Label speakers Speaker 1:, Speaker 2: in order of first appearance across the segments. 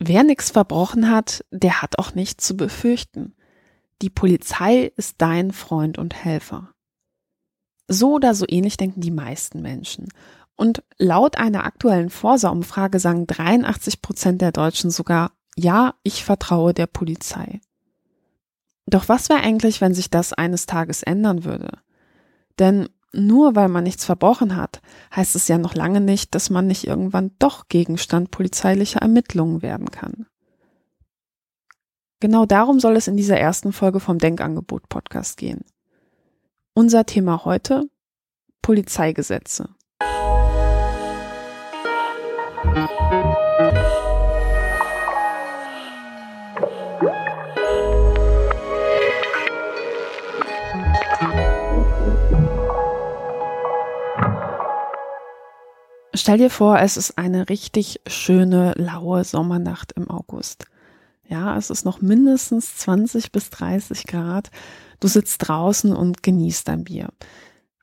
Speaker 1: wer nichts verbrochen hat, der hat auch nichts zu befürchten. Die Polizei ist dein Freund und Helfer. So oder so ähnlich denken die meisten Menschen. Und laut einer aktuellen Forsa-Umfrage sagen 83 Prozent der Deutschen sogar, ja, ich vertraue der Polizei. Doch was wäre eigentlich, wenn sich das eines Tages ändern würde? Denn nur weil man nichts verbrochen hat, heißt es ja noch lange nicht, dass man nicht irgendwann doch Gegenstand polizeilicher Ermittlungen werden kann. Genau darum soll es in dieser ersten Folge vom Denkangebot Podcast gehen. Unser Thema heute Polizeigesetze. Stell dir vor, es ist eine richtig schöne, laue Sommernacht im August. Ja, es ist noch mindestens 20 bis 30 Grad. Du sitzt draußen und genießt dein Bier.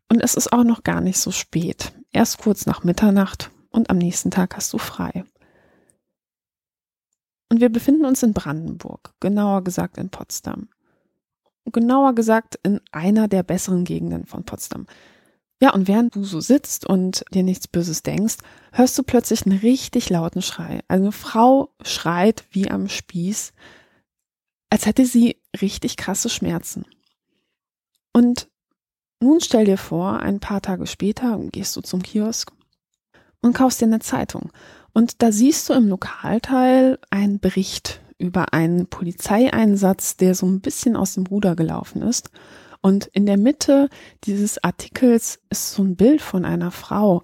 Speaker 1: Und es ist auch noch gar nicht so spät. Erst kurz nach Mitternacht und am nächsten Tag hast du frei. Und wir befinden uns in Brandenburg, genauer gesagt in Potsdam. Genauer gesagt in einer der besseren Gegenden von Potsdam. Ja, und während du so sitzt und dir nichts Böses denkst, hörst du plötzlich einen richtig lauten Schrei. Also eine Frau schreit wie am Spieß, als hätte sie richtig krasse Schmerzen. Und nun stell dir vor, ein paar Tage später gehst du zum Kiosk und kaufst dir eine Zeitung. Und da siehst du im Lokalteil einen Bericht über einen Polizeieinsatz, der so ein bisschen aus dem Ruder gelaufen ist. Und in der Mitte dieses Artikels ist so ein Bild von einer Frau.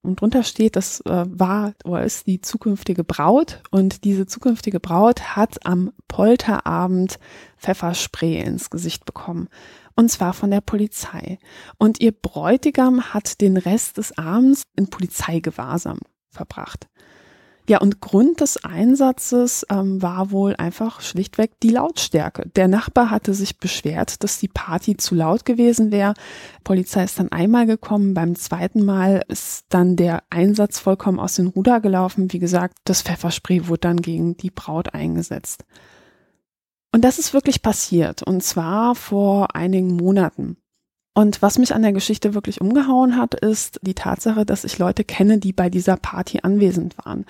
Speaker 1: Und drunter steht, das äh, war oder ist die zukünftige Braut. Und diese zukünftige Braut hat am Polterabend Pfefferspray ins Gesicht bekommen. Und zwar von der Polizei. Und ihr Bräutigam hat den Rest des Abends in Polizeigewahrsam verbracht. Ja, und Grund des Einsatzes ähm, war wohl einfach schlichtweg die Lautstärke. Der Nachbar hatte sich beschwert, dass die Party zu laut gewesen wäre. Polizei ist dann einmal gekommen, beim zweiten Mal ist dann der Einsatz vollkommen aus den Ruder gelaufen. Wie gesagt, das Pfefferspray wurde dann gegen die Braut eingesetzt. Und das ist wirklich passiert, und zwar vor einigen Monaten. Und was mich an der Geschichte wirklich umgehauen hat, ist die Tatsache, dass ich Leute kenne, die bei dieser Party anwesend waren.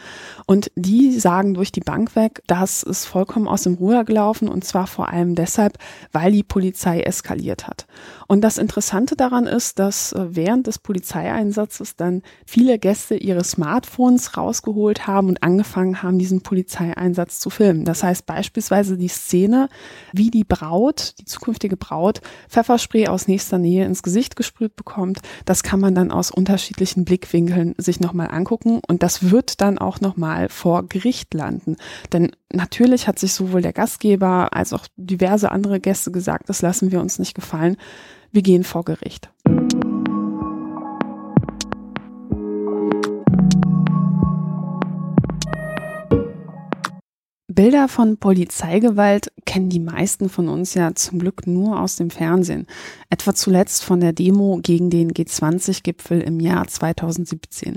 Speaker 1: Und die sagen durch die Bank weg, das ist vollkommen aus dem Ruder gelaufen und zwar vor allem deshalb, weil die Polizei eskaliert hat. Und das Interessante daran ist, dass äh, während des Polizeieinsatzes dann viele Gäste ihre Smartphones rausgeholt haben und angefangen haben, diesen Polizeieinsatz zu filmen. Das heißt beispielsweise die Szene, wie die Braut, die zukünftige Braut, Pfefferspray aus nächster Nähe Nähe ins Gesicht gesprüht bekommt. Das kann man dann aus unterschiedlichen Blickwinkeln sich nochmal angucken und das wird dann auch nochmal vor Gericht landen. Denn natürlich hat sich sowohl der Gastgeber als auch diverse andere Gäste gesagt, das lassen wir uns nicht gefallen. Wir gehen vor Gericht. Bilder von Polizeigewalt kennen die meisten von uns ja zum Glück nur aus dem Fernsehen. Etwa zuletzt von der Demo gegen den G20-Gipfel im Jahr 2017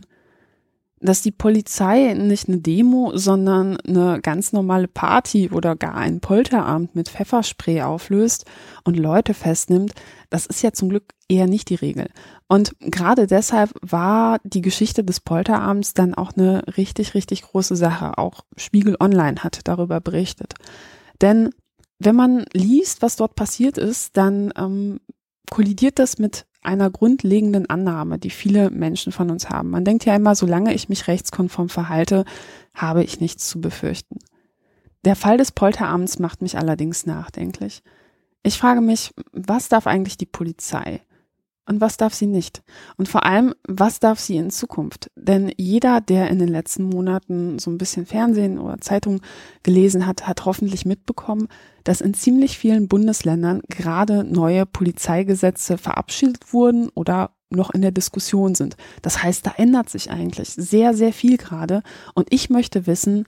Speaker 1: dass die Polizei nicht eine Demo, sondern eine ganz normale Party oder gar einen Polterabend mit Pfefferspray auflöst und Leute festnimmt, das ist ja zum Glück eher nicht die Regel. Und gerade deshalb war die Geschichte des Polterabends dann auch eine richtig, richtig große Sache. Auch Spiegel Online hat darüber berichtet. Denn wenn man liest, was dort passiert ist, dann ähm, kollidiert das mit einer grundlegenden Annahme, die viele Menschen von uns haben. Man denkt ja immer, solange ich mich rechtskonform verhalte, habe ich nichts zu befürchten. Der Fall des Polterabends macht mich allerdings nachdenklich. Ich frage mich, was darf eigentlich die Polizei? Und was darf sie nicht? Und vor allem, was darf sie in Zukunft? Denn jeder, der in den letzten Monaten so ein bisschen Fernsehen oder Zeitung gelesen hat, hat hoffentlich mitbekommen, dass in ziemlich vielen Bundesländern gerade neue Polizeigesetze verabschiedet wurden oder noch in der Diskussion sind. Das heißt, da ändert sich eigentlich sehr, sehr viel gerade. Und ich möchte wissen,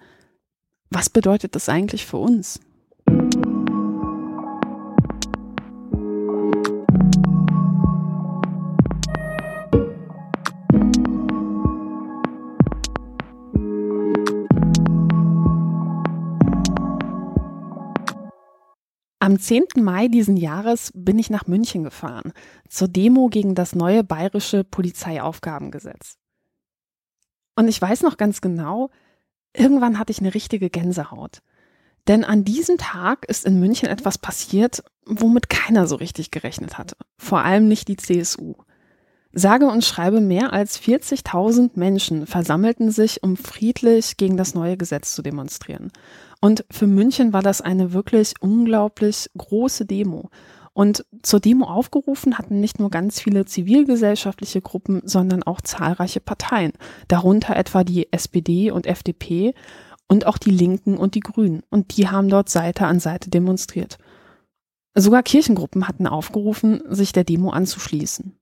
Speaker 1: was bedeutet das eigentlich für uns? Am 10. Mai diesen Jahres bin ich nach München gefahren, zur Demo gegen das neue bayerische Polizeiaufgabengesetz. Und ich weiß noch ganz genau, irgendwann hatte ich eine richtige Gänsehaut. Denn an diesem Tag ist in München etwas passiert, womit keiner so richtig gerechnet hatte. Vor allem nicht die CSU. Sage und schreibe mehr als 40.000 Menschen versammelten sich, um friedlich gegen das neue Gesetz zu demonstrieren. Und für München war das eine wirklich unglaublich große Demo. Und zur Demo aufgerufen hatten nicht nur ganz viele zivilgesellschaftliche Gruppen, sondern auch zahlreiche Parteien, darunter etwa die SPD und FDP und auch die Linken und die Grünen. Und die haben dort Seite an Seite demonstriert. Sogar Kirchengruppen hatten aufgerufen, sich der Demo anzuschließen.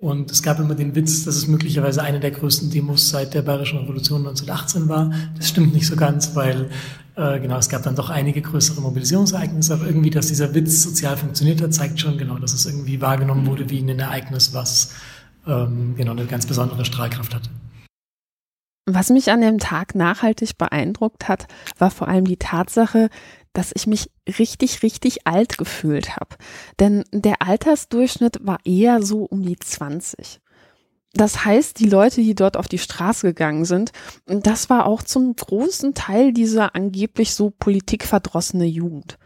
Speaker 2: Und es gab immer den Witz, dass es möglicherweise eine der größten Demos seit der Bayerischen Revolution 1918 war. Das stimmt nicht so ganz, weil äh, genau, es gab dann doch einige größere Mobilisierungsereignisse, aber irgendwie, dass dieser Witz sozial funktioniert hat, zeigt schon genau, dass es irgendwie wahrgenommen wurde wie ein Ereignis, was ähm, genau eine ganz besondere Strahlkraft hatte.
Speaker 1: Was mich an dem Tag nachhaltig beeindruckt hat, war vor allem die Tatsache, dass ich mich richtig, richtig alt gefühlt habe. Denn der Altersdurchschnitt war eher so um die 20. Das heißt, die Leute, die dort auf die Straße gegangen sind, das war auch zum großen Teil dieser angeblich so politikverdrossene Jugend.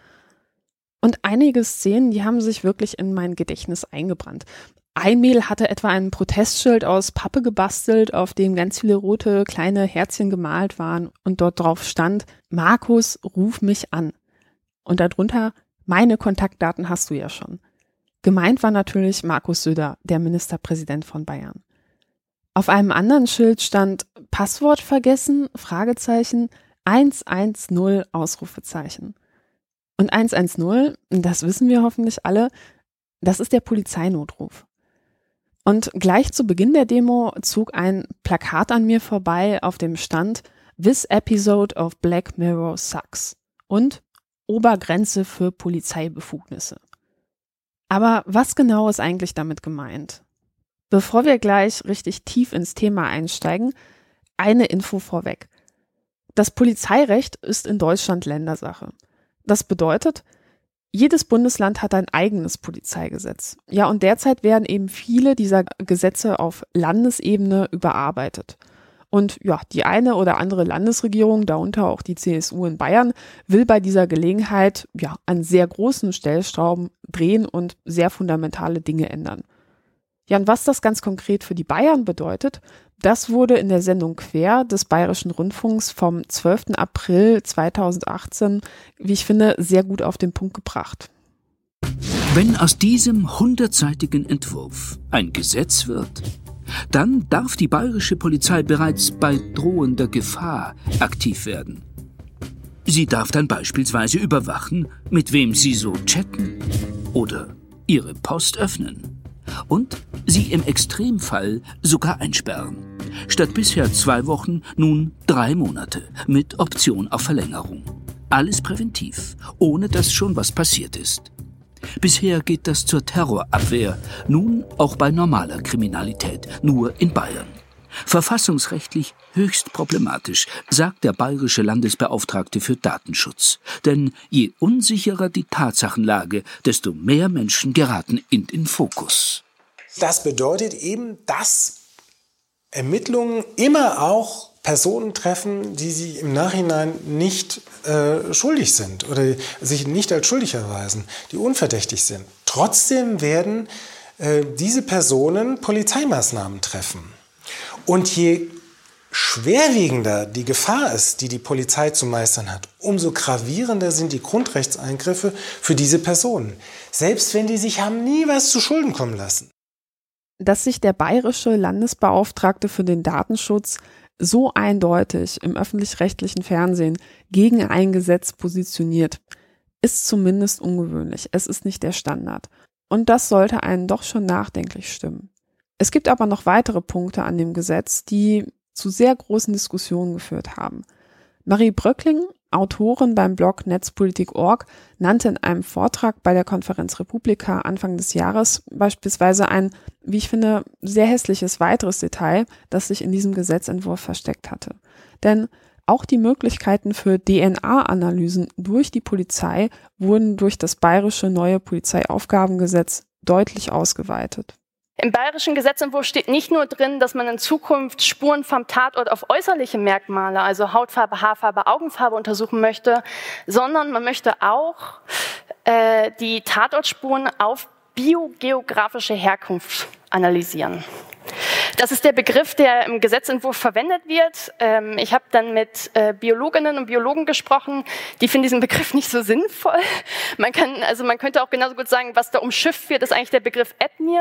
Speaker 1: Und einige Szenen, die haben sich wirklich in mein Gedächtnis eingebrannt. Ein Mädel hatte etwa ein Protestschild aus Pappe gebastelt, auf dem ganz viele rote kleine Herzchen gemalt waren und dort drauf stand, Markus, ruf mich an. Und darunter, meine Kontaktdaten hast du ja schon. Gemeint war natürlich Markus Söder, der Ministerpräsident von Bayern. Auf einem anderen Schild stand Passwort vergessen, Fragezeichen, 110 Ausrufezeichen. Und 110, das wissen wir hoffentlich alle, das ist der Polizeinotruf. Und gleich zu Beginn der Demo zog ein Plakat an mir vorbei, auf dem stand This episode of Black Mirror sucks und Obergrenze für Polizeibefugnisse. Aber was genau ist eigentlich damit gemeint? Bevor wir gleich richtig tief ins Thema einsteigen, eine Info vorweg. Das Polizeirecht ist in Deutschland Ländersache. Das bedeutet, jedes Bundesland hat ein eigenes Polizeigesetz. Ja, und derzeit werden eben viele dieser Gesetze auf Landesebene überarbeitet. Und ja, die eine oder andere Landesregierung, darunter auch die CSU in Bayern, will bei dieser Gelegenheit ja an sehr großen Stellstrauben drehen und sehr fundamentale Dinge ändern. Ja, und was das ganz konkret für die Bayern bedeutet, das wurde in der Sendung Quer des Bayerischen Rundfunks vom 12. April 2018, wie ich finde, sehr gut auf den Punkt gebracht.
Speaker 3: Wenn aus diesem hundertseitigen Entwurf ein Gesetz wird, dann darf die bayerische Polizei bereits bei drohender Gefahr aktiv werden. Sie darf dann beispielsweise überwachen, mit wem sie so chatten oder ihre Post öffnen und sie im Extremfall sogar einsperren. Statt bisher zwei Wochen nun drei Monate mit Option auf Verlängerung. Alles präventiv, ohne dass schon was passiert ist. Bisher geht das zur Terrorabwehr, nun auch bei normaler Kriminalität, nur in Bayern. Verfassungsrechtlich höchst problematisch, sagt der bayerische Landesbeauftragte für Datenschutz. Denn je unsicherer die Tatsachenlage, desto mehr Menschen geraten in den Fokus.
Speaker 4: Das bedeutet eben, dass Ermittlungen immer auch Personen treffen, die sie im Nachhinein nicht äh, schuldig sind oder sich nicht als schuldig erweisen, die unverdächtig sind. Trotzdem werden äh, diese Personen Polizeimaßnahmen treffen. Und je schwerwiegender die Gefahr ist, die die Polizei zu meistern hat, umso gravierender sind die Grundrechtseingriffe für diese Personen. Selbst wenn die sich haben nie was zu Schulden kommen lassen
Speaker 1: dass sich der bayerische Landesbeauftragte für den Datenschutz so eindeutig im öffentlich-rechtlichen Fernsehen gegen ein Gesetz positioniert, ist zumindest ungewöhnlich. Es ist nicht der Standard. Und das sollte einen doch schon nachdenklich stimmen. Es gibt aber noch weitere Punkte an dem Gesetz, die zu sehr großen Diskussionen geführt haben. Marie Bröckling Autorin beim Blog Netzpolitik.org nannte in einem Vortrag bei der Konferenz Republika Anfang des Jahres beispielsweise ein, wie ich finde, sehr hässliches weiteres Detail, das sich in diesem Gesetzentwurf versteckt hatte. Denn Auch die Möglichkeiten für DNA-Analysen durch die Polizei wurden durch das bayerische neue Polizeiaufgabengesetz deutlich ausgeweitet.
Speaker 5: Im bayerischen Gesetzentwurf steht nicht nur drin, dass man in Zukunft Spuren vom Tatort auf äußerliche Merkmale, also Hautfarbe, Haarfarbe, Augenfarbe untersuchen möchte, sondern man möchte auch äh, die Tatortspuren auf biogeografische Herkunft analysieren. Das ist der Begriff, der im Gesetzentwurf verwendet wird. Ähm, ich habe dann mit äh, Biologinnen und Biologen gesprochen, die finden diesen Begriff nicht so sinnvoll. Man kann, also man könnte auch genauso gut sagen, was da umschifft wird, ist eigentlich der Begriff Ethnie.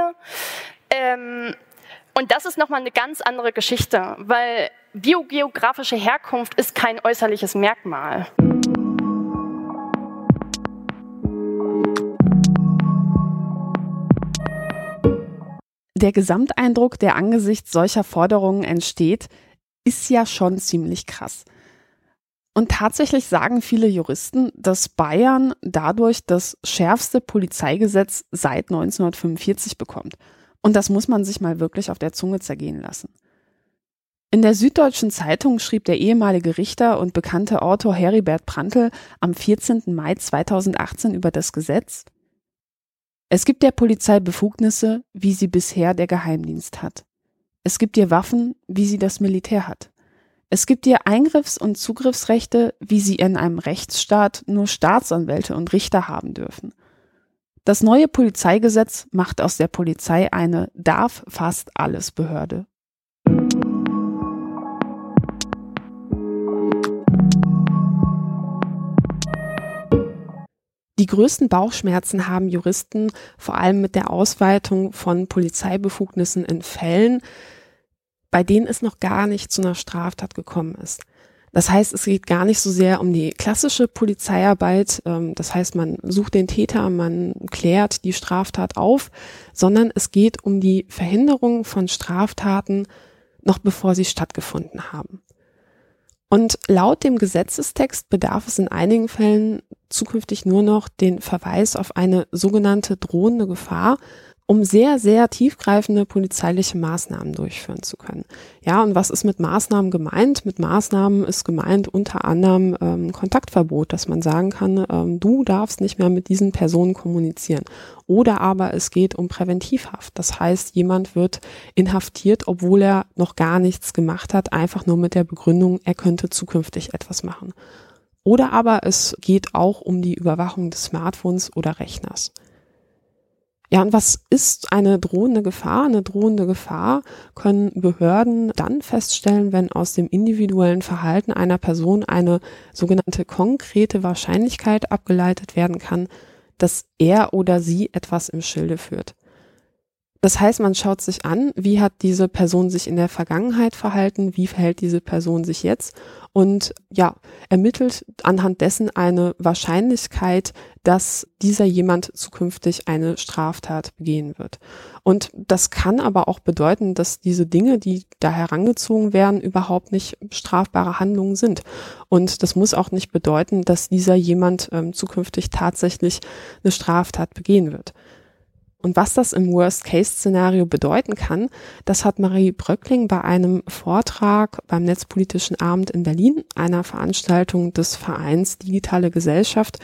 Speaker 5: Ähm, und das ist nochmal eine ganz andere Geschichte, weil biogeografische Herkunft ist kein äußerliches Merkmal.
Speaker 1: Der Gesamteindruck, der angesichts solcher Forderungen entsteht, ist ja schon ziemlich krass. Und tatsächlich sagen viele Juristen, dass Bayern dadurch das schärfste Polizeigesetz seit 1945 bekommt. Und das muss man sich mal wirklich auf der Zunge zergehen lassen. In der Süddeutschen Zeitung schrieb der ehemalige Richter und bekannte Autor Heribert Prantl am 14. Mai 2018 über das Gesetz, es gibt der Polizei Befugnisse, wie sie bisher der Geheimdienst hat. Es gibt ihr Waffen, wie sie das Militär hat. Es gibt ihr Eingriffs- und Zugriffsrechte, wie sie in einem Rechtsstaat nur Staatsanwälte und Richter haben dürfen. Das neue Polizeigesetz macht aus der Polizei eine darf fast alles Behörde. Die größten Bauchschmerzen haben Juristen vor allem mit der Ausweitung von Polizeibefugnissen in Fällen, bei denen es noch gar nicht zu einer Straftat gekommen ist. Das heißt, es geht gar nicht so sehr um die klassische Polizeiarbeit, ähm, das heißt, man sucht den Täter, man klärt die Straftat auf, sondern es geht um die Verhinderung von Straftaten noch bevor sie stattgefunden haben. Und laut dem Gesetzestext bedarf es in einigen Fällen zukünftig nur noch den Verweis auf eine sogenannte drohende Gefahr, um sehr, sehr tiefgreifende polizeiliche Maßnahmen durchführen zu können. Ja, und was ist mit Maßnahmen gemeint? Mit Maßnahmen ist gemeint unter anderem ähm, Kontaktverbot, dass man sagen kann, ähm, du darfst nicht mehr mit diesen Personen kommunizieren. Oder aber es geht um Präventivhaft. Das heißt, jemand wird inhaftiert, obwohl er noch gar nichts gemacht hat, einfach nur mit der Begründung, er könnte zukünftig etwas machen. Oder aber es geht auch um die Überwachung des Smartphones oder Rechners. Ja, und was ist eine drohende Gefahr? Eine drohende Gefahr können Behörden dann feststellen, wenn aus dem individuellen Verhalten einer Person eine sogenannte konkrete Wahrscheinlichkeit abgeleitet werden kann, dass er oder sie etwas im Schilde führt. Das heißt, man schaut sich an, wie hat diese Person sich in der Vergangenheit verhalten, wie verhält diese Person sich jetzt und ja, ermittelt anhand dessen eine Wahrscheinlichkeit, dass dieser jemand zukünftig eine Straftat begehen wird. Und das kann aber auch bedeuten, dass diese Dinge, die da herangezogen werden, überhaupt nicht strafbare Handlungen sind. Und das muss auch nicht bedeuten, dass dieser jemand ähm, zukünftig tatsächlich eine Straftat begehen wird. Und was das im Worst-Case-Szenario bedeuten kann, das hat Marie Bröckling bei einem Vortrag beim Netzpolitischen Abend in Berlin, einer Veranstaltung des Vereins Digitale Gesellschaft,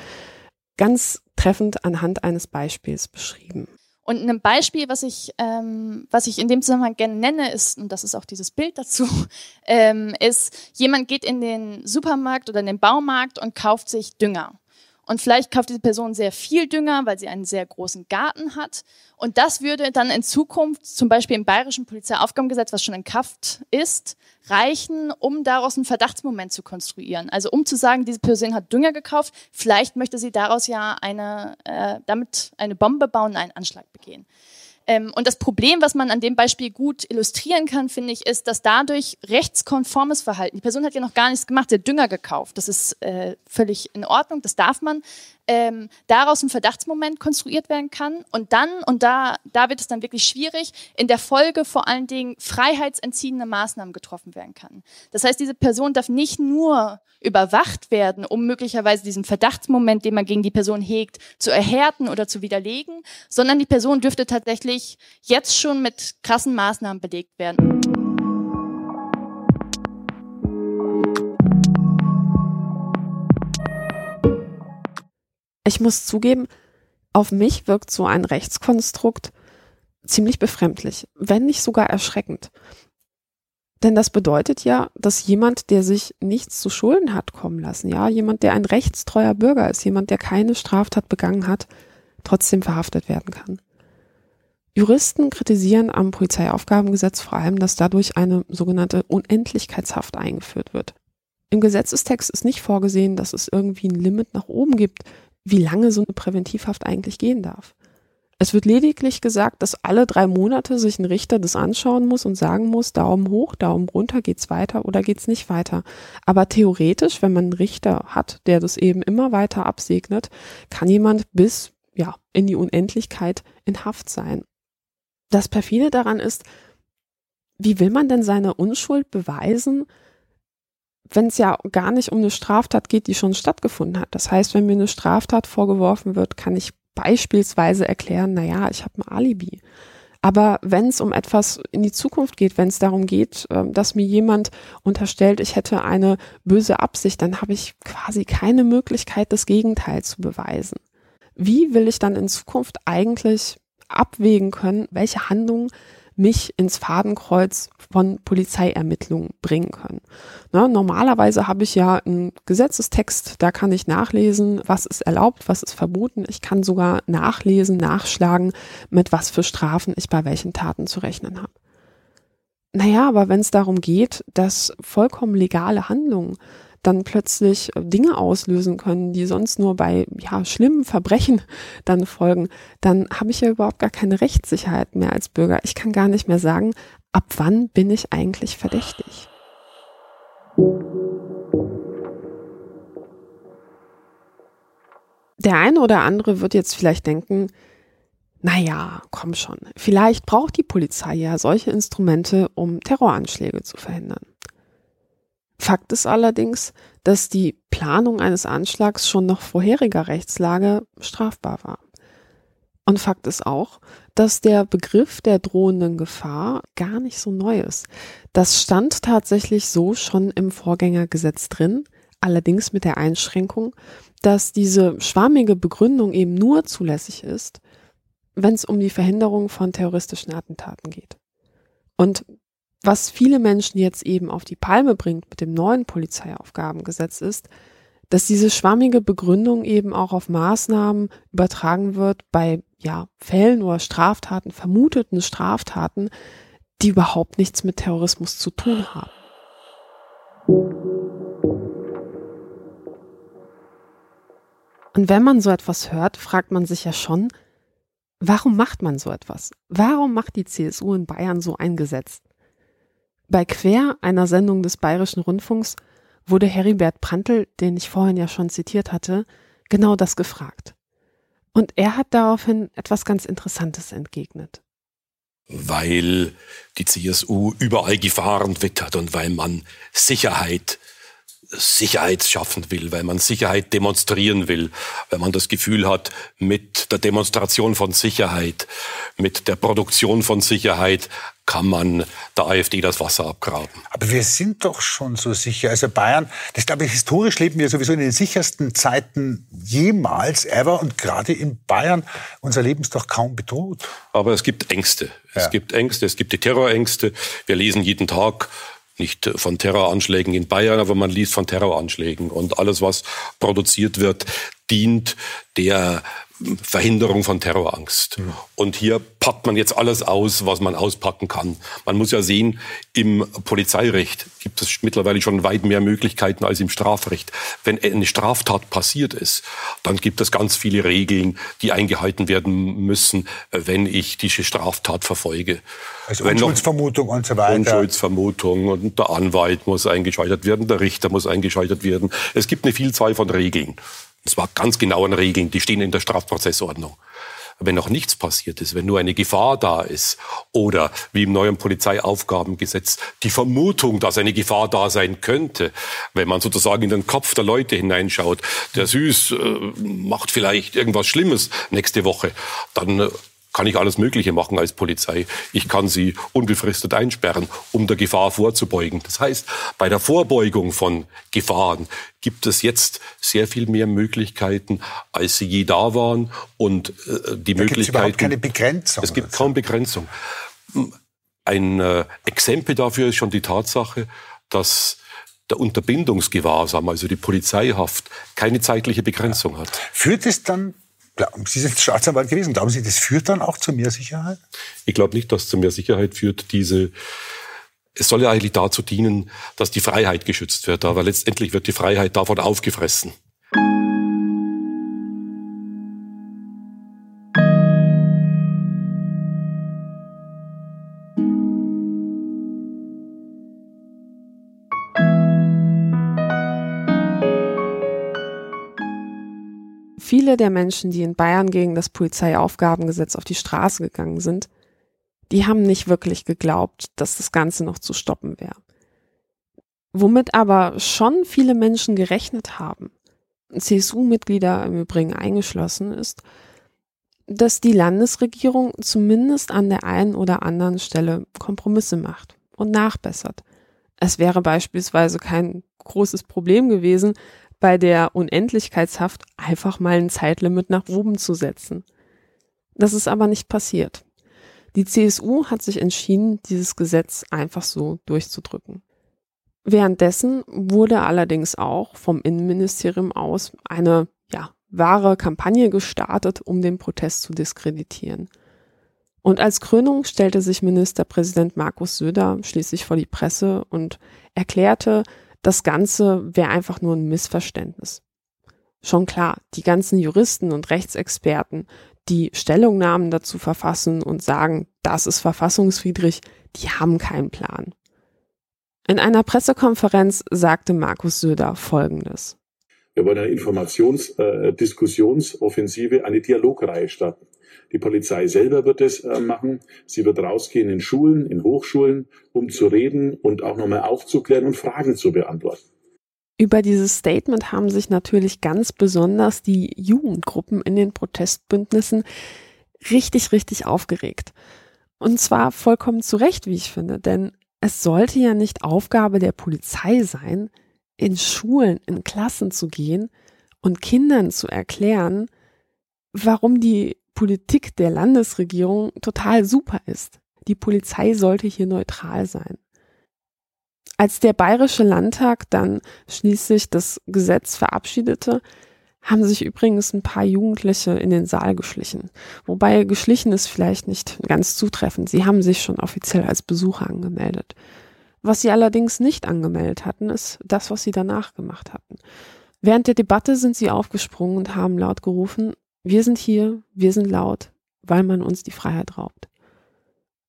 Speaker 1: ganz treffend anhand eines Beispiels beschrieben.
Speaker 5: Und ein Beispiel, was ich, ähm, was ich in dem Zusammenhang gerne nenne, ist, und das ist auch dieses Bild dazu, ähm, ist, jemand geht in den Supermarkt oder in den Baumarkt und kauft sich Dünger. Und vielleicht kauft diese Person sehr viel Dünger, weil sie einen sehr großen Garten hat. Und das würde dann in Zukunft, zum Beispiel im bayerischen Polizeiaufgabengesetz, was schon in Kraft ist, reichen, um daraus einen Verdachtsmoment zu konstruieren. Also um zu sagen, diese Person hat Dünger gekauft, vielleicht möchte sie daraus ja eine, äh, damit eine Bombe bauen, einen Anschlag begehen. Ähm, und das Problem, was man an dem Beispiel gut illustrieren kann, finde ich, ist, dass dadurch rechtskonformes Verhalten, die Person hat ja noch gar nichts gemacht, hat Dünger gekauft, das ist äh, völlig in Ordnung, das darf man, ähm, daraus ein Verdachtsmoment konstruiert werden kann und dann, und da, da wird es dann wirklich schwierig, in der Folge vor allen Dingen freiheitsentziehende Maßnahmen getroffen werden kann. Das heißt, diese Person darf nicht nur überwacht werden, um möglicherweise diesen Verdachtsmoment, den man gegen die Person hegt, zu erhärten oder zu widerlegen, sondern die Person dürfte tatsächlich jetzt schon mit krassen Maßnahmen belegt werden.
Speaker 1: Ich muss zugeben, auf mich wirkt so ein Rechtskonstrukt ziemlich befremdlich, wenn nicht sogar erschreckend. Denn das bedeutet ja, dass jemand, der sich nichts zu Schulden hat kommen lassen, ja, jemand, der ein rechtstreuer Bürger ist, jemand, der keine Straftat begangen hat, trotzdem verhaftet werden kann. Juristen kritisieren am Polizeiaufgabengesetz vor allem, dass dadurch eine sogenannte Unendlichkeitshaft eingeführt wird. Im Gesetzestext ist nicht vorgesehen, dass es irgendwie ein Limit nach oben gibt, wie lange so eine Präventivhaft eigentlich gehen darf. Es wird lediglich gesagt, dass alle drei Monate sich ein Richter das anschauen muss und sagen muss, Daumen hoch, Daumen runter, geht's weiter oder geht's nicht weiter. Aber theoretisch, wenn man einen Richter hat, der das eben immer weiter absegnet, kann jemand bis, ja, in die Unendlichkeit in Haft sein. Das perfide daran ist, wie will man denn seine Unschuld beweisen, wenn es ja gar nicht um eine Straftat geht, die schon stattgefunden hat. Das heißt, wenn mir eine Straftat vorgeworfen wird, kann ich beispielsweise erklären, na ja, ich habe ein Alibi. Aber wenn es um etwas in die Zukunft geht, wenn es darum geht, ähm, dass mir jemand unterstellt, ich hätte eine böse Absicht, dann habe ich quasi keine Möglichkeit, das Gegenteil zu beweisen. Wie will ich dann in Zukunft eigentlich abwägen können, welche Handlungen mich ins Fadenkreuz von Polizeiermittlungen bringen können. Ne, normalerweise habe ich ja einen Gesetzestext, da kann ich nachlesen, was ist erlaubt, was ist verboten. Ich kann sogar nachlesen, nachschlagen, mit was für Strafen ich bei welchen Taten zu rechnen habe. Naja, aber wenn es darum geht, dass vollkommen legale Handlungen dann plötzlich äh, Dinge auslösen können, die sonst nur bei ja, schlimmen Verbrechen dann folgen, dann habe ich ja überhaupt gar keine Rechtssicherheit mehr als Bürger. Ich kann gar nicht mehr sagen, ab wann bin ich eigentlich verdächtig. Der eine oder andere wird jetzt vielleicht denken, naja, komm schon, vielleicht braucht die Polizei ja solche Instrumente, um Terroranschläge zu verhindern. Fakt ist allerdings, dass die Planung eines Anschlags schon nach vorheriger Rechtslage strafbar war. Und Fakt ist auch, dass der Begriff der drohenden Gefahr gar nicht so neu ist. Das stand tatsächlich so schon im Vorgängergesetz drin, allerdings mit der Einschränkung, dass diese schwammige Begründung eben nur zulässig ist, wenn es um die Verhinderung von terroristischen Attentaten geht. Und was viele Menschen jetzt eben auf die Palme bringt mit dem neuen Polizeiaufgabengesetz ist, dass diese schwammige Begründung eben auch auf Maßnahmen übertragen wird bei ja, Fällen oder Straftaten, vermuteten Straftaten, die überhaupt nichts mit Terrorismus zu tun haben. Und wenn man so etwas hört, fragt man sich ja schon, warum macht man so etwas? Warum macht die CSU in Bayern so ein Gesetz? Bei Quer, einer Sendung des Bayerischen Rundfunks, wurde Heribert Prantl, den ich vorhin ja schon zitiert hatte, genau das gefragt. Und er hat daraufhin etwas ganz Interessantes entgegnet.
Speaker 6: Weil die CSU überall Gefahren wittert und weil man Sicherheit Sicherheit schaffen will, weil man Sicherheit demonstrieren will, weil man das Gefühl hat, mit der Demonstration von Sicherheit, mit der Produktion von Sicherheit kann man der AfD das Wasser abgraben.
Speaker 7: Aber wir sind doch schon so sicher. Also Bayern, das glaube ich, historisch leben wir sowieso in den sichersten Zeiten jemals, ever. Und gerade in Bayern, unser Leben ist doch kaum bedroht.
Speaker 6: Aber es gibt Ängste. Es ja. gibt Ängste, es gibt die Terrorängste. Wir lesen jeden Tag nicht von Terroranschlägen in Bayern, aber man liest von Terroranschlägen. Und alles, was produziert wird, dient der Verhinderung von Terrorangst. Mhm. Und hier packt man jetzt alles aus, was man auspacken kann. Man muss ja sehen, im Polizeirecht gibt es mittlerweile schon weit mehr Möglichkeiten als im Strafrecht. Wenn eine Straftat passiert ist, dann gibt es ganz viele Regeln, die eingehalten werden müssen, wenn ich diese Straftat verfolge.
Speaker 7: Also Unschuldsvermutung und so weiter.
Speaker 6: Unschuldsvermutung und der Anwalt muss eingeschaltet werden, der Richter muss eingeschaltet werden. Es gibt eine Vielzahl von Regeln. Und zwar ganz genauen Regeln, die stehen in der Strafprozessordnung. Wenn noch nichts passiert ist, wenn nur eine Gefahr da ist oder wie im neuen Polizeiaufgabengesetz die Vermutung, dass eine Gefahr da sein könnte, wenn man sozusagen in den Kopf der Leute hineinschaut, der Süß äh, macht vielleicht irgendwas Schlimmes nächste Woche, dann äh, kann ich alles Mögliche machen als Polizei. Ich kann sie unbefristet einsperren, um der Gefahr vorzubeugen. Das heißt, bei der Vorbeugung von Gefahren gibt es jetzt sehr viel mehr Möglichkeiten, als sie je da waren. Und äh, die da Möglichkeiten.
Speaker 7: Es keine Begrenzung.
Speaker 6: Es gibt kaum Begrenzung. Ein äh, Exempel dafür ist schon die Tatsache, dass der Unterbindungsgewahrsam, also die Polizeihaft, keine zeitliche Begrenzung hat.
Speaker 7: Führt es dann Sie sind Staatsanwalt gewesen. Glauben Sie, das führt dann auch zu mehr Sicherheit?
Speaker 6: Ich glaube nicht, dass es zu mehr Sicherheit führt. Diese, es soll ja eigentlich dazu dienen, dass die Freiheit geschützt wird. Aber letztendlich wird die Freiheit davon aufgefressen.
Speaker 1: Viele der Menschen, die in Bayern gegen das Polizeiaufgabengesetz auf die Straße gegangen sind, die haben nicht wirklich geglaubt, dass das Ganze noch zu stoppen wäre. Womit aber schon viele Menschen gerechnet haben, CSU-Mitglieder im Übrigen eingeschlossen ist, dass die Landesregierung zumindest an der einen oder anderen Stelle Kompromisse macht und nachbessert. Es wäre beispielsweise kein großes Problem gewesen, bei der Unendlichkeitshaft einfach mal ein Zeitlimit nach oben zu setzen. Das ist aber nicht passiert. Die CSU hat sich entschieden, dieses Gesetz einfach so durchzudrücken. Währenddessen wurde allerdings auch vom Innenministerium aus eine, ja, wahre Kampagne gestartet, um den Protest zu diskreditieren. Und als Krönung stellte sich Ministerpräsident Markus Söder schließlich vor die Presse und erklärte, das Ganze wäre einfach nur ein Missverständnis. Schon klar, die ganzen Juristen und Rechtsexperten, die Stellungnahmen dazu verfassen und sagen, das ist verfassungswidrig, die haben keinen Plan. In einer Pressekonferenz sagte Markus Söder Folgendes.
Speaker 8: Wir wollen eine Informationsdiskussionsoffensive, äh, eine Dialogreihe starten. Die Polizei selber wird es äh, machen. Sie wird rausgehen in Schulen, in Hochschulen, um zu reden und auch nochmal aufzuklären und Fragen zu beantworten.
Speaker 1: Über dieses Statement haben sich natürlich ganz besonders die Jugendgruppen in den Protestbündnissen richtig, richtig aufgeregt. Und zwar vollkommen zu Recht, wie ich finde, denn es sollte ja nicht Aufgabe der Polizei sein, in Schulen, in Klassen zu gehen und Kindern zu erklären, warum die Politik der Landesregierung total super ist. Die Polizei sollte hier neutral sein. Als der Bayerische Landtag dann schließlich das Gesetz verabschiedete, haben sich übrigens ein paar Jugendliche in den Saal geschlichen. Wobei geschlichen ist vielleicht nicht ganz zutreffend. Sie haben sich schon offiziell als Besucher angemeldet. Was sie allerdings nicht angemeldet hatten, ist das, was sie danach gemacht hatten. Während der Debatte sind sie aufgesprungen und haben laut gerufen, wir sind hier, wir sind laut, weil man uns die Freiheit raubt.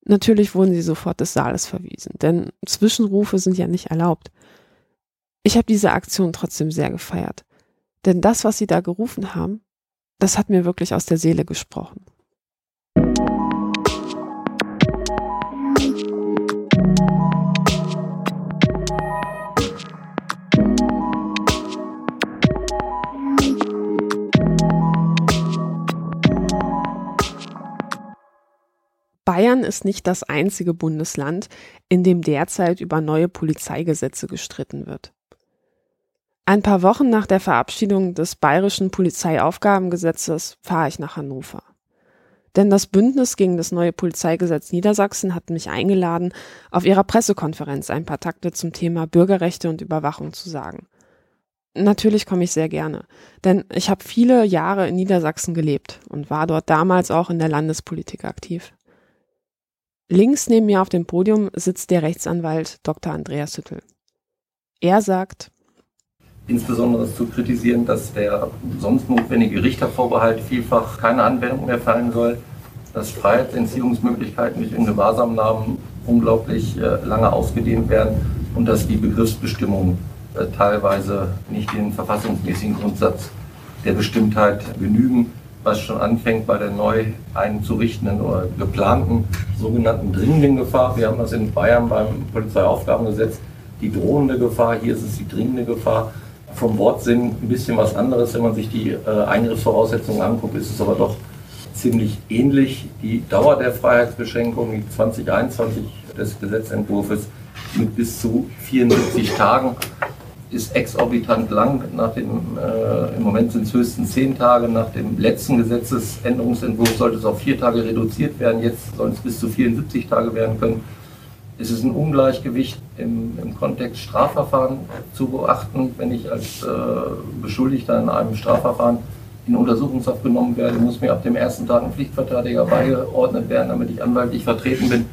Speaker 1: Natürlich wurden sie sofort des Saales verwiesen, denn Zwischenrufe sind ja nicht erlaubt. Ich habe diese Aktion trotzdem sehr gefeiert, denn das, was sie da gerufen haben, das hat mir wirklich aus der Seele gesprochen. Bayern ist nicht das einzige Bundesland, in dem derzeit über neue Polizeigesetze gestritten wird. Ein paar Wochen nach der Verabschiedung des bayerischen Polizeiaufgabengesetzes fahre ich nach Hannover. Denn das Bündnis gegen das neue Polizeigesetz Niedersachsen hat mich eingeladen, auf ihrer Pressekonferenz ein paar Takte zum Thema Bürgerrechte und Überwachung zu sagen. Natürlich komme ich sehr gerne, denn ich habe viele Jahre in Niedersachsen gelebt und war dort damals auch in der Landespolitik aktiv. Links neben mir auf dem Podium sitzt der Rechtsanwalt Dr. Andreas Hüttel. Er sagt,
Speaker 9: Insbesondere ist zu kritisieren, dass der sonst notwendige Richtervorbehalt vielfach keine Anwendung mehr fallen soll, dass Freiheitsentziehungsmöglichkeiten durch Ingewahrsamnahmen unglaublich äh, lange ausgedehnt werden und dass die Begriffsbestimmungen äh, teilweise nicht den verfassungsmäßigen Grundsatz der Bestimmtheit genügen was schon anfängt bei der neu einzurichtenden oder geplanten sogenannten dringenden Gefahr. Wir haben das in Bayern beim Polizeiaufgabengesetz, die drohende Gefahr, hier ist es die dringende Gefahr. Vom Wortsinn ein bisschen was anderes, wenn man sich die äh, Eingriffsvoraussetzungen anguckt, ist es aber doch ziemlich ähnlich. Die Dauer der Freiheitsbeschränkung, die 2021 des Gesetzentwurfs mit bis zu 74 Tagen, ist exorbitant lang. Nach dem, äh, Im Moment sind es höchstens 10 Tage. Nach dem letzten Gesetzesänderungsentwurf sollte es auf 4 Tage reduziert werden. Jetzt sollen es bis zu 74 Tage werden können. Es ist ein Ungleichgewicht im, im Kontext Strafverfahren zu beachten. Wenn ich als äh, Beschuldigter in einem Strafverfahren in Untersuchungshaft genommen werde, muss mir ab dem ersten Tag ein Pflichtverteidiger beigeordnet werden, damit ich anwaltlich vertreten bin.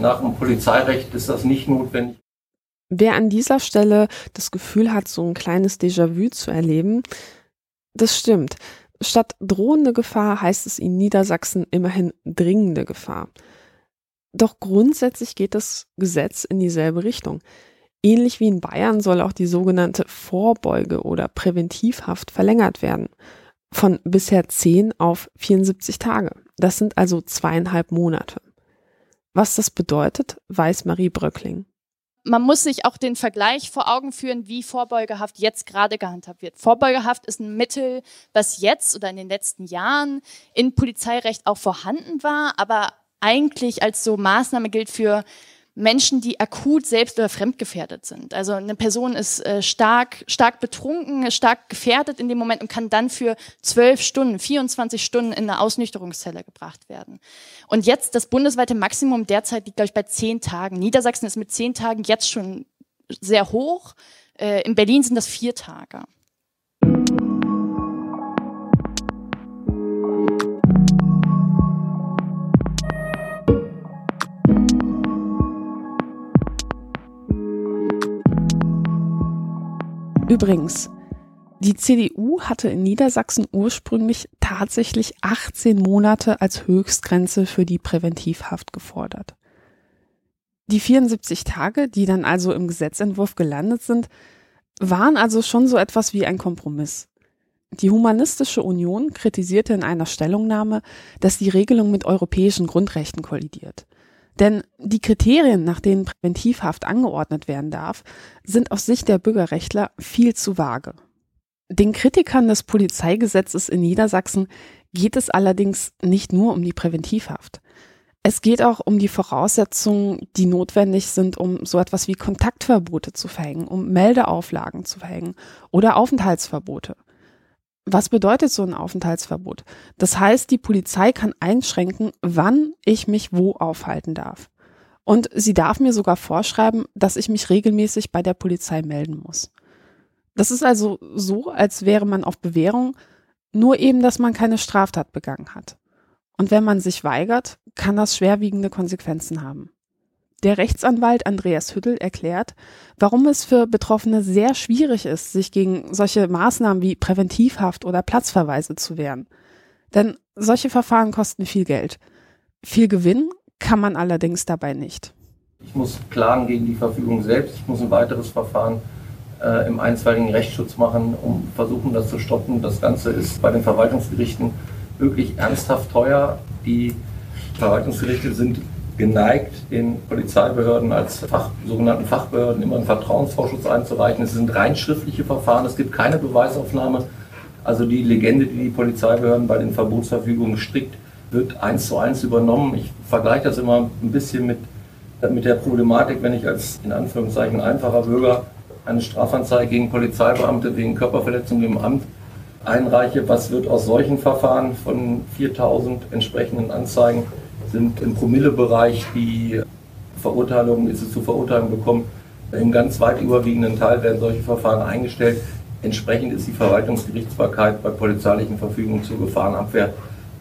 Speaker 9: Nach dem Polizeirecht ist das nicht notwendig.
Speaker 1: Wer an dieser Stelle das Gefühl hat, so ein kleines Déjà-vu zu erleben, das stimmt. Statt drohende Gefahr heißt es in Niedersachsen immerhin dringende Gefahr. Doch grundsätzlich geht das Gesetz in dieselbe Richtung. Ähnlich wie in Bayern soll auch die sogenannte Vorbeuge- oder Präventivhaft verlängert werden. Von bisher 10 auf 74 Tage. Das sind also zweieinhalb Monate. Was das bedeutet, weiß Marie Bröckling
Speaker 5: man muss sich auch den Vergleich vor Augen führen, wie Vorbeugehaft jetzt gerade gehandhabt wird. Vorbeugehaft ist ein Mittel, was jetzt oder in den letzten Jahren in Polizeirecht auch vorhanden war, aber eigentlich als so Maßnahme gilt für Menschen, die akut selbst oder fremdgefährdet sind. Also eine Person ist äh, stark, stark betrunken, stark gefährdet in dem Moment und kann dann für zwölf Stunden, 24 Stunden in eine Ausnüchterungszelle gebracht werden. Und jetzt das bundesweite Maximum derzeit liegt, glaube ich, bei zehn Tagen. Niedersachsen ist mit zehn Tagen jetzt schon sehr hoch. Äh, in Berlin sind das vier Tage.
Speaker 1: Übrigens, die CDU hatte in Niedersachsen ursprünglich tatsächlich 18 Monate als Höchstgrenze für die Präventivhaft gefordert. Die 74 Tage, die dann also im Gesetzentwurf gelandet sind, waren also schon so etwas wie ein Kompromiss. Die Humanistische Union kritisierte in einer Stellungnahme, dass die Regelung mit europäischen Grundrechten kollidiert. Denn die Kriterien, nach denen Präventivhaft angeordnet werden darf, sind aus Sicht der Bürgerrechtler viel zu vage. Den Kritikern des Polizeigesetzes in Niedersachsen geht es allerdings nicht nur um die Präventivhaft. Es geht auch um die Voraussetzungen, die notwendig sind, um so etwas wie Kontaktverbote zu verhängen, um Meldeauflagen zu verhängen oder Aufenthaltsverbote. Was bedeutet so ein Aufenthaltsverbot? Das heißt, die Polizei kann einschränken, wann ich mich wo aufhalten darf. Und sie darf mir sogar vorschreiben, dass ich mich regelmäßig bei der Polizei melden muss. Das ist also so, als wäre man auf Bewährung, nur eben, dass man keine Straftat begangen hat. Und wenn man sich weigert, kann das schwerwiegende Konsequenzen haben. Der Rechtsanwalt Andreas Hüttel erklärt, warum es für Betroffene sehr schwierig ist, sich gegen solche Maßnahmen wie Präventivhaft oder Platzverweise zu wehren. Denn solche Verfahren kosten viel Geld. Viel Gewinn kann man allerdings dabei nicht.
Speaker 9: Ich muss klagen gegen die Verfügung selbst. Ich muss ein weiteres Verfahren äh, im einstweiligen Rechtsschutz machen, um versuchen, das zu stoppen. Das Ganze ist bei den Verwaltungsgerichten wirklich ernsthaft teuer. Die Verwaltungsgerichte sind geneigt, den Polizeibehörden als Fach, sogenannten Fachbehörden immer einen Vertrauensvorschuss einzureichen. Es sind rein schriftliche Verfahren, es gibt keine Beweisaufnahme. Also die Legende, die die Polizeibehörden bei den Verbotsverfügungen strickt, wird eins zu eins übernommen. Ich vergleiche das immer ein bisschen mit, mit der Problematik, wenn ich als in Anführungszeichen einfacher Bürger eine Strafanzeige gegen Polizeibeamte wegen Körperverletzung im Amt einreiche. Was wird aus solchen Verfahren von 4000 entsprechenden Anzeigen sind im Promillebereich die Verurteilungen, ist es zu Verurteilungen bekommen. Im ganz weit überwiegenden Teil werden solche Verfahren eingestellt. Entsprechend ist die Verwaltungsgerichtsbarkeit bei polizeilichen Verfügungen zur Gefahrenabwehr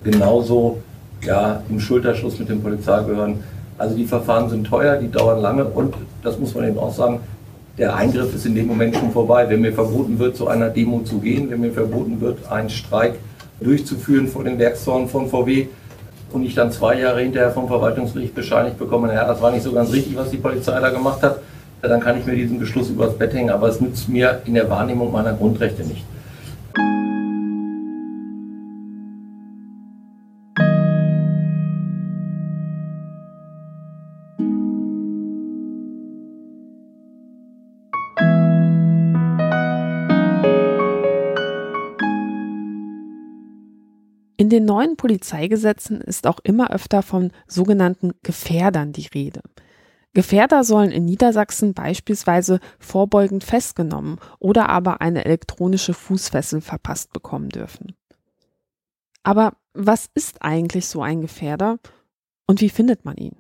Speaker 9: genauso ja, im Schulterschluss mit den Polizeibehörden. Also die Verfahren sind teuer, die dauern lange und das muss man eben auch sagen, der Eingriff ist in dem Moment schon vorbei. Wenn mir verboten wird, zu einer Demo zu gehen, wenn mir verboten wird, einen Streik durchzuführen vor den Werkstoren von VW, und ich dann zwei Jahre hinterher vom Verwaltungsgericht bescheinigt bekomme, naja, das war nicht so ganz richtig, was die Polizei da gemacht hat, dann kann ich mir diesen Beschluss übers Bett hängen, aber es nützt mir in der Wahrnehmung meiner Grundrechte nicht.
Speaker 1: In den neuen Polizeigesetzen ist auch immer öfter von sogenannten Gefährdern die Rede. Gefährder sollen in Niedersachsen beispielsweise vorbeugend festgenommen oder aber eine elektronische Fußfessel verpasst bekommen dürfen. Aber was ist eigentlich so ein Gefährder und wie findet man ihn?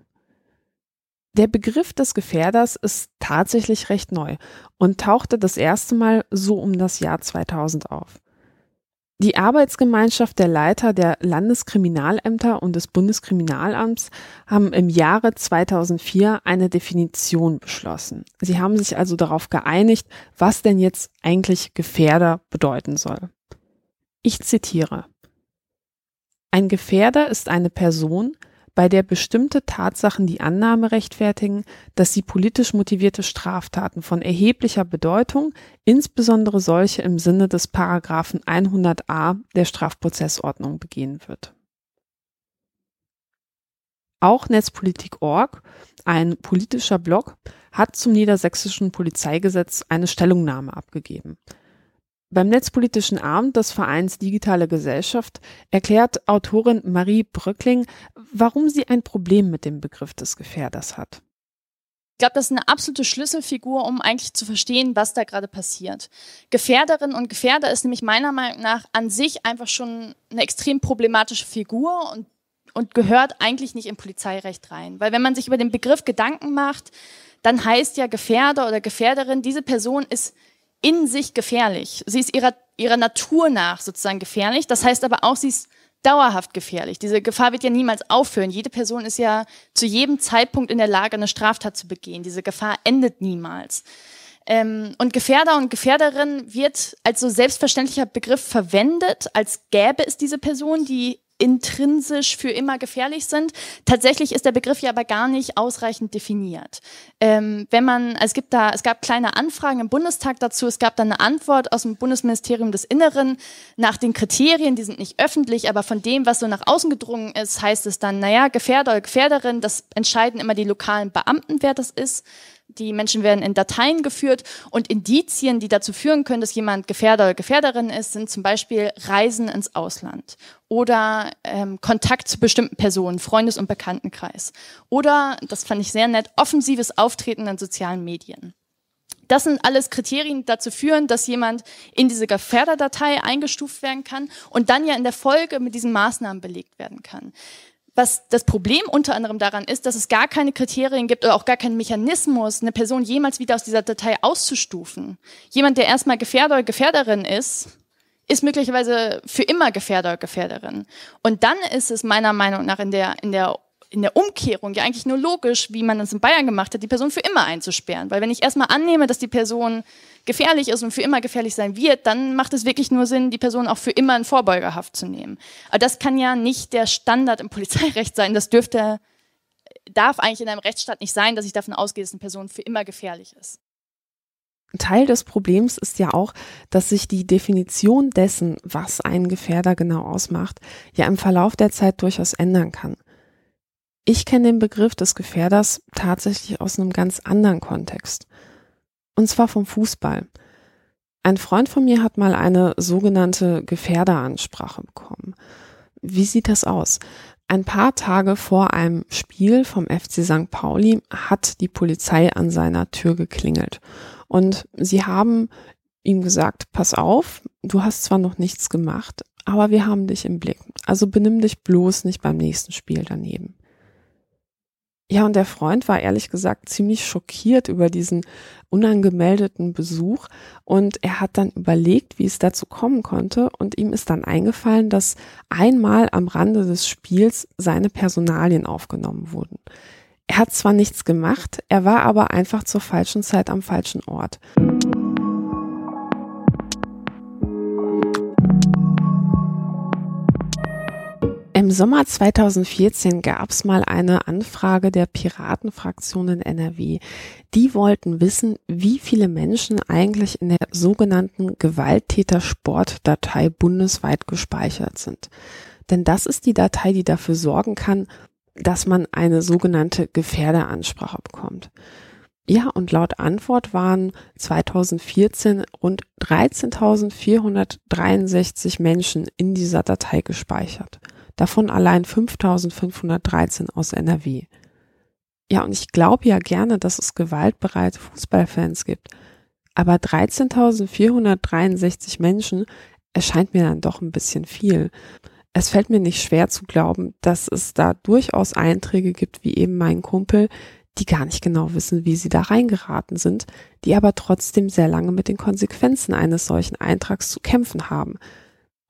Speaker 1: Der Begriff des Gefährders ist tatsächlich recht neu und tauchte das erste Mal so um das Jahr 2000 auf. Die Arbeitsgemeinschaft der Leiter der Landeskriminalämter und des Bundeskriminalamts haben im Jahre 2004 eine Definition beschlossen. Sie haben sich also darauf geeinigt, was denn jetzt eigentlich Gefährder bedeuten soll. Ich zitiere. Ein Gefährder ist eine Person, bei der bestimmte Tatsachen die Annahme rechtfertigen, dass sie politisch motivierte Straftaten von erheblicher Bedeutung, insbesondere solche im Sinne des Paragraphen 100a der Strafprozessordnung begehen wird. Auch Netzpolitik.org, ein politischer Blog, hat zum niedersächsischen Polizeigesetz eine Stellungnahme abgegeben. Beim Netzpolitischen Abend des Vereins Digitale Gesellschaft erklärt Autorin Marie Bröckling, warum sie ein Problem mit dem Begriff des Gefährders hat.
Speaker 5: Ich glaube, das ist eine absolute Schlüsselfigur, um eigentlich zu verstehen, was da gerade passiert. Gefährderin und Gefährder ist nämlich meiner Meinung nach an sich einfach schon eine extrem problematische Figur und, und gehört eigentlich nicht im Polizeirecht rein. Weil wenn man sich über den Begriff Gedanken macht, dann heißt ja Gefährder oder Gefährderin, diese Person ist in sich gefährlich. Sie ist ihrer, ihrer Natur nach sozusagen gefährlich. Das heißt aber auch, sie ist dauerhaft gefährlich. Diese Gefahr wird ja niemals aufhören. Jede Person ist ja zu jedem Zeitpunkt in der Lage, eine Straftat zu begehen. Diese Gefahr endet niemals. Ähm, und Gefährder und Gefährderin wird als so selbstverständlicher Begriff verwendet, als gäbe es diese Person, die intrinsisch für immer gefährlich sind. Tatsächlich ist der Begriff ja aber gar nicht ausreichend definiert. Ähm, wenn man, es gibt da, es gab kleine Anfragen im Bundestag dazu, es gab dann eine Antwort aus dem Bundesministerium des Inneren nach den Kriterien, die sind nicht öffentlich, aber von dem, was so nach außen gedrungen ist, heißt es dann, naja, Gefährder oder Gefährderin, das entscheiden immer die lokalen Beamten, wer das ist. Die Menschen werden in Dateien geführt und Indizien, die dazu führen können, dass jemand Gefährder oder Gefährderin ist, sind zum Beispiel Reisen ins Ausland oder ähm, Kontakt zu bestimmten Personen, Freundes- und Bekanntenkreis oder, das fand ich sehr nett, offensives Auftreten in sozialen Medien. Das sind alles Kriterien, die dazu führen, dass jemand in diese Gefährderdatei eingestuft werden kann und dann ja in der Folge mit diesen Maßnahmen belegt werden kann. Was das Problem unter anderem daran ist, dass es gar keine Kriterien gibt oder auch gar keinen Mechanismus, eine Person jemals wieder aus dieser Datei auszustufen. Jemand, der erstmal Gefährder oder Gefährderin ist, ist möglicherweise für immer Gefährder oder Gefährderin. Und dann ist es meiner Meinung nach in der, in der in der Umkehrung ja eigentlich nur logisch, wie man es in Bayern gemacht hat, die Person für immer einzusperren. Weil wenn ich erstmal annehme, dass die Person gefährlich ist und für immer gefährlich sein wird, dann macht es wirklich nur Sinn, die Person auch für immer in Vorbeugerhaft zu nehmen. Aber das kann ja nicht der Standard im Polizeirecht sein. Das dürfte, darf eigentlich in einem Rechtsstaat nicht sein, dass ich davon ausgehe, dass eine Person für immer gefährlich ist.
Speaker 1: Teil des Problems ist ja auch, dass sich die Definition dessen, was einen Gefährder genau ausmacht, ja im Verlauf der Zeit durchaus ändern kann. Ich kenne den Begriff des Gefährders tatsächlich aus einem ganz anderen Kontext. Und zwar vom Fußball. Ein Freund von mir hat mal eine sogenannte Gefährderansprache bekommen. Wie sieht das aus? Ein paar Tage vor einem Spiel vom FC St. Pauli hat die Polizei an seiner Tür geklingelt. Und sie haben ihm gesagt, pass auf, du hast zwar noch nichts gemacht, aber wir haben dich im Blick. Also benimm dich bloß nicht beim nächsten Spiel daneben. Ja, und der Freund war ehrlich gesagt ziemlich schockiert über diesen unangemeldeten Besuch und er hat dann überlegt, wie es dazu kommen konnte und ihm ist dann eingefallen, dass einmal am Rande des Spiels seine Personalien aufgenommen wurden. Er hat zwar nichts gemacht, er war aber einfach zur falschen Zeit am falschen Ort. Im Sommer 2014 gab es mal eine Anfrage der Piratenfraktion in NRW. Die wollten wissen, wie viele Menschen eigentlich in der sogenannten Gewalttäter-Sportdatei bundesweit gespeichert sind. Denn das ist die Datei, die dafür sorgen kann, dass man eine sogenannte Gefährderansprache bekommt. Ja, und laut Antwort waren 2014 rund 13.463 Menschen in dieser Datei gespeichert. Davon allein 5.513 aus NRW. Ja, und ich glaube ja gerne, dass es gewaltbereite Fußballfans gibt. Aber 13.463 Menschen erscheint mir dann doch ein bisschen viel. Es fällt mir nicht schwer zu glauben, dass es da durchaus Einträge gibt, wie eben mein Kumpel, die gar nicht genau wissen, wie sie da reingeraten sind, die aber trotzdem sehr lange mit den Konsequenzen eines solchen Eintrags zu kämpfen haben.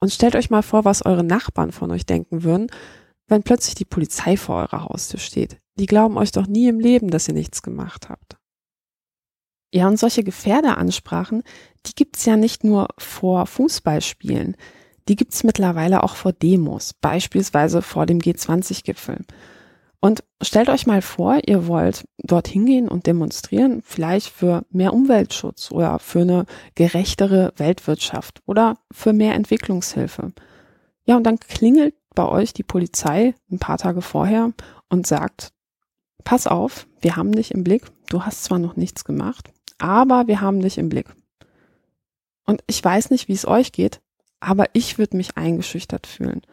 Speaker 1: Und stellt euch mal vor, was eure Nachbarn von euch denken würden, wenn plötzlich die Polizei vor eurer Haustür steht. Die glauben euch doch nie im Leben, dass ihr nichts gemacht habt. Ja, und solche Gefährderansprachen, die gibt's ja nicht nur vor Fußballspielen, die gibt's mittlerweile auch vor Demos, beispielsweise vor dem G20-Gipfel. Und stellt euch mal vor, ihr wollt dorthin gehen und demonstrieren, vielleicht für mehr Umweltschutz oder für eine gerechtere Weltwirtschaft oder für mehr Entwicklungshilfe. Ja, und dann klingelt bei euch die Polizei ein paar Tage vorher und sagt, pass auf, wir haben dich im Blick, du hast zwar noch nichts gemacht, aber wir haben dich im Blick. Und ich weiß nicht, wie es euch geht, aber ich würde mich eingeschüchtert fühlen.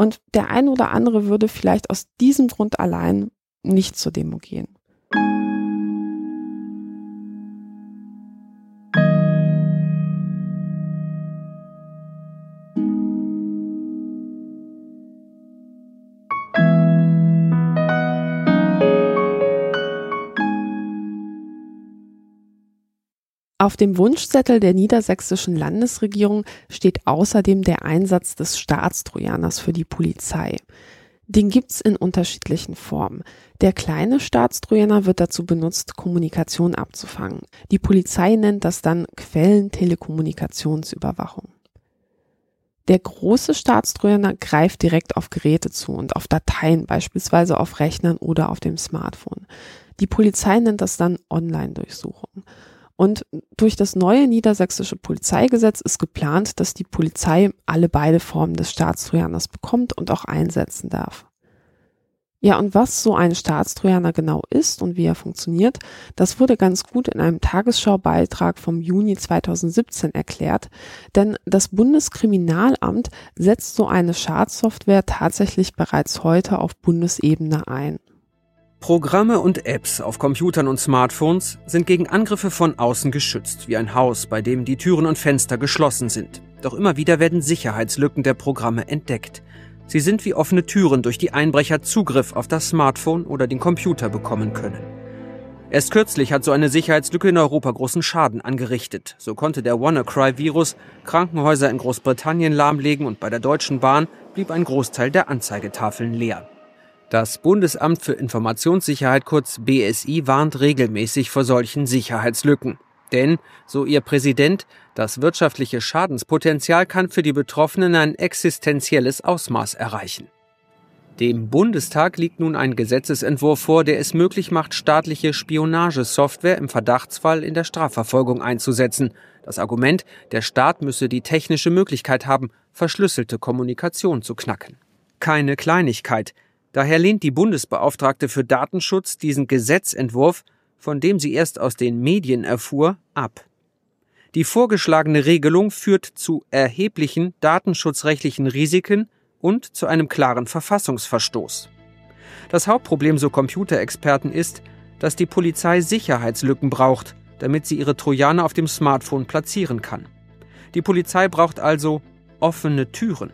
Speaker 1: Und der ein oder andere würde vielleicht aus diesem Grund allein nicht zur Demo gehen. Auf dem Wunschzettel der niedersächsischen Landesregierung steht außerdem der Einsatz des Staatstrojaners für die Polizei. Den gibt's in unterschiedlichen Formen. Der kleine Staatstrojaner wird dazu benutzt, Kommunikation abzufangen. Die Polizei nennt das dann Quellentelekommunikationsüberwachung. Der große Staatstrojaner greift direkt auf Geräte zu und auf Dateien, beispielsweise auf Rechnern oder auf dem Smartphone. Die Polizei nennt das dann Online-Durchsuchung. Und durch das neue niedersächsische Polizeigesetz ist geplant, dass die Polizei alle beide Formen des Staatstrojaners bekommt und auch einsetzen darf. Ja, und was so ein Staatstrojaner genau ist und wie er funktioniert, das wurde ganz gut in einem Tagesschaubeitrag vom Juni 2017 erklärt, denn das Bundeskriminalamt setzt so eine Schadsoftware tatsächlich bereits heute auf Bundesebene ein.
Speaker 10: Programme und Apps auf Computern und Smartphones sind gegen Angriffe von außen geschützt, wie ein Haus, bei dem die Türen und Fenster geschlossen sind. Doch immer wieder werden Sicherheitslücken der Programme entdeckt. Sie sind wie offene Türen, durch die Einbrecher Zugriff auf das Smartphone oder den Computer bekommen können. Erst kürzlich hat so eine Sicherheitslücke in Europa großen Schaden angerichtet. So konnte der WannaCry-Virus Krankenhäuser in Großbritannien lahmlegen und bei der Deutschen Bahn blieb ein Großteil der Anzeigetafeln leer. Das Bundesamt für Informationssicherheit kurz BSI warnt regelmäßig vor solchen Sicherheitslücken. Denn, so ihr Präsident, das wirtschaftliche Schadenspotenzial kann für die Betroffenen ein existenzielles Ausmaß erreichen. Dem Bundestag liegt nun ein Gesetzesentwurf vor, der es möglich macht, staatliche Spionagesoftware im Verdachtsfall in der Strafverfolgung einzusetzen. Das Argument, der Staat müsse die technische Möglichkeit haben, verschlüsselte Kommunikation zu knacken. Keine Kleinigkeit. Daher lehnt die Bundesbeauftragte für Datenschutz diesen Gesetzentwurf, von dem sie erst aus den Medien erfuhr, ab. Die vorgeschlagene Regelung führt zu erheblichen datenschutzrechtlichen Risiken und zu einem klaren Verfassungsverstoß. Das Hauptproblem, so Computerexperten, ist, dass die Polizei Sicherheitslücken braucht, damit sie ihre Trojaner auf dem Smartphone platzieren kann. Die Polizei braucht also offene Türen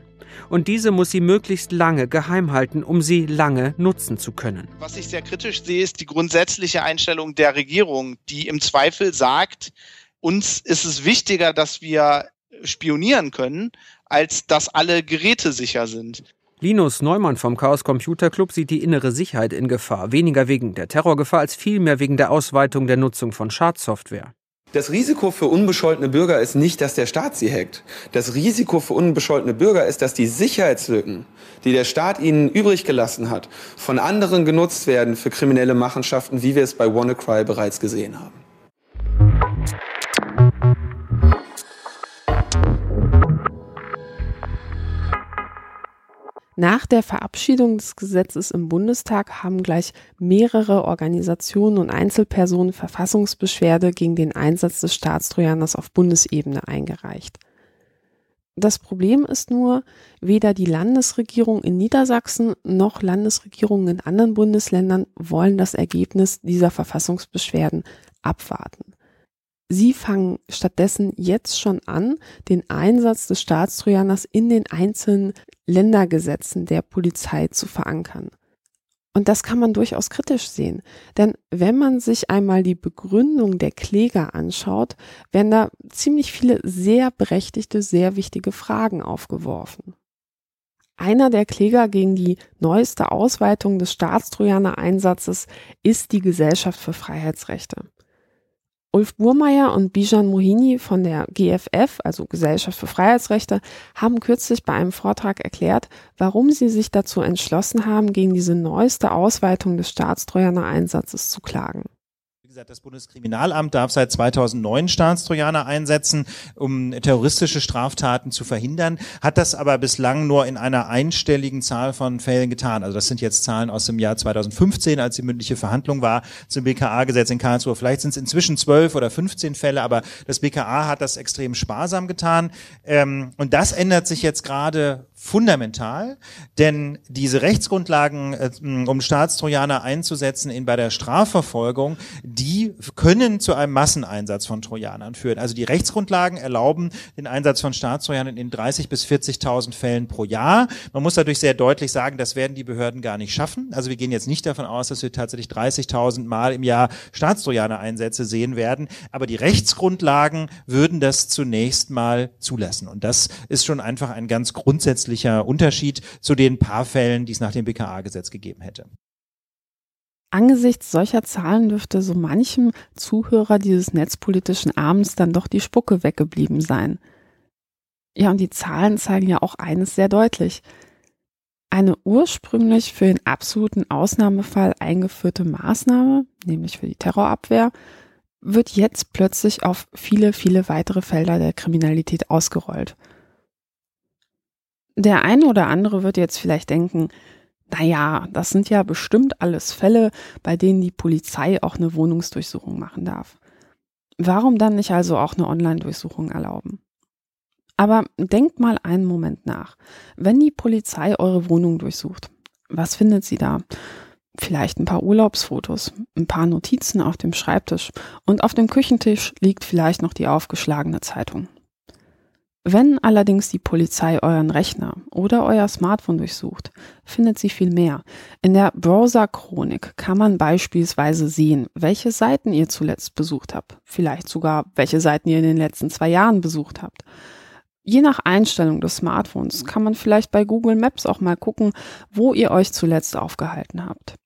Speaker 10: und diese muss sie möglichst lange geheim halten, um sie lange nutzen zu können.
Speaker 11: Was ich sehr kritisch sehe, ist die grundsätzliche Einstellung der Regierung, die im Zweifel sagt, uns ist es wichtiger, dass wir spionieren können, als dass alle Geräte sicher sind.
Speaker 10: Linus Neumann vom Chaos Computer Club sieht die innere Sicherheit in Gefahr, weniger wegen der Terrorgefahr als vielmehr wegen der Ausweitung der Nutzung von Schadsoftware.
Speaker 12: Das Risiko für unbescholtene Bürger ist nicht, dass der Staat sie hackt. Das Risiko für unbescholtene Bürger ist, dass die Sicherheitslücken, die der Staat ihnen übrig gelassen hat, von anderen genutzt werden für kriminelle Machenschaften, wie wir es bei WannaCry bereits gesehen haben.
Speaker 1: Nach der Verabschiedung des Gesetzes im Bundestag haben gleich mehrere Organisationen und Einzelpersonen Verfassungsbeschwerde gegen den Einsatz des Staatstrojaners auf Bundesebene eingereicht. Das Problem ist nur, weder die Landesregierung in Niedersachsen noch Landesregierungen in anderen Bundesländern wollen das Ergebnis dieser Verfassungsbeschwerden abwarten. Sie fangen stattdessen jetzt schon an, den Einsatz des Staatstrojaners in den einzelnen Ländergesetzen der Polizei zu verankern. Und das kann man durchaus kritisch sehen. Denn wenn man sich einmal die Begründung der Kläger anschaut, werden da ziemlich viele sehr berechtigte, sehr wichtige Fragen aufgeworfen. Einer der Kläger gegen die neueste Ausweitung des Staatstrojaner-Einsatzes ist die Gesellschaft für Freiheitsrechte. Ulf Burmeier und Bijan Mohini von der GFF, also Gesellschaft für Freiheitsrechte, haben kürzlich bei einem Vortrag erklärt, warum sie sich dazu entschlossen haben, gegen diese neueste Ausweitung des Staatstrojaner-Einsatzes zu klagen
Speaker 13: gesagt, das Bundeskriminalamt darf seit 2009 Staatstrojaner einsetzen, um terroristische Straftaten zu verhindern, hat das aber bislang nur in einer einstelligen Zahl von Fällen getan. Also das sind jetzt Zahlen aus dem Jahr 2015, als die mündliche Verhandlung war zum BKA-Gesetz in Karlsruhe. Vielleicht sind es inzwischen zwölf oder 15 Fälle, aber das BKA hat das extrem sparsam getan. Ähm, und das ändert sich jetzt gerade fundamental, denn diese Rechtsgrundlagen, äh, um Staatstrojaner einzusetzen in bei der Strafverfolgung, die können zu einem Masseneinsatz von Trojanern führen. Also die Rechtsgrundlagen erlauben den Einsatz von Staatstrojanern in 30 bis 40.000 Fällen pro Jahr. Man muss dadurch sehr deutlich sagen, das werden die Behörden gar nicht schaffen. Also wir gehen jetzt nicht davon aus, dass wir tatsächlich 30.000 Mal im Jahr Staatstrojaner-Einsätze sehen werden, aber die Rechtsgrundlagen würden das zunächst mal zulassen. Und das ist schon einfach ein ganz grundsätzliches wesentlicher Unterschied zu den paar Fällen, die es nach dem BKA-Gesetz gegeben hätte.
Speaker 1: Angesichts solcher Zahlen dürfte so manchem Zuhörer dieses netzpolitischen Abends dann doch die Spucke weggeblieben sein. Ja, und die Zahlen zeigen ja auch eines sehr deutlich. Eine ursprünglich für den absoluten Ausnahmefall eingeführte Maßnahme, nämlich für die Terrorabwehr, wird jetzt plötzlich auf viele, viele weitere Felder der Kriminalität ausgerollt. Der eine oder andere wird jetzt vielleicht denken, na ja, das sind ja bestimmt alles Fälle, bei denen die Polizei auch eine Wohnungsdurchsuchung machen darf. Warum dann nicht also auch eine Online-Durchsuchung erlauben? Aber denkt mal einen Moment nach. Wenn die Polizei eure Wohnung durchsucht, was findet sie da? Vielleicht ein paar Urlaubsfotos, ein paar Notizen auf dem Schreibtisch und auf dem Küchentisch liegt vielleicht noch die aufgeschlagene Zeitung. Wenn allerdings die Polizei euren Rechner oder euer Smartphone durchsucht, findet sie viel mehr. In der Browser-Chronik kann man beispielsweise sehen, welche Seiten ihr zuletzt besucht habt, vielleicht sogar welche Seiten ihr in den letzten zwei Jahren besucht habt. Je nach Einstellung des Smartphones kann man vielleicht bei Google Maps auch mal gucken, wo ihr euch zuletzt aufgehalten habt.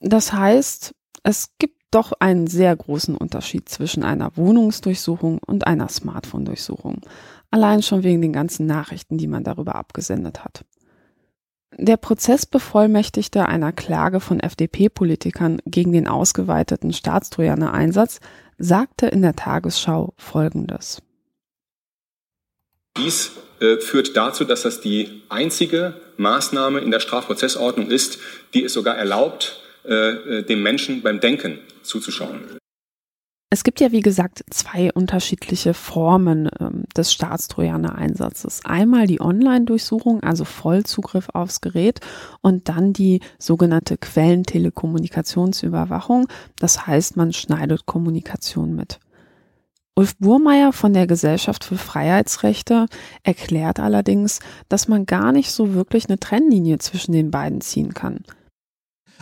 Speaker 1: Das heißt, es gibt doch einen sehr großen Unterschied zwischen einer Wohnungsdurchsuchung und einer Smartphone-Durchsuchung. Allein schon wegen den ganzen Nachrichten, die man darüber abgesendet hat. Der Prozessbevollmächtigte einer Klage von FDP-Politikern gegen den ausgeweiteten Staatstrojaner-Einsatz sagte in der Tagesschau Folgendes.
Speaker 14: Dies äh, führt dazu, dass das die einzige Maßnahme in der Strafprozessordnung ist, die es sogar erlaubt, äh, äh dem Menschen beim Denken zuzuschauen.
Speaker 1: Es gibt ja, wie gesagt, zwei unterschiedliche Formen ähm, des Staatstrojaner-Einsatzes. Einmal die Online-Durchsuchung, also Vollzugriff aufs Gerät, und dann die sogenannte Quellentelekommunikationsüberwachung. Das heißt, man schneidet Kommunikation mit. Ulf Burmeier von der Gesellschaft für Freiheitsrechte erklärt allerdings, dass man gar nicht so wirklich eine Trennlinie zwischen den beiden ziehen kann.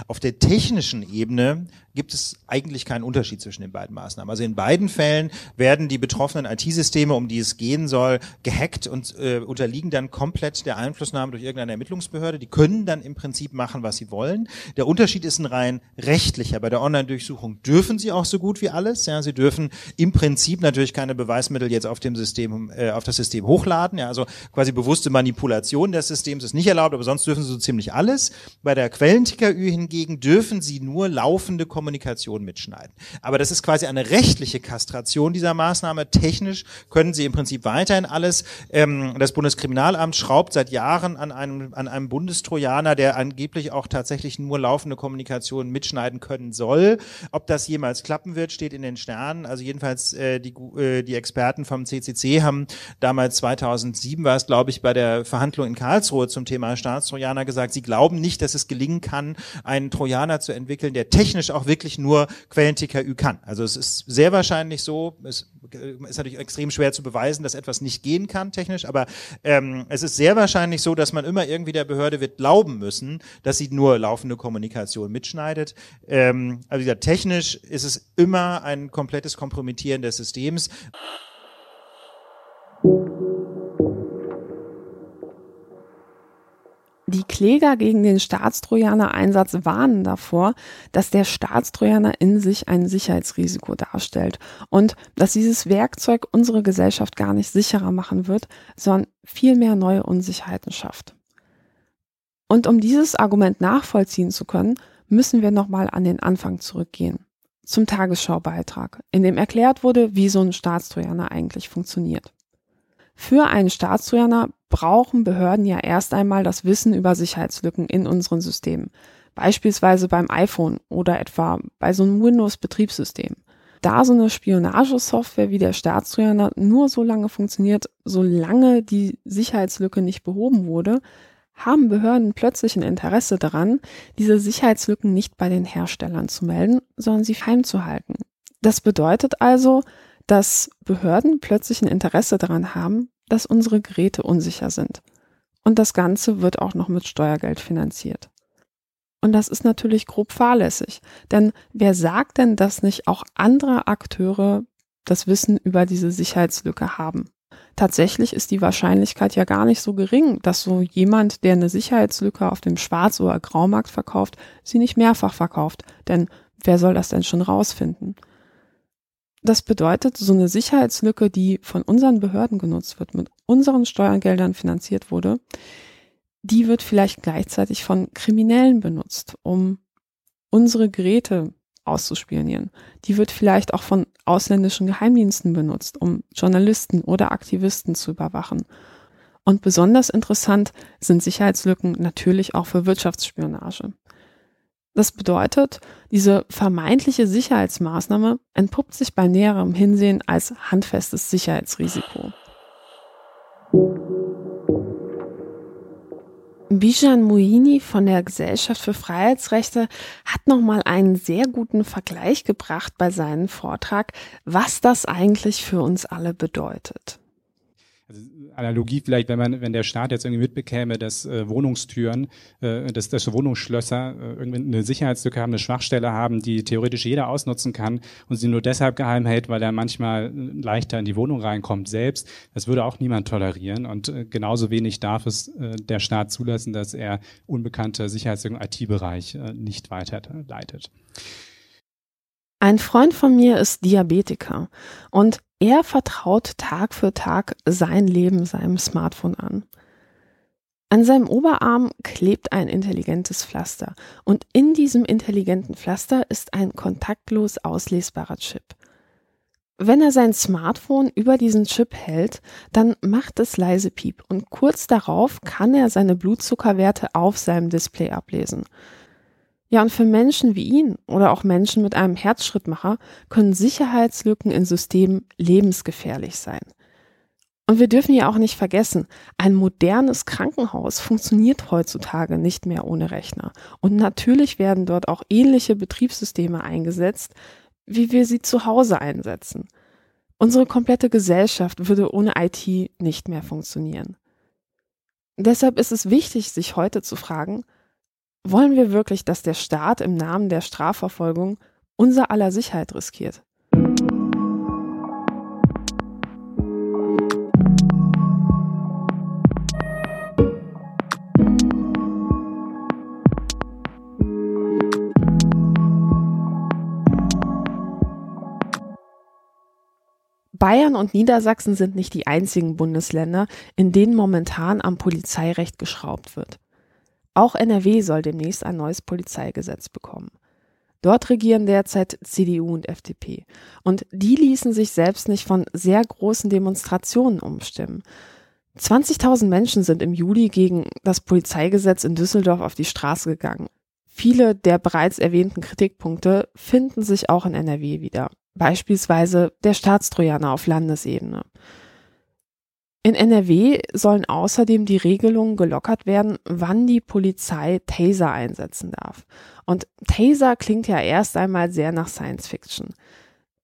Speaker 13: Auf der technischen Ebene gibt es eigentlich keinen Unterschied zwischen den beiden Maßnahmen. Also in beiden Fällen werden die betroffenen IT-Systeme, um die es gehen soll, gehackt und äh, unterliegen dann komplett der Einflussnahme durch irgendeine Ermittlungsbehörde. Die können dann im Prinzip machen, was sie wollen. Der Unterschied ist ein rein rechtlicher. Bei der Online-Durchsuchung dürfen sie auch so gut wie alles. Ja, sie dürfen im Prinzip natürlich keine Beweismittel jetzt auf dem System, äh, auf das System hochladen. Ja, also quasi bewusste Manipulation des Systems ist nicht erlaubt, aber sonst dürfen sie so ziemlich alles. Bei der Quellen-TKÜ hingegen dürfen sie nur laufende Kommunikation mitschneiden. Aber das ist quasi eine rechtliche Kastration dieser Maßnahme. Technisch können sie im Prinzip weiterhin alles. Ähm, das Bundeskriminalamt schraubt seit Jahren an einem, an einem Bundestrojaner, der angeblich auch tatsächlich nur laufende Kommunikation mitschneiden können soll. Ob das jemals klappen wird, steht in den Sternen. Also jedenfalls äh, die, äh, die Experten vom CCC haben damals 2007 war es, glaube ich, bei der Verhandlung in Karlsruhe zum Thema Staatstrojaner gesagt, sie glauben nicht, dass es gelingen kann, einen Trojaner zu entwickeln, der technisch auch wirklich nur Quellen-TKÜ kann. Also es ist sehr wahrscheinlich so, es ist natürlich extrem schwer zu beweisen, dass etwas nicht gehen kann technisch, aber ähm, es ist sehr wahrscheinlich so, dass man immer irgendwie der Behörde wird glauben müssen, dass sie nur laufende Kommunikation mitschneidet. Ähm, also ja, technisch ist es immer ein komplettes Kompromittieren des Systems.
Speaker 1: Die Kläger gegen den Staatstrojaner-Einsatz warnen davor, dass der Staatstrojaner in sich ein Sicherheitsrisiko darstellt und dass dieses Werkzeug unsere Gesellschaft gar nicht sicherer machen wird, sondern vielmehr neue Unsicherheiten schafft. Und um dieses Argument nachvollziehen zu können, müssen wir nochmal an den Anfang zurückgehen. Zum Tagesschaubeitrag, in dem erklärt wurde, wie so ein Staatstrojaner eigentlich funktioniert. Für einen Staatstrojaner brauchen Behörden ja erst einmal das Wissen über Sicherheitslücken in unseren Systemen, beispielsweise beim iPhone oder etwa bei so einem Windows-Betriebssystem. Da so eine Spionagesoftware wie der Staatstrojaner nur so lange funktioniert, solange die Sicherheitslücke nicht behoben wurde, haben Behörden plötzlich ein Interesse daran, diese Sicherheitslücken nicht bei den Herstellern zu melden, sondern sie heimzuhalten. Das bedeutet also, dass Behörden plötzlich ein Interesse daran haben, dass unsere Geräte unsicher sind. Und das Ganze wird auch noch mit Steuergeld finanziert. Und das ist natürlich grob fahrlässig. Denn wer sagt denn, dass nicht auch andere Akteure das Wissen über diese Sicherheitslücke haben? Tatsächlich ist die Wahrscheinlichkeit ja gar nicht so gering, dass so jemand, der eine Sicherheitslücke auf dem Schwarz- oder Graumarkt verkauft, sie nicht mehrfach verkauft. Denn wer soll das denn schon rausfinden? Das bedeutet, so eine Sicherheitslücke, die von unseren Behörden genutzt wird, mit unseren Steuergeldern finanziert wurde, die wird vielleicht gleichzeitig von Kriminellen benutzt, um unsere Geräte auszuspionieren. Die wird vielleicht auch von ausländischen Geheimdiensten benutzt, um Journalisten oder Aktivisten zu überwachen. Und besonders interessant sind Sicherheitslücken natürlich auch für Wirtschaftsspionage. Das bedeutet, diese vermeintliche Sicherheitsmaßnahme entpuppt sich bei näherem Hinsehen als handfestes Sicherheitsrisiko. Bijan Muini von der Gesellschaft für Freiheitsrechte hat nochmal einen sehr guten Vergleich gebracht bei seinem Vortrag, was das eigentlich für uns alle bedeutet.
Speaker 15: Analogie vielleicht, wenn man, wenn der Staat jetzt irgendwie mitbekäme, dass äh, Wohnungstüren, äh, dass, dass Wohnungsschlösser äh, irgendwie eine Sicherheitslücke haben, eine Schwachstelle haben, die theoretisch jeder ausnutzen kann und sie nur deshalb geheim hält, weil er manchmal leichter in die Wohnung reinkommt selbst. Das würde auch niemand tolerieren und äh, genauso wenig darf es äh, der Staat zulassen, dass er unbekannte Sicherheitslücken im IT-Bereich äh, nicht weiterleitet.
Speaker 1: Ein Freund von mir ist Diabetiker und er vertraut Tag für Tag sein Leben seinem Smartphone an. An seinem Oberarm klebt ein intelligentes Pflaster und in diesem intelligenten Pflaster ist ein kontaktlos auslesbarer Chip. Wenn er sein Smartphone über diesen Chip hält, dann macht es leise Piep und kurz darauf kann er seine Blutzuckerwerte auf seinem Display ablesen. Ja, und für Menschen wie ihn oder auch Menschen mit einem Herzschrittmacher können Sicherheitslücken in Systemen lebensgefährlich sein. Und wir dürfen ja auch nicht vergessen, ein modernes Krankenhaus funktioniert heutzutage nicht mehr ohne Rechner. Und natürlich werden dort auch ähnliche Betriebssysteme eingesetzt, wie wir sie zu Hause einsetzen. Unsere komplette Gesellschaft würde ohne IT nicht mehr funktionieren. Deshalb ist es wichtig, sich heute zu fragen, wollen wir wirklich, dass der Staat im Namen der Strafverfolgung unser aller Sicherheit riskiert? Bayern und Niedersachsen sind nicht die einzigen Bundesländer, in denen momentan am Polizeirecht geschraubt wird. Auch NRW soll demnächst ein neues Polizeigesetz bekommen. Dort regieren derzeit CDU und FDP. Und die ließen sich selbst nicht von sehr großen Demonstrationen umstimmen. 20.000 Menschen sind im Juli gegen das Polizeigesetz in Düsseldorf auf die Straße gegangen. Viele der bereits erwähnten Kritikpunkte finden sich auch in NRW wieder. Beispielsweise der Staatstrojaner auf Landesebene. In NRW sollen außerdem die Regelungen gelockert werden, wann die Polizei Taser einsetzen darf. Und Taser klingt ja erst einmal sehr nach Science Fiction.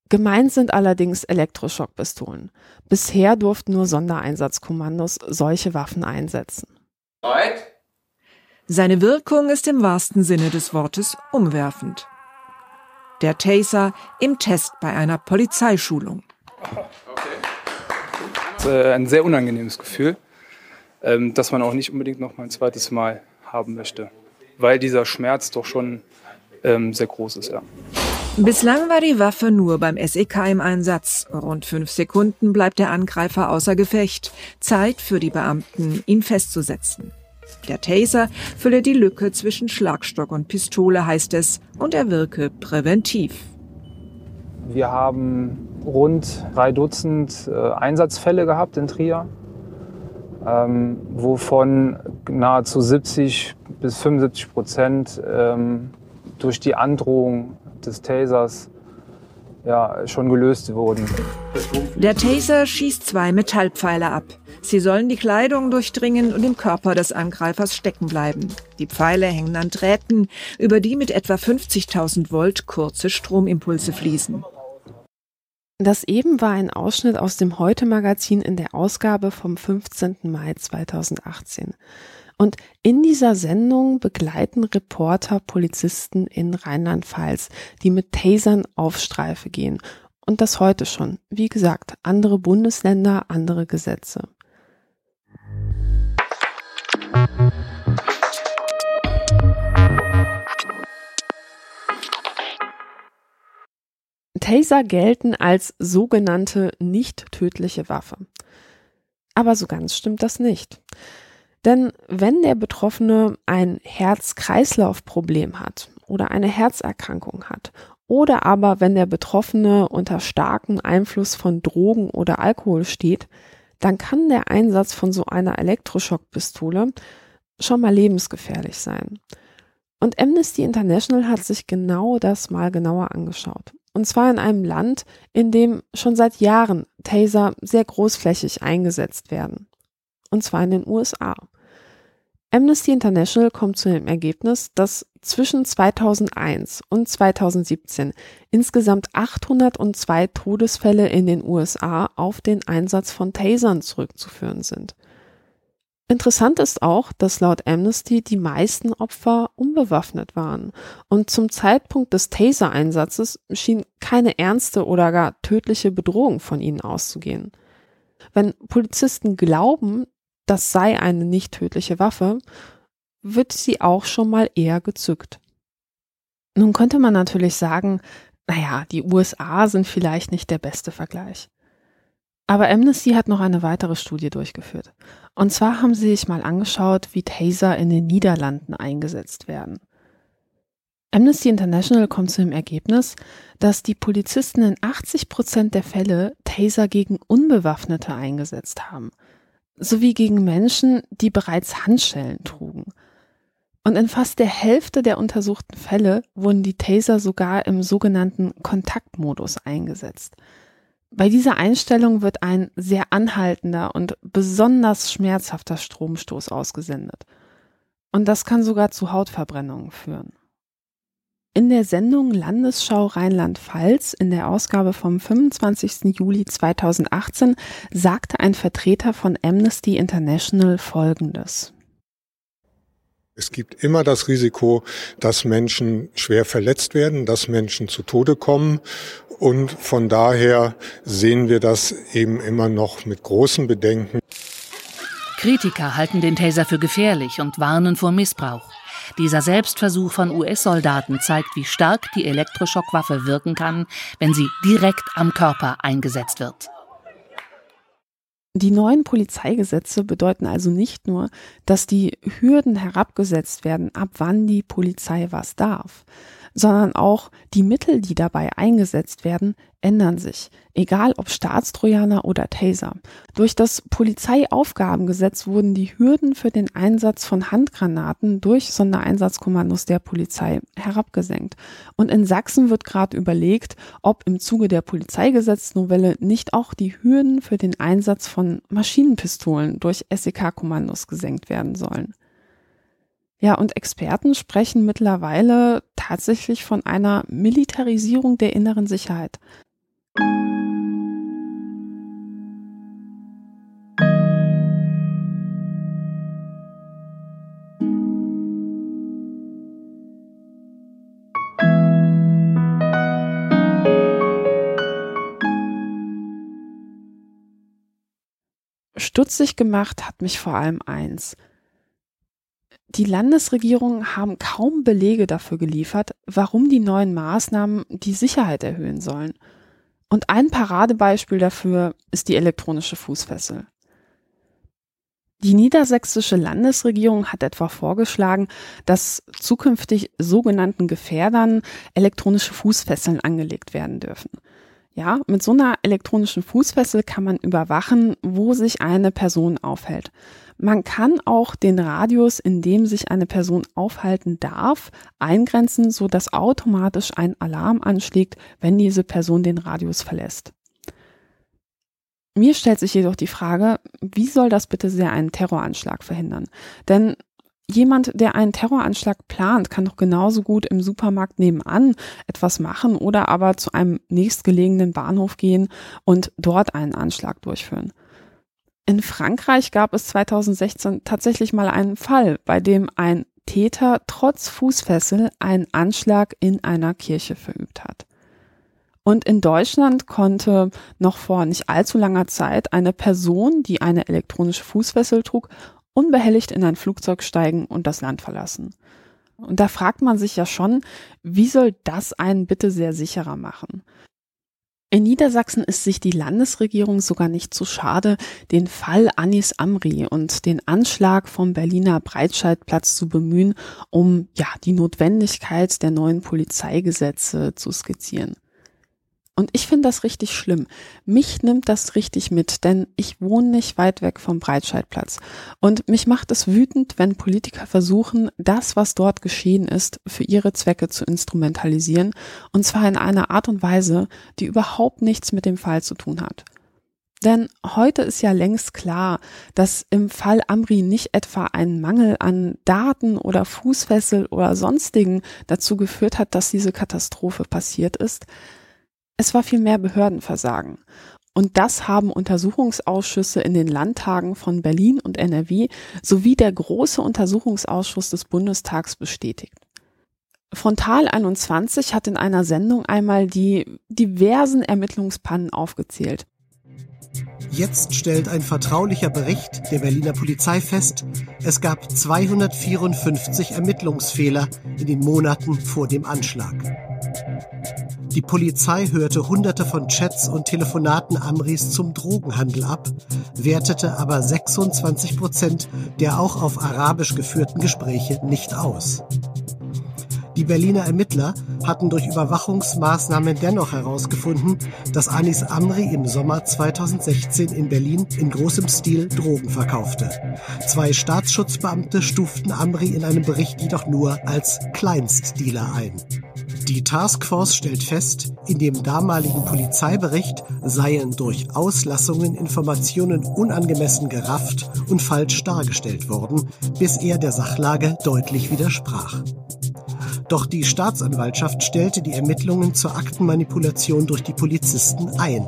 Speaker 1: Gemeint sind allerdings Elektroschockpistolen. Bisher durften nur Sondereinsatzkommandos solche Waffen einsetzen.
Speaker 16: Right. Seine Wirkung ist im wahrsten Sinne des Wortes umwerfend. Der Taser im Test bei einer Polizeischulung.
Speaker 17: Ist äh, ein sehr unangenehmes Gefühl, ähm, das man auch nicht unbedingt noch mal ein zweites Mal haben möchte, weil dieser Schmerz doch schon ähm, sehr groß ist. Ja.
Speaker 16: Bislang war die Waffe nur beim SEK im Einsatz. Rund fünf Sekunden bleibt der Angreifer außer Gefecht. Zeit für die Beamten, ihn festzusetzen. Der Taser fülle die Lücke zwischen Schlagstock und Pistole, heißt es, und er wirke präventiv.
Speaker 17: Wir haben rund drei Dutzend äh, Einsatzfälle gehabt in Trier, ähm, wovon nahezu 70 bis 75 Prozent ähm, durch die Androhung des Tasers ja, schon gelöst wurden.
Speaker 16: Der Taser schießt zwei Metallpfeile ab. Sie sollen die Kleidung durchdringen und im Körper des Angreifers stecken bleiben. Die Pfeile hängen an Drähten, über die mit etwa 50.000 Volt kurze Stromimpulse fließen.
Speaker 1: Das eben war ein Ausschnitt aus dem Heute-Magazin in der Ausgabe vom 15. Mai 2018. Und in dieser Sendung begleiten Reporter Polizisten in Rheinland-Pfalz, die mit Tasern auf Streife gehen. Und das heute schon. Wie gesagt, andere Bundesländer, andere Gesetze. Taser gelten als sogenannte nicht tödliche Waffe. Aber so ganz stimmt das nicht. Denn wenn der Betroffene ein Herz-Kreislauf-Problem hat oder eine Herzerkrankung hat oder aber wenn der Betroffene unter starkem Einfluss von Drogen oder Alkohol steht, dann kann der Einsatz von so einer Elektroschockpistole schon mal lebensgefährlich sein. Und Amnesty International hat sich genau das mal genauer angeschaut. Und zwar in einem Land, in dem schon seit Jahren Taser sehr großflächig eingesetzt werden. Und zwar in den USA. Amnesty International kommt zu dem Ergebnis, dass zwischen 2001 und 2017 insgesamt 802 Todesfälle in den USA auf den Einsatz von Tasern zurückzuführen sind. Interessant ist auch, dass laut Amnesty die meisten Opfer unbewaffnet waren und zum Zeitpunkt des Taser-Einsatzes schien keine ernste oder gar tödliche Bedrohung von ihnen auszugehen. Wenn Polizisten glauben, das sei eine nicht tödliche Waffe, wird sie auch schon mal eher gezückt. Nun könnte man natürlich sagen, naja, die USA sind vielleicht nicht der beste Vergleich. Aber Amnesty hat noch eine weitere Studie durchgeführt. Und zwar haben sie sich mal angeschaut, wie Taser in den Niederlanden eingesetzt werden. Amnesty International kommt zu dem Ergebnis, dass die Polizisten in 80 Prozent der Fälle Taser gegen Unbewaffnete eingesetzt haben – sowie gegen Menschen, die bereits Handschellen trugen. Und in fast der Hälfte der untersuchten Fälle wurden die Taser sogar im sogenannten Kontaktmodus eingesetzt. Bei dieser Einstellung wird ein sehr anhaltender und besonders schmerzhafter Stromstoß ausgesendet. Und das kann sogar zu Hautverbrennungen führen. In der Sendung Landesschau Rheinland-Pfalz in der Ausgabe vom 25. Juli 2018 sagte ein Vertreter von Amnesty International Folgendes.
Speaker 18: Es gibt immer das Risiko, dass Menschen schwer verletzt werden, dass Menschen zu Tode kommen. Und von daher sehen wir das eben immer noch mit großen Bedenken.
Speaker 19: Kritiker halten den Taser für gefährlich und warnen vor Missbrauch. Dieser Selbstversuch von US-Soldaten zeigt, wie stark die Elektroschockwaffe wirken kann, wenn sie direkt am Körper eingesetzt wird.
Speaker 1: Die neuen Polizeigesetze bedeuten also nicht nur, dass die Hürden herabgesetzt werden, ab wann die Polizei was darf, sondern auch die Mittel, die dabei eingesetzt werden, ändern sich, egal ob Staatstrojaner oder Taser. Durch das Polizeiaufgabengesetz wurden die Hürden für den Einsatz von Handgranaten durch Sondereinsatzkommandos der Polizei herabgesenkt. Und in Sachsen wird gerade überlegt, ob im Zuge der Polizeigesetznovelle nicht auch die Hürden für den Einsatz von Maschinenpistolen durch SEK-Kommandos gesenkt werden sollen. Ja, und Experten sprechen mittlerweile tatsächlich von einer Militarisierung der inneren Sicherheit. Stutzig gemacht hat mich vor allem eins – die Landesregierungen haben kaum Belege dafür geliefert, warum die neuen Maßnahmen die Sicherheit erhöhen sollen. Und ein Paradebeispiel dafür ist die elektronische Fußfessel. Die niedersächsische Landesregierung hat etwa vorgeschlagen, dass zukünftig sogenannten Gefährdern elektronische Fußfesseln angelegt werden dürfen. Ja, mit so einer elektronischen Fußfessel kann man überwachen, wo sich eine Person aufhält. Man kann auch den Radius, in dem sich eine Person aufhalten darf, eingrenzen, so dass automatisch ein Alarm anschlägt, wenn diese Person den Radius verlässt. Mir stellt sich jedoch die Frage, wie soll das bitte sehr einen Terroranschlag verhindern? Denn jemand, der einen Terroranschlag plant, kann doch genauso gut im Supermarkt nebenan etwas machen oder aber zu einem nächstgelegenen Bahnhof gehen und dort einen Anschlag durchführen. In Frankreich gab es 2016 tatsächlich mal einen Fall, bei dem ein Täter trotz Fußfessel einen Anschlag in einer Kirche verübt hat. Und in Deutschland konnte noch vor nicht allzu langer Zeit eine Person, die eine elektronische Fußfessel trug, unbehelligt in ein Flugzeug steigen und das Land verlassen. Und da fragt man sich ja schon, wie soll das einen bitte sehr sicherer machen? In Niedersachsen ist sich die Landesregierung sogar nicht zu schade, den Fall Anis Amri und den Anschlag vom Berliner Breitscheidplatz zu bemühen, um ja die Notwendigkeit der neuen Polizeigesetze zu skizzieren. Und ich finde das richtig schlimm. Mich nimmt das richtig mit, denn ich wohne nicht weit weg vom Breitscheidplatz. Und mich macht es wütend, wenn Politiker versuchen, das, was dort geschehen ist, für ihre Zwecke zu instrumentalisieren. Und zwar in einer Art und Weise, die überhaupt nichts mit dem Fall zu tun hat. Denn heute ist ja längst klar, dass im Fall Amri nicht etwa ein Mangel an Daten oder Fußfessel oder sonstigen dazu geführt hat, dass diese Katastrophe passiert ist, es war vielmehr Behördenversagen. Und das haben Untersuchungsausschüsse in den Landtagen von Berlin und NRW sowie der große Untersuchungsausschuss des Bundestags bestätigt. Frontal 21 hat in einer Sendung einmal die diversen Ermittlungspannen aufgezählt.
Speaker 20: Jetzt stellt ein vertraulicher Bericht der Berliner Polizei fest, es gab 254 Ermittlungsfehler in den Monaten vor dem Anschlag. Die Polizei hörte hunderte von Chats und Telefonaten Amris zum Drogenhandel ab, wertete aber 26 Prozent der auch auf Arabisch geführten Gespräche nicht aus. Die Berliner Ermittler hatten durch Überwachungsmaßnahmen dennoch herausgefunden, dass Anis Amri im Sommer 2016 in Berlin in großem Stil Drogen verkaufte. Zwei Staatsschutzbeamte stuften Amri in einem Bericht jedoch nur als Kleinstdealer ein. Die Taskforce stellt fest, in dem damaligen Polizeibericht seien durch Auslassungen Informationen unangemessen gerafft und falsch dargestellt worden, bis er der Sachlage deutlich widersprach. Doch die Staatsanwaltschaft stellte die Ermittlungen zur Aktenmanipulation durch die Polizisten ein.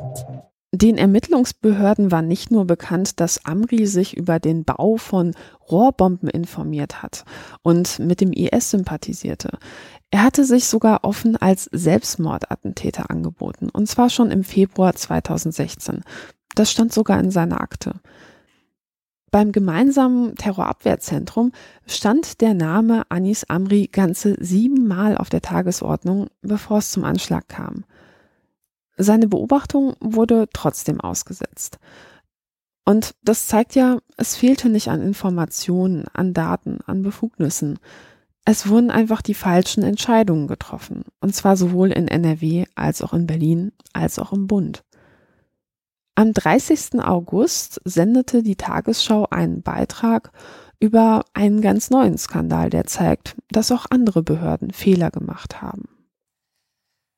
Speaker 1: Den Ermittlungsbehörden war nicht nur bekannt, dass Amri sich über den Bau von Rohrbomben informiert hat und mit dem IS sympathisierte. Er hatte sich sogar offen als Selbstmordattentäter angeboten, und zwar schon im Februar 2016. Das stand sogar in seiner Akte. Beim gemeinsamen Terrorabwehrzentrum stand der Name Anis Amri ganze siebenmal auf der Tagesordnung, bevor es zum Anschlag kam. Seine Beobachtung wurde trotzdem ausgesetzt. Und das zeigt ja, es fehlte nicht an Informationen, an Daten, an Befugnissen. Es wurden einfach die falschen Entscheidungen getroffen. Und zwar sowohl in NRW als auch in Berlin als auch im Bund. Am 30. August sendete die Tagesschau einen Beitrag über einen ganz neuen Skandal, der zeigt, dass auch andere Behörden Fehler gemacht haben.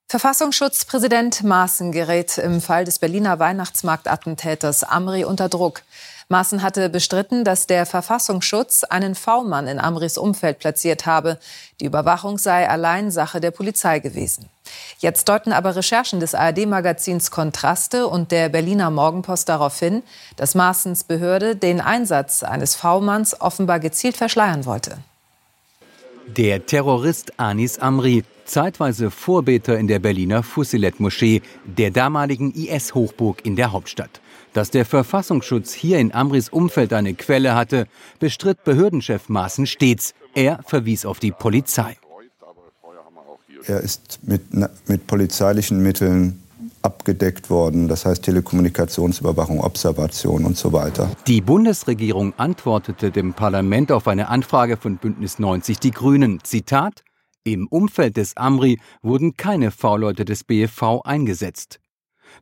Speaker 21: Verfassungsschutzpräsident Maaßen gerät im Fall des Berliner Weihnachtsmarktattentäters Amri unter Druck. Maaßen hatte bestritten, dass der Verfassungsschutz einen V-Mann in Amris Umfeld platziert habe. Die Überwachung sei allein Sache der Polizei gewesen. Jetzt deuten aber Recherchen des ARD-Magazins Kontraste und der Berliner Morgenpost darauf hin, dass Maaßens Behörde den Einsatz eines V-Manns offenbar gezielt verschleiern wollte.
Speaker 22: Der Terrorist Anis Amri zeitweise Vorbeter in der Berliner Fusilet-Moschee, der damaligen IS-Hochburg in der Hauptstadt. Dass der Verfassungsschutz hier in Amris Umfeld eine Quelle hatte, bestritt Behördenchef Maaßen stets. Er verwies auf die Polizei.
Speaker 23: Er ist mit, mit polizeilichen Mitteln abgedeckt worden, das heißt Telekommunikationsüberwachung, Observation und so weiter.
Speaker 22: Die Bundesregierung antwortete dem Parlament auf eine Anfrage von Bündnis 90 Die Grünen. Zitat im Umfeld des Amri wurden keine V-Leute des BFV eingesetzt.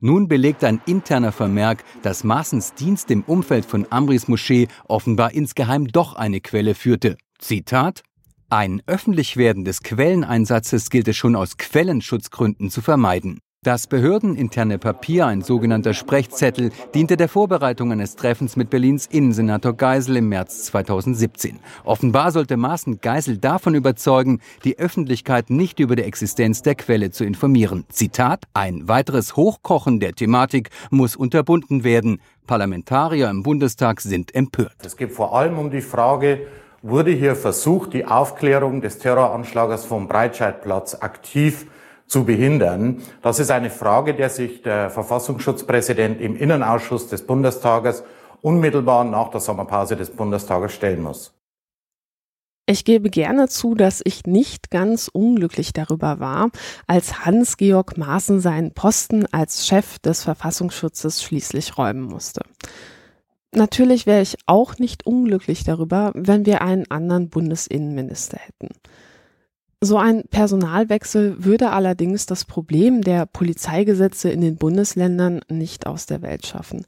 Speaker 22: Nun belegt ein interner Vermerk, dass Maaßens Dienst im Umfeld von Amris Moschee offenbar insgeheim doch eine Quelle führte. Zitat Ein Öffentlichwerden des Quelleneinsatzes gilt es schon aus Quellenschutzgründen zu vermeiden. Das behördeninterne Papier, ein sogenannter Sprechzettel, diente der Vorbereitung eines Treffens mit Berlins Innensenator Geisel im März 2017. Offenbar sollte Maaßen Geisel davon überzeugen, die Öffentlichkeit nicht über die Existenz der Quelle zu informieren. Zitat, ein weiteres Hochkochen der Thematik muss unterbunden werden. Parlamentarier im Bundestag sind empört.
Speaker 24: Es geht vor allem um die Frage, wurde hier versucht, die Aufklärung des Terroranschlags vom Breitscheidplatz aktiv zu behindern. Das ist eine Frage, der sich der Verfassungsschutzpräsident im Innenausschuss des Bundestages unmittelbar nach der Sommerpause des Bundestages stellen muss.
Speaker 1: Ich gebe gerne zu, dass ich nicht ganz unglücklich darüber war, als Hans-Georg Maaßen seinen Posten als Chef des Verfassungsschutzes schließlich räumen musste. Natürlich wäre ich auch nicht unglücklich darüber, wenn wir einen anderen Bundesinnenminister hätten. So ein Personalwechsel würde allerdings das Problem der Polizeigesetze in den Bundesländern nicht aus der Welt schaffen.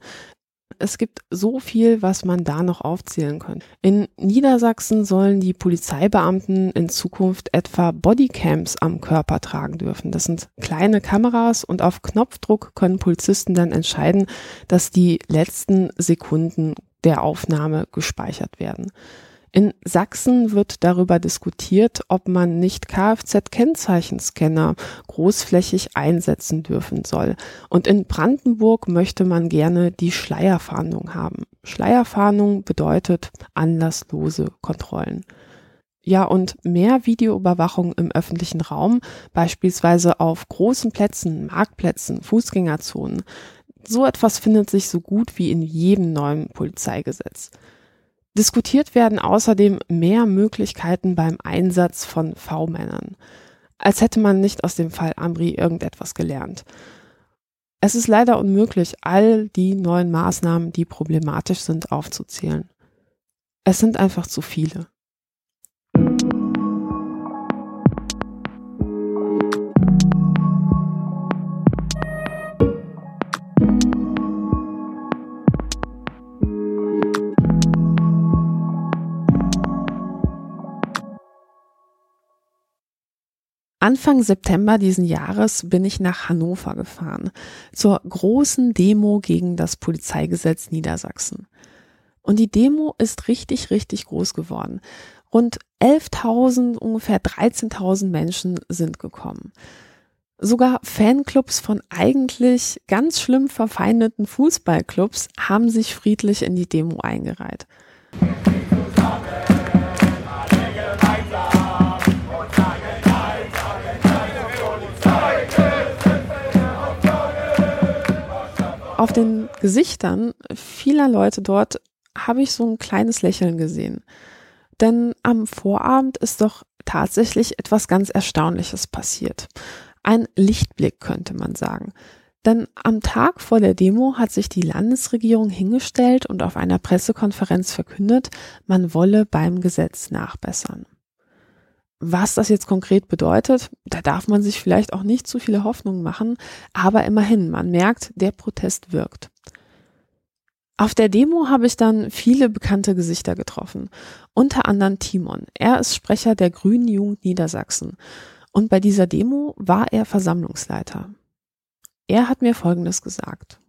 Speaker 1: Es gibt so viel, was man da noch aufzählen könnte. In Niedersachsen sollen die Polizeibeamten in Zukunft etwa Bodycams am Körper tragen dürfen. Das sind kleine Kameras und auf Knopfdruck können Polizisten dann entscheiden, dass die letzten Sekunden der Aufnahme gespeichert werden. In Sachsen wird darüber diskutiert, ob man nicht Kfz-Kennzeichenscanner großflächig einsetzen dürfen soll. Und in Brandenburg möchte man gerne die Schleierfahndung haben. Schleierfahndung bedeutet anlasslose Kontrollen. Ja, und mehr Videoüberwachung im öffentlichen Raum, beispielsweise auf großen Plätzen, Marktplätzen, Fußgängerzonen. So etwas findet sich so gut wie in jedem neuen Polizeigesetz. Diskutiert werden außerdem mehr Möglichkeiten beim Einsatz von V-Männern. Als hätte man nicht aus dem Fall Amri irgendetwas gelernt. Es ist leider unmöglich, all die neuen Maßnahmen, die problematisch sind, aufzuzählen. Es sind einfach zu viele. Anfang September diesen Jahres bin ich nach Hannover gefahren zur großen Demo gegen das Polizeigesetz Niedersachsen. Und die Demo ist richtig, richtig groß geworden. Rund 11.000, ungefähr 13.000 Menschen sind gekommen. Sogar Fanclubs von eigentlich ganz schlimm verfeindeten Fußballclubs haben sich friedlich in die Demo eingereiht. Auf den Gesichtern vieler Leute dort habe ich so ein kleines Lächeln gesehen. Denn am Vorabend ist doch tatsächlich etwas ganz Erstaunliches passiert. Ein Lichtblick könnte man sagen. Denn am Tag vor der Demo hat sich die Landesregierung hingestellt und auf einer Pressekonferenz verkündet, man wolle beim Gesetz nachbessern. Was das jetzt konkret bedeutet, da darf man sich vielleicht auch nicht zu viele Hoffnungen machen, aber immerhin, man merkt, der Protest wirkt. Auf der Demo habe ich dann viele bekannte Gesichter getroffen, unter anderem Timon. Er ist Sprecher der Grünen Jugend Niedersachsen und bei dieser Demo war er Versammlungsleiter. Er hat mir Folgendes gesagt.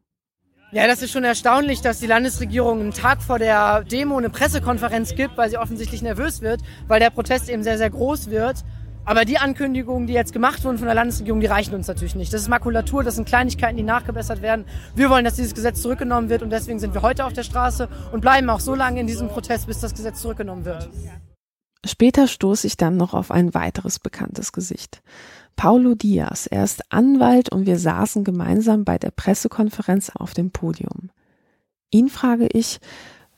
Speaker 25: Ja, das ist schon erstaunlich, dass die Landesregierung einen Tag vor der Demo eine Pressekonferenz gibt, weil sie offensichtlich nervös wird, weil der Protest eben sehr, sehr groß wird. Aber die Ankündigungen, die jetzt gemacht wurden von der Landesregierung, die reichen uns natürlich nicht. Das ist Makulatur, das sind Kleinigkeiten, die nachgebessert werden. Wir wollen, dass dieses Gesetz zurückgenommen wird und deswegen sind wir heute auf der Straße und bleiben auch so lange in diesem Protest, bis das Gesetz zurückgenommen wird.
Speaker 1: Später stoße ich dann noch auf ein weiteres bekanntes Gesicht. Paulo Diaz. Er ist Anwalt und wir saßen gemeinsam bei der Pressekonferenz auf dem Podium. Ihn frage ich,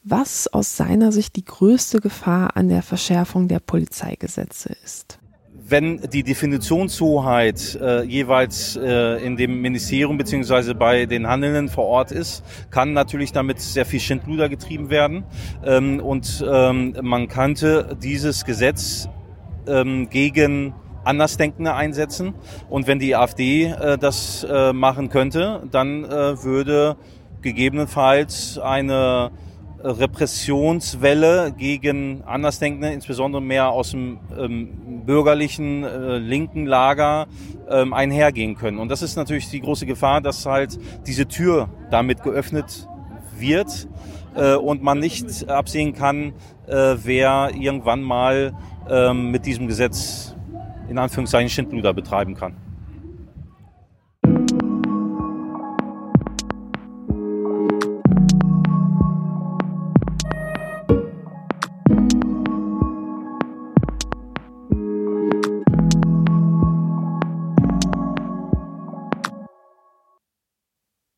Speaker 1: was aus seiner Sicht die größte Gefahr an der Verschärfung der Polizeigesetze ist
Speaker 26: wenn die Definitionshoheit äh, jeweils äh, in dem Ministerium beziehungsweise bei den Handelnden vor Ort ist, kann natürlich damit sehr viel Schindluder getrieben werden. Ähm, und ähm, man könnte dieses Gesetz ähm, gegen Andersdenkende einsetzen. Und wenn die AfD äh, das äh, machen könnte, dann äh, würde gegebenenfalls eine Repressionswelle gegen Andersdenkende, insbesondere mehr aus dem ähm, bürgerlichen äh, linken Lager ähm, einhergehen können. Und das ist natürlich die große Gefahr, dass halt diese Tür damit geöffnet wird äh, und man nicht absehen kann, äh, wer irgendwann mal ähm, mit diesem Gesetz in Anführungszeichen Schindluder betreiben kann.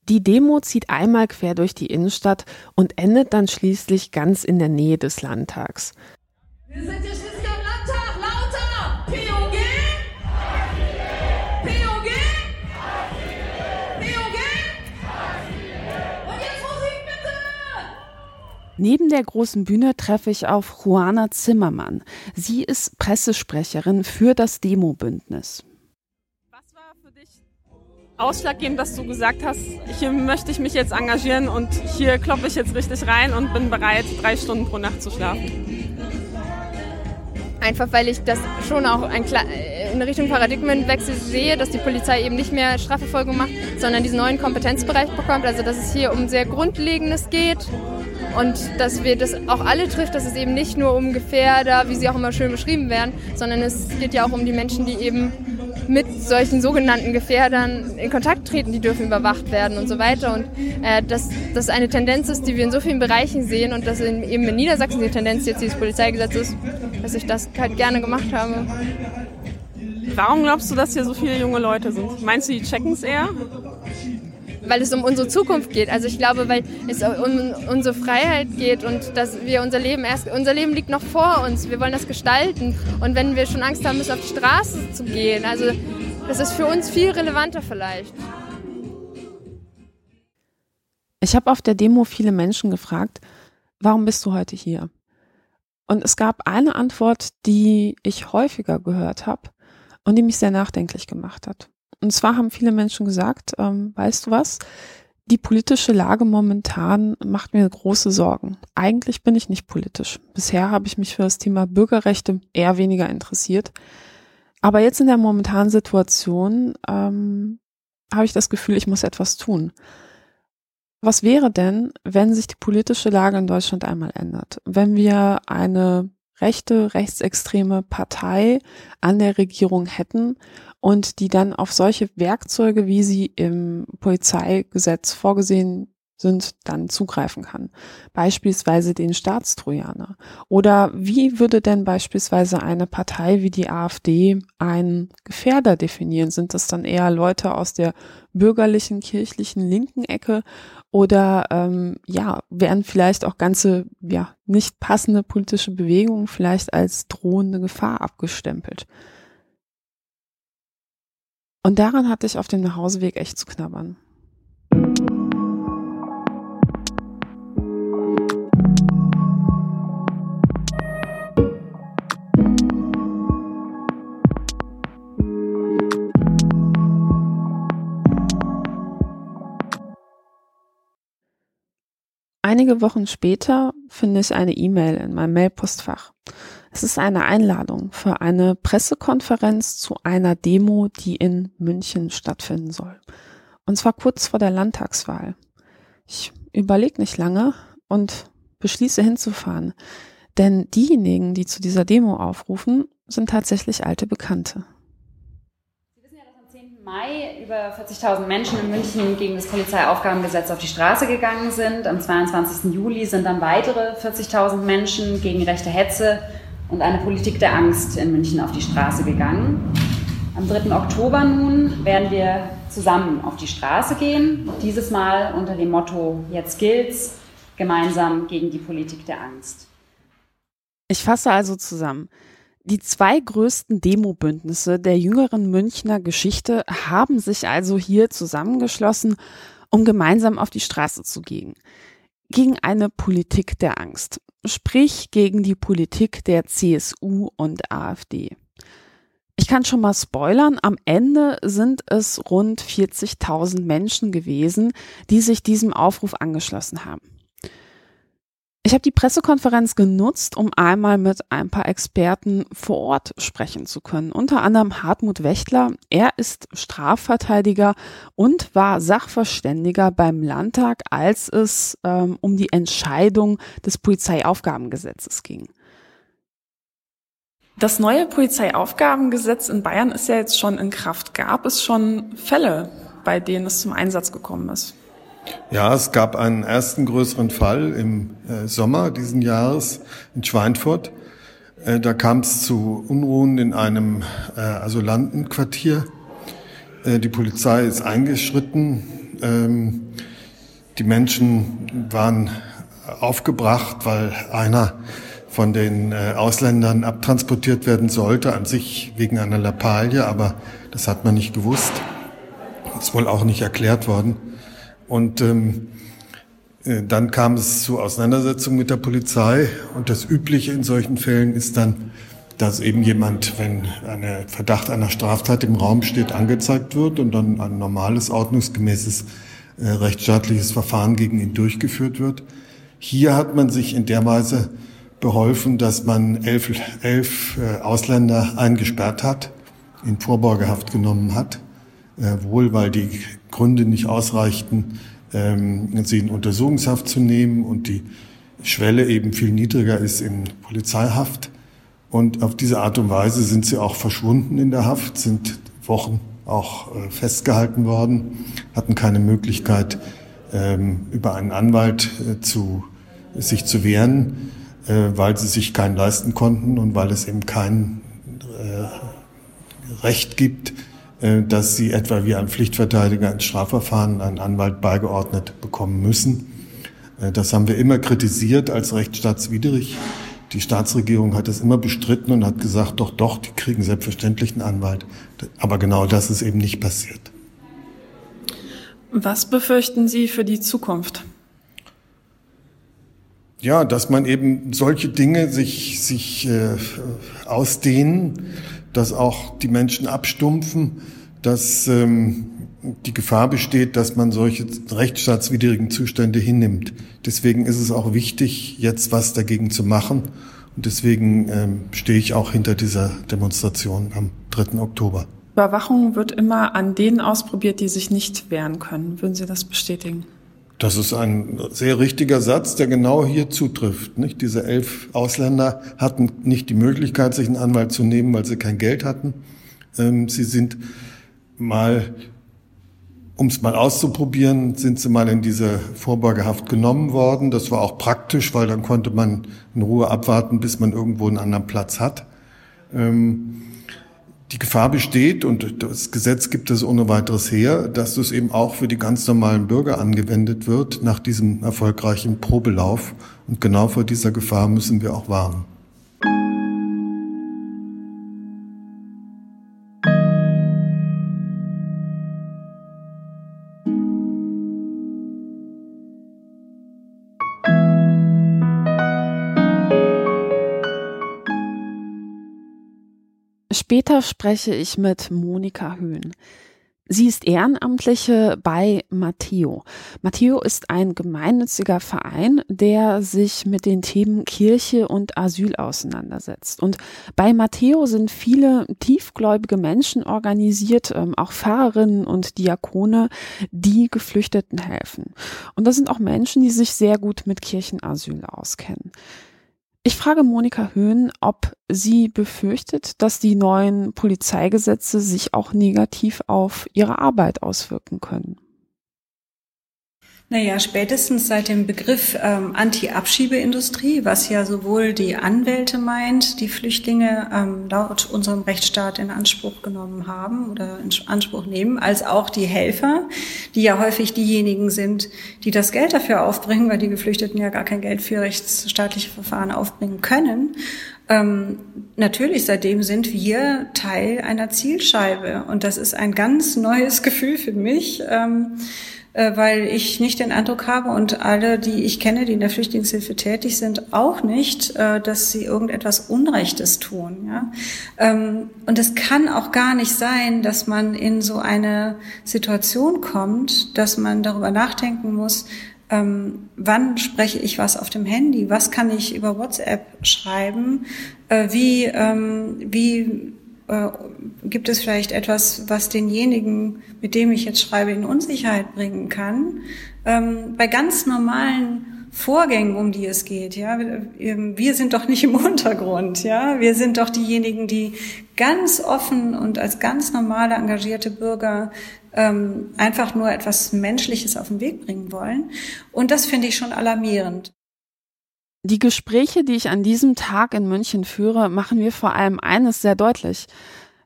Speaker 1: Die Demo zieht einmal quer durch die Innenstadt und endet dann schließlich ganz in der Nähe des Landtags. Wir sind hier Neben der großen Bühne treffe ich auf Juana Zimmermann. Sie ist Pressesprecherin für das Demo-Bündnis.
Speaker 27: Was war für dich ausschlaggebend, dass du gesagt hast, hier möchte ich mich jetzt engagieren und hier klopfe ich jetzt richtig rein und bin bereit, drei Stunden pro Nacht zu schlafen?
Speaker 28: Einfach weil ich das schon auch ein, in Richtung Paradigmenwechsel sehe, dass die Polizei eben nicht mehr Strafverfolgung macht, sondern diesen neuen Kompetenzbereich bekommt. Also dass es hier um sehr Grundlegendes geht und dass wir das auch alle trifft, dass es eben nicht nur um Gefährder, wie sie auch immer schön beschrieben werden, sondern es geht ja auch um die Menschen, die eben mit solchen sogenannten Gefährdern in Kontakt treten, die dürfen überwacht werden und so weiter. Und äh, dass das eine Tendenz ist, die wir in so vielen Bereichen sehen und dass in, eben in Niedersachsen die Tendenz jetzt dieses Polizeigesetz ist, dass ich das halt gerne gemacht habe.
Speaker 27: Warum glaubst du, dass hier so viele junge Leute sind? Meinst du, die checken es eher?
Speaker 28: Weil es um unsere Zukunft geht. Also ich glaube, weil es um unsere Freiheit geht und dass wir unser Leben erst, unser Leben liegt noch vor uns. Wir wollen das gestalten. Und wenn wir schon Angst haben müssen, auf die Straße zu gehen, also das ist für uns viel relevanter vielleicht.
Speaker 1: Ich habe auf der Demo viele Menschen gefragt, warum bist du heute hier? Und es gab eine Antwort, die ich häufiger gehört habe und die mich sehr nachdenklich gemacht hat. Und zwar haben viele Menschen gesagt, ähm, weißt du was, die politische Lage momentan macht mir große Sorgen. Eigentlich bin ich nicht politisch. Bisher habe ich mich für das Thema Bürgerrechte eher weniger interessiert. Aber jetzt in der momentanen Situation ähm, habe ich das Gefühl, ich muss etwas tun. Was wäre denn, wenn sich die politische Lage in Deutschland einmal ändert? Wenn wir eine rechte, rechtsextreme Partei an der Regierung hätten und die dann auf solche Werkzeuge, wie sie im Polizeigesetz vorgesehen sind, dann zugreifen kann. Beispielsweise den Staatstrojaner. Oder wie würde denn beispielsweise eine Partei wie die AfD einen Gefährder definieren? Sind das dann eher Leute aus der bürgerlichen, kirchlichen linken Ecke? Oder ähm, ja, werden vielleicht auch ganze ja nicht passende politische Bewegungen vielleicht als drohende Gefahr abgestempelt? Und daran hatte ich auf dem Nachhauseweg echt zu knabbern. Einige Wochen später finde ich eine E-Mail in meinem Mailpostfach. Es ist eine Einladung für eine Pressekonferenz zu einer Demo, die in München stattfinden soll. Und zwar kurz vor der Landtagswahl. Ich überlege nicht lange und beschließe hinzufahren. Denn diejenigen, die zu dieser Demo aufrufen, sind tatsächlich alte Bekannte.
Speaker 29: Mai über 40.000 Menschen in München gegen das Polizeiaufgabengesetz auf die Straße gegangen sind. Am 22. Juli sind dann weitere 40.000 Menschen gegen rechte Hetze und eine Politik der Angst in München auf die Straße gegangen. Am 3. Oktober nun werden wir zusammen auf die Straße gehen, dieses Mal unter dem Motto Jetzt gilt's, gemeinsam gegen die Politik der Angst.
Speaker 1: Ich fasse also zusammen. Die zwei größten Demobündnisse der jüngeren Münchner Geschichte haben sich also hier zusammengeschlossen, um gemeinsam auf die Straße zu gehen. Gegen eine Politik der Angst, sprich gegen die Politik der CSU und AfD. Ich kann schon mal spoilern, am Ende sind es rund 40.000 Menschen gewesen, die sich diesem Aufruf angeschlossen haben. Ich habe die Pressekonferenz genutzt, um einmal mit ein paar Experten vor Ort sprechen zu können. Unter anderem Hartmut Wächtler. Er ist Strafverteidiger und war Sachverständiger beim Landtag, als es ähm, um die Entscheidung des Polizeiaufgabengesetzes ging. Das neue Polizeiaufgabengesetz in Bayern ist ja jetzt schon in Kraft. Gab es schon Fälle, bei denen es zum Einsatz gekommen ist?
Speaker 30: Ja, es gab einen ersten größeren Fall im äh, Sommer diesen Jahres in Schweinfurt. Äh, da kam es zu Unruhen in einem äh, Asylantenquartier. Die Polizei ist eingeschritten. Ähm, die Menschen waren aufgebracht, weil einer von den Ausländern abtransportiert werden sollte, an sich wegen einer Lappalie, aber das hat man nicht gewusst. Ist wohl auch nicht erklärt worden. Und ähm, äh, dann kam es zu Auseinandersetzungen mit der Polizei. Und das Übliche in solchen Fällen ist dann, dass eben jemand, wenn ein Verdacht einer Straftat im Raum steht, angezeigt wird und dann ein normales, ordnungsgemäßes äh, rechtsstaatliches Verfahren gegen ihn durchgeführt wird. Hier hat man sich in der Weise beholfen, dass man elf, elf äh, Ausländer eingesperrt hat, in Vorbeugehaft genommen hat, äh, wohl weil die Gründe nicht ausreichten, ähm, sie in Untersuchungshaft zu nehmen und die Schwelle eben viel niedriger ist in Polizeihaft. Und auf diese Art und Weise sind sie auch verschwunden in der Haft, sind Wochen auch äh, festgehalten worden, hatten keine Möglichkeit, ähm, über einen Anwalt äh, zu, sich zu wehren, äh, weil sie sich keinen leisten konnten und weil es eben kein äh, Recht gibt, dass sie etwa wie ein Pflichtverteidiger ins Strafverfahren einen Anwalt beigeordnet bekommen müssen. Äh, das haben wir immer kritisiert als rechtsstaatswidrig. Die Staatsregierung hat das immer bestritten und hat gesagt, doch, doch, die kriegen selbstverständlich einen Anwalt. Aber genau das ist eben nicht passiert.
Speaker 1: Was befürchten Sie für die Zukunft?
Speaker 30: Ja, dass man eben solche Dinge sich, sich äh, ausdehnen, dass auch die Menschen abstumpfen, dass ähm, die Gefahr besteht, dass man solche rechtsstaatswidrigen Zustände hinnimmt. Deswegen ist es auch wichtig, jetzt was dagegen zu machen. Und deswegen ähm, stehe ich auch hinter dieser Demonstration am 3. Oktober.
Speaker 1: Überwachung wird immer an denen ausprobiert, die sich nicht wehren können. Würden Sie das bestätigen?
Speaker 30: Das ist ein sehr richtiger Satz, der genau hier zutrifft. Nicht? Diese elf Ausländer hatten nicht die Möglichkeit, sich einen Anwalt zu nehmen, weil sie kein Geld hatten. Ähm, sie sind mal, um es mal auszuprobieren, sind sie mal in diese Vorbeugehaft genommen worden. Das war auch praktisch, weil dann konnte man in Ruhe abwarten, bis man irgendwo einen anderen Platz hat. Ähm, die Gefahr besteht, und das Gesetz gibt es ohne weiteres her, dass es eben auch für die ganz normalen Bürger angewendet wird nach diesem erfolgreichen Probelauf. Und genau vor dieser Gefahr müssen wir auch warnen.
Speaker 1: Später spreche ich mit Monika Höhn. Sie ist Ehrenamtliche bei Matteo. Matteo ist ein gemeinnütziger Verein, der sich mit den Themen Kirche und Asyl auseinandersetzt. Und bei Matteo sind viele tiefgläubige Menschen organisiert, ähm, auch Pfarrerinnen und Diakone, die Geflüchteten helfen. Und das sind auch Menschen, die sich sehr gut mit Kirchenasyl auskennen. Ich frage Monika Höhn, ob sie befürchtet, dass die neuen Polizeigesetze sich auch negativ auf ihre Arbeit auswirken können.
Speaker 31: Naja, spätestens seit dem Begriff ähm, Anti-Abschiebeindustrie, was ja sowohl die Anwälte meint, die Flüchtlinge ähm, laut unserem Rechtsstaat in Anspruch genommen haben oder in Anspruch nehmen, als auch die Helfer, die ja häufig diejenigen sind, die das Geld dafür aufbringen, weil die Geflüchteten ja gar kein Geld für rechtsstaatliche Verfahren aufbringen können. Ähm, natürlich, seitdem sind wir Teil einer Zielscheibe und das ist ein ganz neues Gefühl für mich. Ähm, äh, weil ich nicht den Eindruck habe und alle, die ich kenne, die in der Flüchtlingshilfe tätig sind, auch nicht, äh, dass sie irgendetwas Unrechtes tun. Ja? Ähm, und es kann auch gar nicht sein, dass man in so eine Situation kommt, dass man darüber nachdenken muss, ähm, wann spreche ich was auf dem Handy, was kann ich über WhatsApp schreiben, äh, wie, ähm, wie äh, gibt es vielleicht etwas, was denjenigen, mit dem ich jetzt schreibe, in Unsicherheit bringen kann? Ähm, bei ganz normalen Vorgängen, um die es geht, ja, wir sind doch nicht im Untergrund, ja, wir sind doch diejenigen, die ganz offen und als ganz normale engagierte Bürger ähm, einfach nur etwas Menschliches auf den Weg bringen wollen. Und das finde ich schon alarmierend.
Speaker 1: Die Gespräche, die ich an diesem Tag in München führe, machen mir vor allem eines sehr deutlich.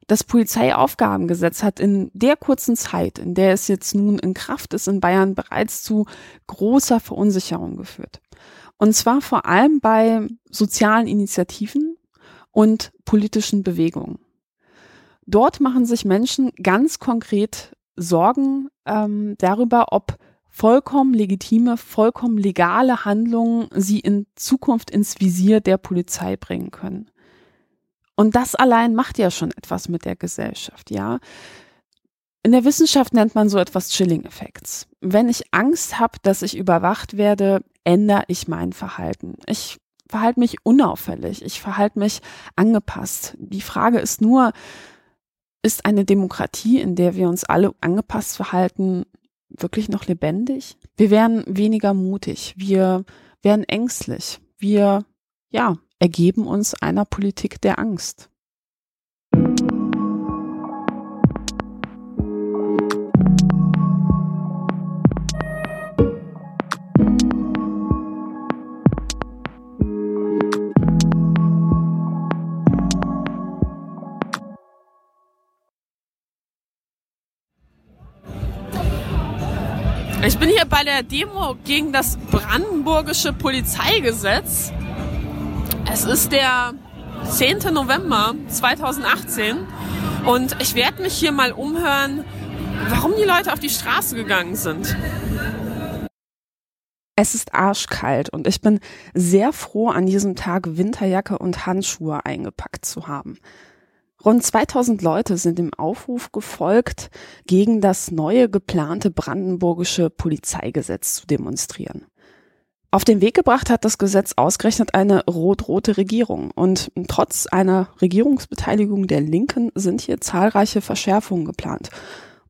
Speaker 1: Das Polizeiaufgabengesetz hat in der kurzen Zeit, in der es jetzt nun in Kraft ist, in Bayern bereits zu großer Verunsicherung geführt. Und zwar vor allem bei sozialen Initiativen und politischen Bewegungen. Dort machen sich Menschen ganz konkret Sorgen ähm, darüber, ob vollkommen legitime, vollkommen legale Handlungen sie in Zukunft ins Visier der Polizei bringen können. Und das allein macht ja schon etwas mit der Gesellschaft, ja. In der Wissenschaft nennt man so etwas Chilling-Effekts. Wenn ich Angst habe, dass ich überwacht werde, ändere ich mein Verhalten. Ich verhalte mich unauffällig, ich verhalte mich angepasst. Die Frage ist nur, ist eine Demokratie, in der wir uns alle angepasst verhalten, wirklich noch lebendig? Wir werden weniger mutig, wir werden ängstlich, wir, ja, ergeben uns einer Politik der Angst.
Speaker 27: Bei der Demo gegen das brandenburgische Polizeigesetz. Es ist der 10. November 2018 und ich werde mich hier mal umhören, warum die Leute auf die Straße gegangen sind.
Speaker 1: Es ist arschkalt und ich bin sehr froh, an diesem Tag Winterjacke und Handschuhe eingepackt zu haben. Rund 2000 Leute sind dem Aufruf gefolgt, gegen das neue geplante brandenburgische Polizeigesetz zu demonstrieren. Auf den Weg gebracht hat das Gesetz ausgerechnet eine rot-rote Regierung. Und trotz einer Regierungsbeteiligung der Linken sind hier zahlreiche Verschärfungen geplant.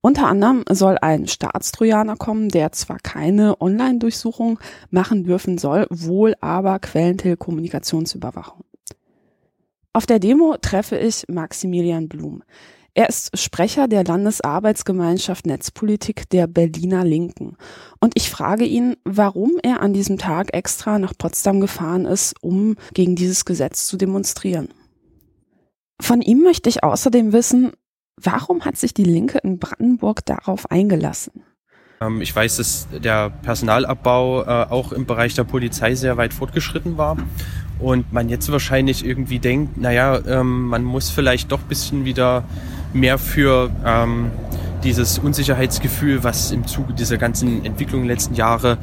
Speaker 1: Unter anderem soll ein Staatstrojaner kommen, der zwar keine Online-Durchsuchung machen dürfen soll, wohl aber Quellentelekommunikationsüberwachung. Auf der Demo treffe ich Maximilian Blum. Er ist Sprecher der Landesarbeitsgemeinschaft Netzpolitik der Berliner Linken. Und ich frage ihn, warum er an diesem Tag extra nach Potsdam gefahren ist, um gegen dieses Gesetz zu demonstrieren. Von ihm möchte ich außerdem wissen, warum hat sich die Linke in Brandenburg darauf eingelassen?
Speaker 32: Ähm, ich weiß, dass der Personalabbau äh, auch im Bereich der Polizei sehr weit fortgeschritten war und man jetzt wahrscheinlich irgendwie denkt, naja, ähm, man muss vielleicht doch ein bisschen wieder mehr für ähm, dieses Unsicherheitsgefühl, was im Zuge dieser ganzen Entwicklung letzten Jahre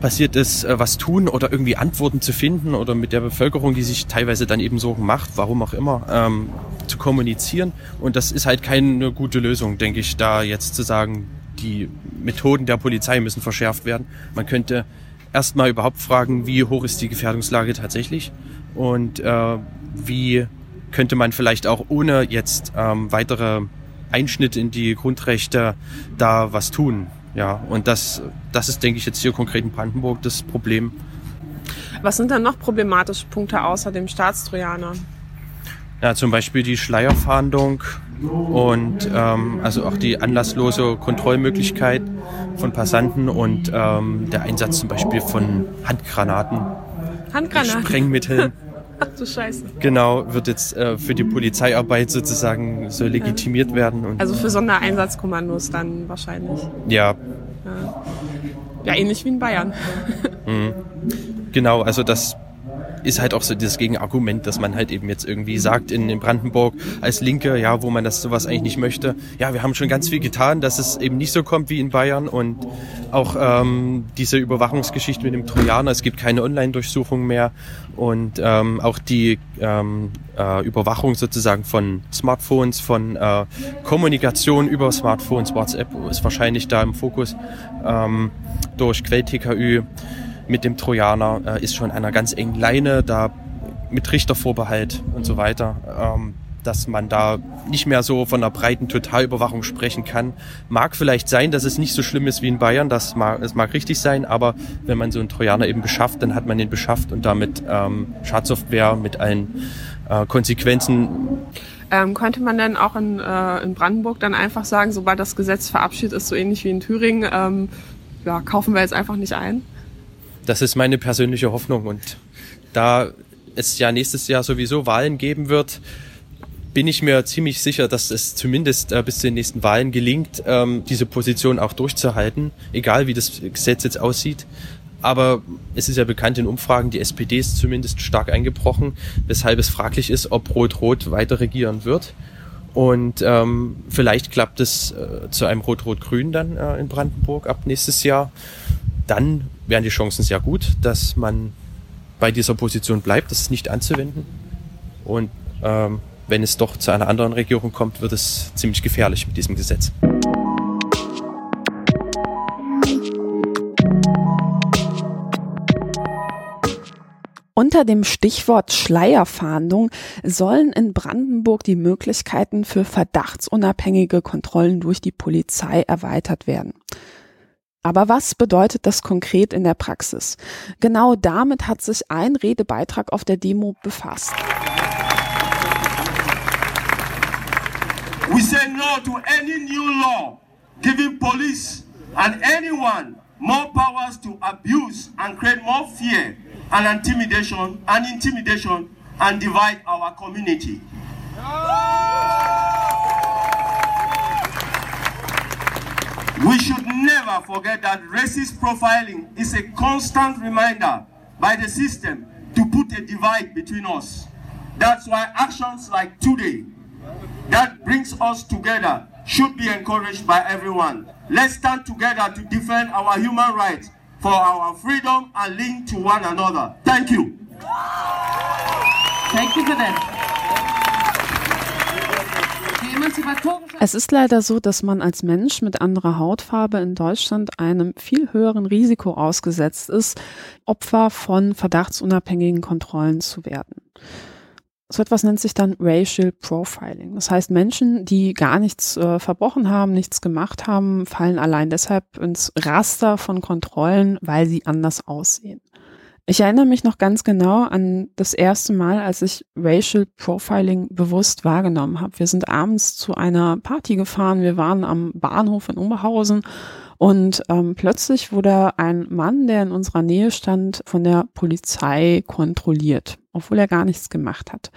Speaker 32: passiert ist, äh, was tun oder irgendwie Antworten zu finden oder mit der Bevölkerung, die sich teilweise dann eben Sorgen macht, warum auch immer. Ähm, zu kommunizieren. Und das ist halt keine gute Lösung, denke ich, da jetzt zu sagen, die Methoden der Polizei müssen verschärft werden. Man könnte erstmal überhaupt fragen, wie hoch ist die Gefährdungslage tatsächlich und äh, wie könnte man vielleicht auch ohne jetzt ähm, weitere Einschnitte in die Grundrechte da was tun. Ja, und das, das ist, denke ich, jetzt hier konkret in Brandenburg das Problem.
Speaker 27: Was sind dann noch problematische Punkte außer dem Staatstrojaner?
Speaker 32: Ja, zum Beispiel die Schleierfahndung und ähm, also auch die anlasslose Kontrollmöglichkeit von Passanten und ähm, der Einsatz zum Beispiel von Handgranaten,
Speaker 27: Handgranaten.
Speaker 32: Sprengmitteln.
Speaker 27: Ach du Scheiße.
Speaker 32: Genau, wird jetzt äh, für die Polizeiarbeit sozusagen so legitimiert werden. Und,
Speaker 27: Also für Sondereinsatzkommandos dann wahrscheinlich.
Speaker 32: ja,
Speaker 27: Ja, ja ähnlich wie in Bayern.
Speaker 32: Mhm. Genau, also das ist halt auch so dieses Gegenargument, dass man halt eben jetzt irgendwie sagt in, in Brandenburg als Linke, ja, wo man das sowas eigentlich nicht möchte, ja, wir haben schon ganz viel getan, dass es eben nicht so kommt wie in Bayern. Und auch ähm, diese Überwachungsgeschichte mit dem Trojaner, es gibt keine Online-Durchsuchung mehr. Und ähm, auch die ähm, äh, Überwachung sozusagen von Smartphones, von äh, Kommunikation über Smartphones, WhatsApp ist wahrscheinlich da im Fokus ähm, durch Quell-TKÜ mit dem Trojaner äh, ist schon an einer ganz engen Leine, da mit Richtervorbehalt und so weiter, ähm, dass man da nicht mehr so von einer breiten Totalüberwachung sprechen kann. Mag vielleicht sein, dass es nicht so schlimm ist wie in Bayern, das mag, das mag richtig sein, aber wenn man so einen Trojaner eben beschafft, dann hat man den beschafft und damit ähm, Schadsoftware mit allen äh, Konsequenzen
Speaker 27: Ähm, könnte man dann auch in, äh, in Brandenburg dann einfach sagen, sobald das Gesetz verabschiedet ist, so ähnlich wie in Thüringen, ähm, ja, kaufen wir jetzt einfach nicht ein?
Speaker 32: Das ist meine persönliche Hoffnung. Und da es ja nächstes Jahr sowieso Wahlen geben wird, bin ich mir ziemlich sicher, dass es zumindest äh, bis zu den nächsten Wahlen gelingt, ähm, diese Position auch durchzuhalten, egal wie das Gesetz jetzt aussieht. Aber es ist ja bekannt in Umfragen, die SPD ist zumindest stark eingebrochen, weshalb es fraglich ist, ob Rot-Rot weiter regieren wird. Und ähm, vielleicht klappt es äh, zu einem Rot-Rot-Grün dann äh, in Brandenburg ab nächstes Jahr. Dann wären die Chancen sehr gut, dass man bei dieser Position bleibt, das nicht anzuwenden. Und ähm, wenn es doch zu einer anderen Regierung kommt, wird es ziemlich gefährlich mit diesem Gesetz.
Speaker 1: Unter dem Stichwort Schleierfahndung sollen in Brandenburg die Möglichkeiten für verdachtsunabhängige Kontrollen durch die Polizei erweitert werden. Aber was bedeutet das konkret in der Praxis? Genau damit hat sich ein Redebeitrag auf der Demo befasst.
Speaker 33: We say no to any new law giving police and anyone more powers to abuse and create more fear and intimidation and intimidation and divide our community. We should never forget that racist profiling is a constant reminder by the system to put a divide between us. That's why actions like today that brings us together should be encouraged by everyone. Let's stand together to defend our human rights for our freedom and link to one another. Thank you.
Speaker 34: Thank you for that.
Speaker 1: Es ist leider so, dass man als Mensch mit anderer Hautfarbe in Deutschland einem viel höheren Risiko ausgesetzt ist, Opfer von verdachtsunabhängigen Kontrollen zu werden. So etwas nennt sich dann Racial Profiling. Das heißt, Menschen, die gar nichts äh, verbrochen haben, nichts gemacht haben, fallen allein deshalb ins Raster von Kontrollen, weil sie anders aussehen. Ich erinnere mich noch ganz genau an das erste Mal, als ich Racial Profiling bewusst wahrgenommen habe. Wir sind abends zu einer Party gefahren. Wir waren am Bahnhof in Oberhausen und ähm, plötzlich wurde ein Mann, der in unserer Nähe stand, von der Polizei kontrolliert, obwohl er gar nichts gemacht hat.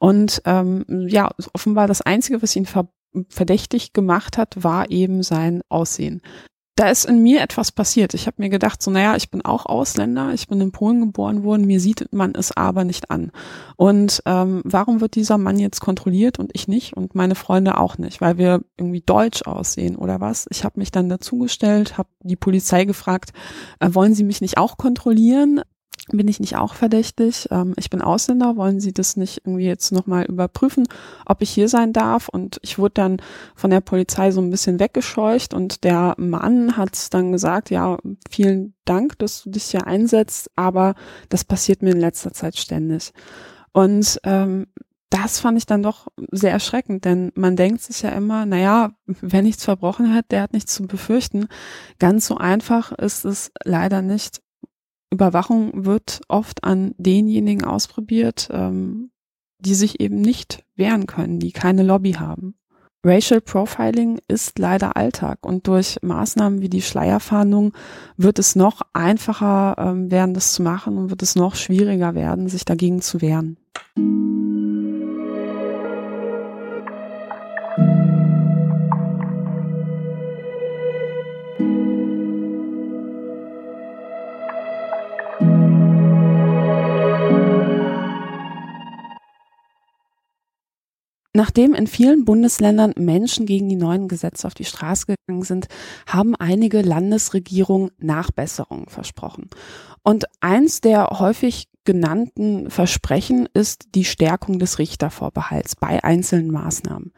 Speaker 1: Und ähm, ja, offenbar das Einzige, was ihn ver verdächtig gemacht hat, war eben sein Aussehen da ist in mir etwas passiert. Ich habe mir gedacht, so, naja, ich bin auch Ausländer, ich bin in Polen geboren worden, mir sieht man es aber nicht an. Und ähm, warum wird dieser Mann jetzt kontrolliert und ich nicht und meine Freunde auch nicht? Weil wir irgendwie deutsch aussehen oder was? Ich habe mich dann dazugestellt, habe die Polizei gefragt, äh, wollen Sie mich nicht auch kontrollieren? Bin ich nicht auch verdächtig? Ähm, ich bin Ausländer, wollen Sie das nicht irgendwie jetzt nochmal überprüfen, ob ich hier sein darf? Und ich wurde dann von der Polizei so ein bisschen weggescheucht und der Mann hat dann gesagt, ja, vielen Dank, dass du dich hier einsetzt, aber das passiert mir in letzter Zeit ständig. Und ähm, das fand ich dann doch sehr erschreckend, denn man denkt sich ja immer, naja, wer nichts verbrochen hat, der hat nichts zu befürchten. Ganz so einfach ist es leider nicht. Überwachung wird oft an denjenigen ausprobiert, ähm, die sich eben nicht wehren können, die keine Lobby haben. Racial Profiling ist leider Alltag und durch Maßnahmen wie die Schleierfahndung wird es noch einfacher ähm, werden, das zu machen und wird es noch schwieriger werden, sich dagegen zu wehren. Nachdem in vielen Bundesländern Menschen gegen die neuen Gesetze auf die Straße gegangen sind, haben einige Landesregierungen Nachbesserungen versprochen. Und eins der häufig genannten Versprechen ist die Stärkung des Richtervorbehalts bei einzelnen Maßnahmen.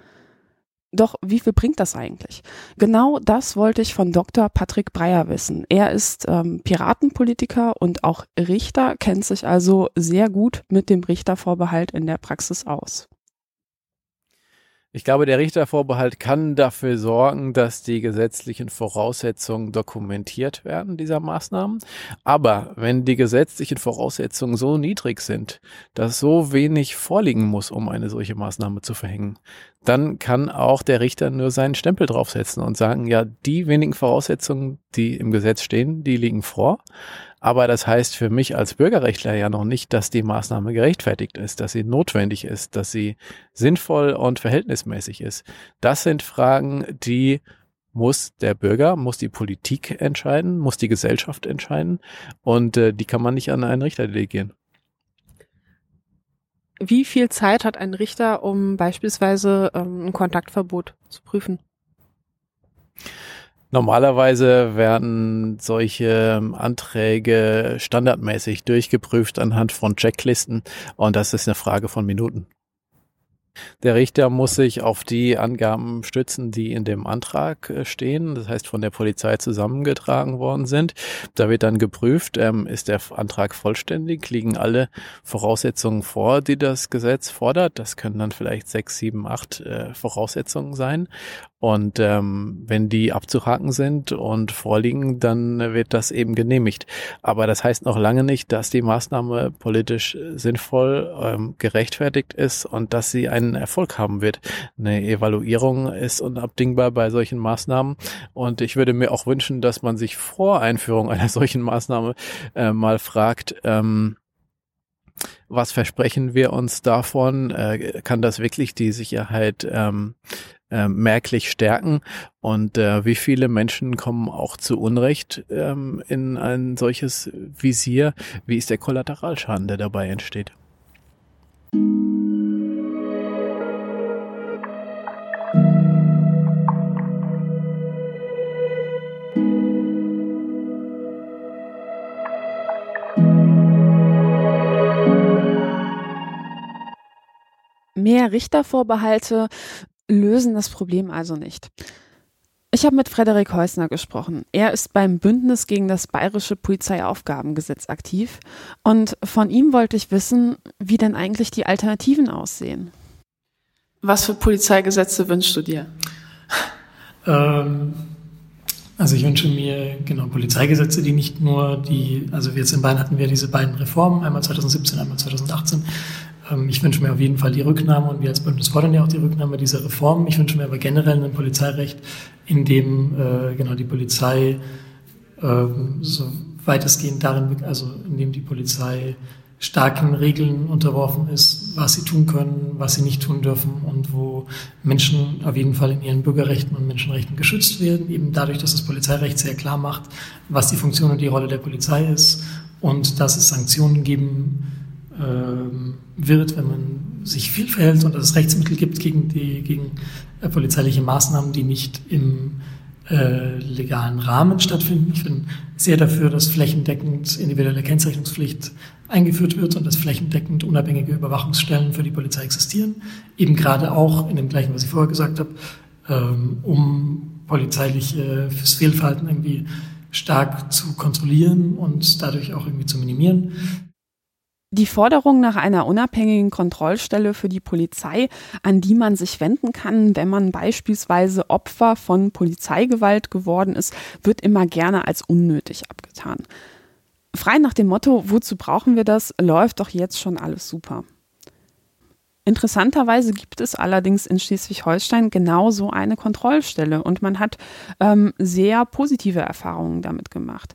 Speaker 1: Doch wie viel bringt das eigentlich? Genau das wollte ich von Dr. Patrick Breyer wissen. Er ist ähm, Piratenpolitiker und auch Richter, kennt sich also sehr gut mit dem Richtervorbehalt in der Praxis aus.
Speaker 35: Ich glaube, der Richtervorbehalt kann dafür sorgen, dass die gesetzlichen Voraussetzungen dokumentiert werden dieser Maßnahmen. Aber wenn die gesetzlichen Voraussetzungen so niedrig sind, dass so wenig vorliegen muss, um eine solche Maßnahme zu verhängen, dann kann auch der Richter nur seinen Stempel draufsetzen und sagen, ja, die wenigen Voraussetzungen, die im Gesetz stehen, die liegen vor. Aber das heißt für mich als Bürgerrechtler ja noch nicht, dass die Maßnahme gerechtfertigt ist, dass sie notwendig ist, dass sie sinnvoll und verhältnismäßig ist. Das sind Fragen, die muss der Bürger, muss die Politik entscheiden, muss die Gesellschaft entscheiden und äh, die kann man nicht an einen Richter delegieren.
Speaker 1: Wie viel Zeit hat ein Richter, um beispielsweise ähm, ein Kontaktverbot zu prüfen?
Speaker 35: Normalerweise werden solche Anträge standardmäßig durchgeprüft anhand von Checklisten und das ist eine Frage von Minuten. Der Richter muss sich auf die Angaben stützen, die in dem Antrag äh, stehen, das heißt von der Polizei zusammengetragen worden sind. Da wird dann geprüft, ähm, ist der Antrag vollständig, liegen alle Voraussetzungen vor, die das Gesetz fordert. Das können dann vielleicht sechs, sieben, acht äh, Voraussetzungen sein. Und ähm, wenn die abzuhaken sind und vorliegen, dann wird das eben genehmigt. Aber das heißt noch lange nicht, dass die Maßnahme politisch sinnvoll ähm, gerechtfertigt ist und dass sie einen Erfolg haben wird. Eine Evaluierung ist unabdingbar bei solchen Maßnahmen. Und ich würde mir auch wünschen, dass man sich vor Einführung einer solchen Maßnahme äh, mal fragt, ähm, was versprechen wir uns davon? Äh, kann das wirklich die Sicherheit ähm, äh, merklich stärken und äh, wie viele Menschen kommen auch zu Unrecht ähm, in ein solches Visier? Wie ist der Kollateralschaden, der dabei entsteht?
Speaker 1: Mehr Richtervorbehalte lösen das Problem also nicht. Ich habe mit Frederik Heusner gesprochen. Er ist beim Bündnis gegen das bayerische Polizeiaufgabengesetz aktiv und von ihm wollte ich wissen, wie denn eigentlich die Alternativen aussehen.
Speaker 27: Was für Polizeigesetze wünschst du dir?
Speaker 36: Ähm, also ich wünsche mir genau Polizeigesetze, die nicht nur die, also jetzt in Bayern hatten wir diese beiden Reformen, einmal 2017, einmal 2018, ähm, ich wünsche mir auf jeden Fall die Rücknahme und wir als Bündnis fordern ja auch die Rücknahme dieser Reform. Ich wünsche mir aber generell ein Polizeirecht, in dem äh, genau die Polizei äh, so weitestgehend darin, also in dem die Polizei starken Regeln unterworfen ist, was sie tun können, was sie nicht tun dürfen und wo Menschen auf jeden Fall in ihren Bürgerrechten und Menschenrechten geschützt werden, eben dadurch, dass das Polizeirecht sehr klar macht, was die Funktion und die Rolle der Polizei ist und dass es Sanktionen geben ähm, wird, wenn man sich viel verhält und es Rechtsmittel gibt gegen, die, gegen äh, polizeiliche Maßnahmen, die nicht im äh, legalen Rahmen stattfinden. Ich bin sehr dafür, dass flächendeckend individuelle Kennzeichnungspflicht eingeführt wird und dass flächendeckend unabhängige Überwachungsstellen für die Polizei existieren. Eben gerade auch in dem gleichen, was ich vorher gesagt habe, ähm, um polizeiliches Fehlverhalten irgendwie stark zu kontrollieren und dadurch auch irgendwie zu minimieren.
Speaker 1: Die Forderung nach einer unabhängigen Kontrollstelle für die Polizei, an die man sich wenden kann, wenn man beispielsweise Opfer von Polizeigewalt geworden ist, wird immer gerne als unnötig abgetan. Frei nach dem Motto, wozu brauchen wir das, läuft doch jetzt schon alles super. Interessanterweise gibt es allerdings in Schleswig-Holstein genau so eine Kontrollstelle und man hat ähm, sehr positive Erfahrungen damit gemacht.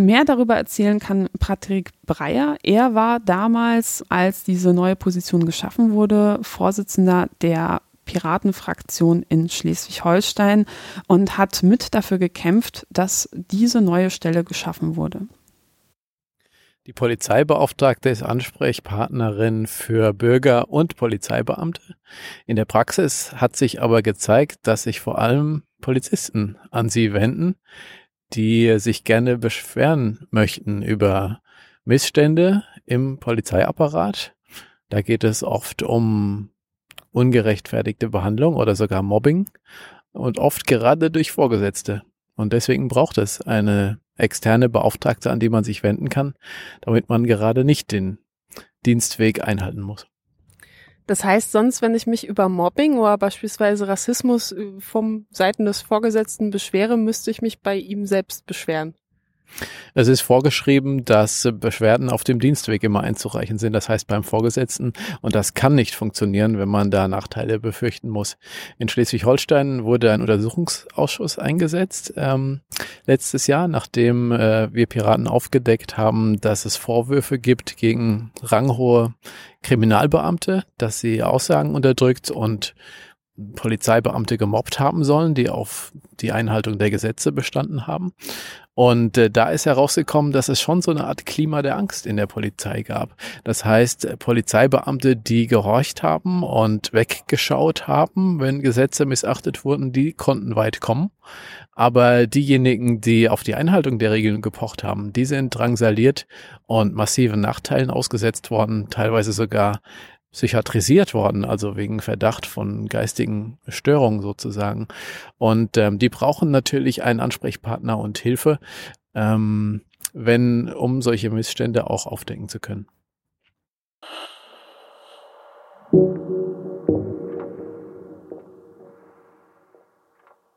Speaker 1: Mehr darüber erzählen kann Patrick Breyer. Er war damals, als diese neue Position geschaffen wurde, Vorsitzender der Piratenfraktion in Schleswig-Holstein und hat mit dafür gekämpft, dass diese neue Stelle geschaffen wurde.
Speaker 35: Die Polizeibeauftragte ist Ansprechpartnerin für Bürger und Polizeibeamte. In der Praxis hat sich aber gezeigt, dass sich vor allem Polizisten an sie wenden, die sich gerne beschweren möchten über Missstände im Polizeiapparat. Da geht es oft um ungerechtfertigte Behandlung oder sogar Mobbing und oft gerade durch Vorgesetzte. Und deswegen braucht es eine externe Beauftragte, an die man sich wenden kann, damit man gerade nicht den Dienstweg einhalten muss.
Speaker 27: Das heißt, sonst, wenn ich mich über Mobbing oder beispielsweise Rassismus äh, vom Seiten des Vorgesetzten beschwere, müsste ich mich bei ihm selbst beschweren.
Speaker 35: Es ist vorgeschrieben, dass Beschwerden auf dem Dienstweg immer einzureichen sind, das heißt beim Vorgesetzten. Und das kann nicht funktionieren, wenn man da Nachteile befürchten muss. In Schleswig-Holstein wurde ein Untersuchungsausschuss eingesetzt ähm, letztes Jahr, nachdem äh, wir Piraten aufgedeckt haben, dass es Vorwürfe gibt gegen ranghohe Kriminalbeamte, dass sie Aussagen unterdrückt und Polizeibeamte gemobbt haben sollen, die auf die Einhaltung der Gesetze bestanden haben. Und äh, da ist herausgekommen, dass es schon so eine Art Klima der Angst in der Polizei gab. Das heißt, Polizeibeamte, die gehorcht haben und weggeschaut haben, wenn Gesetze missachtet wurden, die konnten weit kommen. Aber diejenigen, die auf die Einhaltung der Regeln gepocht haben, die sind drangsaliert und massiven Nachteilen ausgesetzt worden, teilweise sogar psychiatrisiert worden, also wegen Verdacht von geistigen Störungen sozusagen. Und ähm, die brauchen natürlich einen Ansprechpartner und Hilfe, ähm, wenn, um solche Missstände auch aufdecken zu können.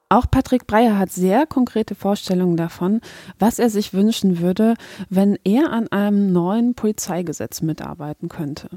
Speaker 1: Auch Patrick Breyer hat sehr konkrete Vorstellungen davon, was er sich wünschen würde, wenn er an einem neuen Polizeigesetz mitarbeiten könnte.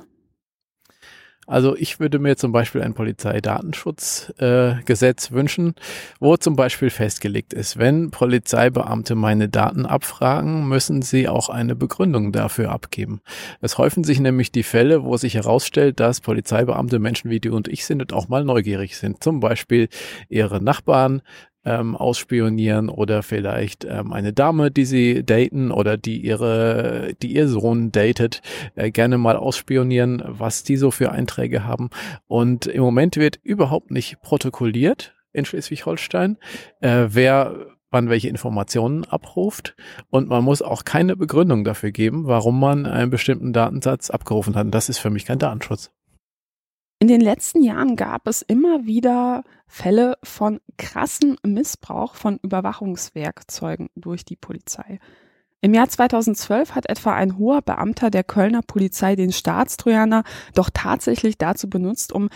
Speaker 35: Also ich würde mir zum Beispiel ein Polizeidatenschutzgesetz äh, wünschen, wo zum Beispiel festgelegt ist, wenn Polizeibeamte meine Daten abfragen, müssen sie auch eine Begründung dafür abgeben. Es häufen sich nämlich die Fälle, wo sich herausstellt, dass Polizeibeamte Menschen wie du und ich sind und auch mal neugierig sind. Zum Beispiel ihre Nachbarn ähm, ausspionieren oder vielleicht ähm, eine Dame, die sie daten oder die ihre, die ihr Sohn datet, äh, gerne mal ausspionieren, was die so für Einträge haben. Und im Moment wird überhaupt nicht protokolliert in Schleswig-Holstein, äh, wer wann welche Informationen abruft und man muss auch keine Begründung dafür geben, warum man einen bestimmten Datensatz abgerufen hat. Und das ist für mich kein Datenschutz.
Speaker 1: In den letzten Jahren gab es immer wieder Fälle von krassen Missbrauch von Überwachungswerkzeugen durch die Polizei. Im Jahr 2012 hat etwa ein hoher Beamter der Kölner Polizei den Staatstrojaner doch tatsächlich dazu benutzt, um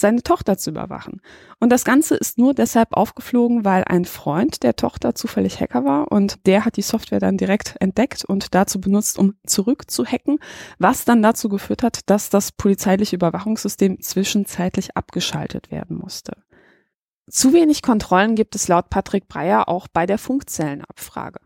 Speaker 1: seine Tochter zu überwachen. Und das Ganze ist nur deshalb aufgeflogen, weil ein Freund der Tochter zufällig Hacker war und der hat die Software dann direkt entdeckt und dazu benutzt, um zurückzuhacken, was dann dazu geführt hat, dass das polizeiliche Überwachungssystem zwischenzeitlich abgeschaltet werden musste. Zu wenig Kontrollen gibt es laut Patrick Breyer auch bei der Funkzellenabfrage.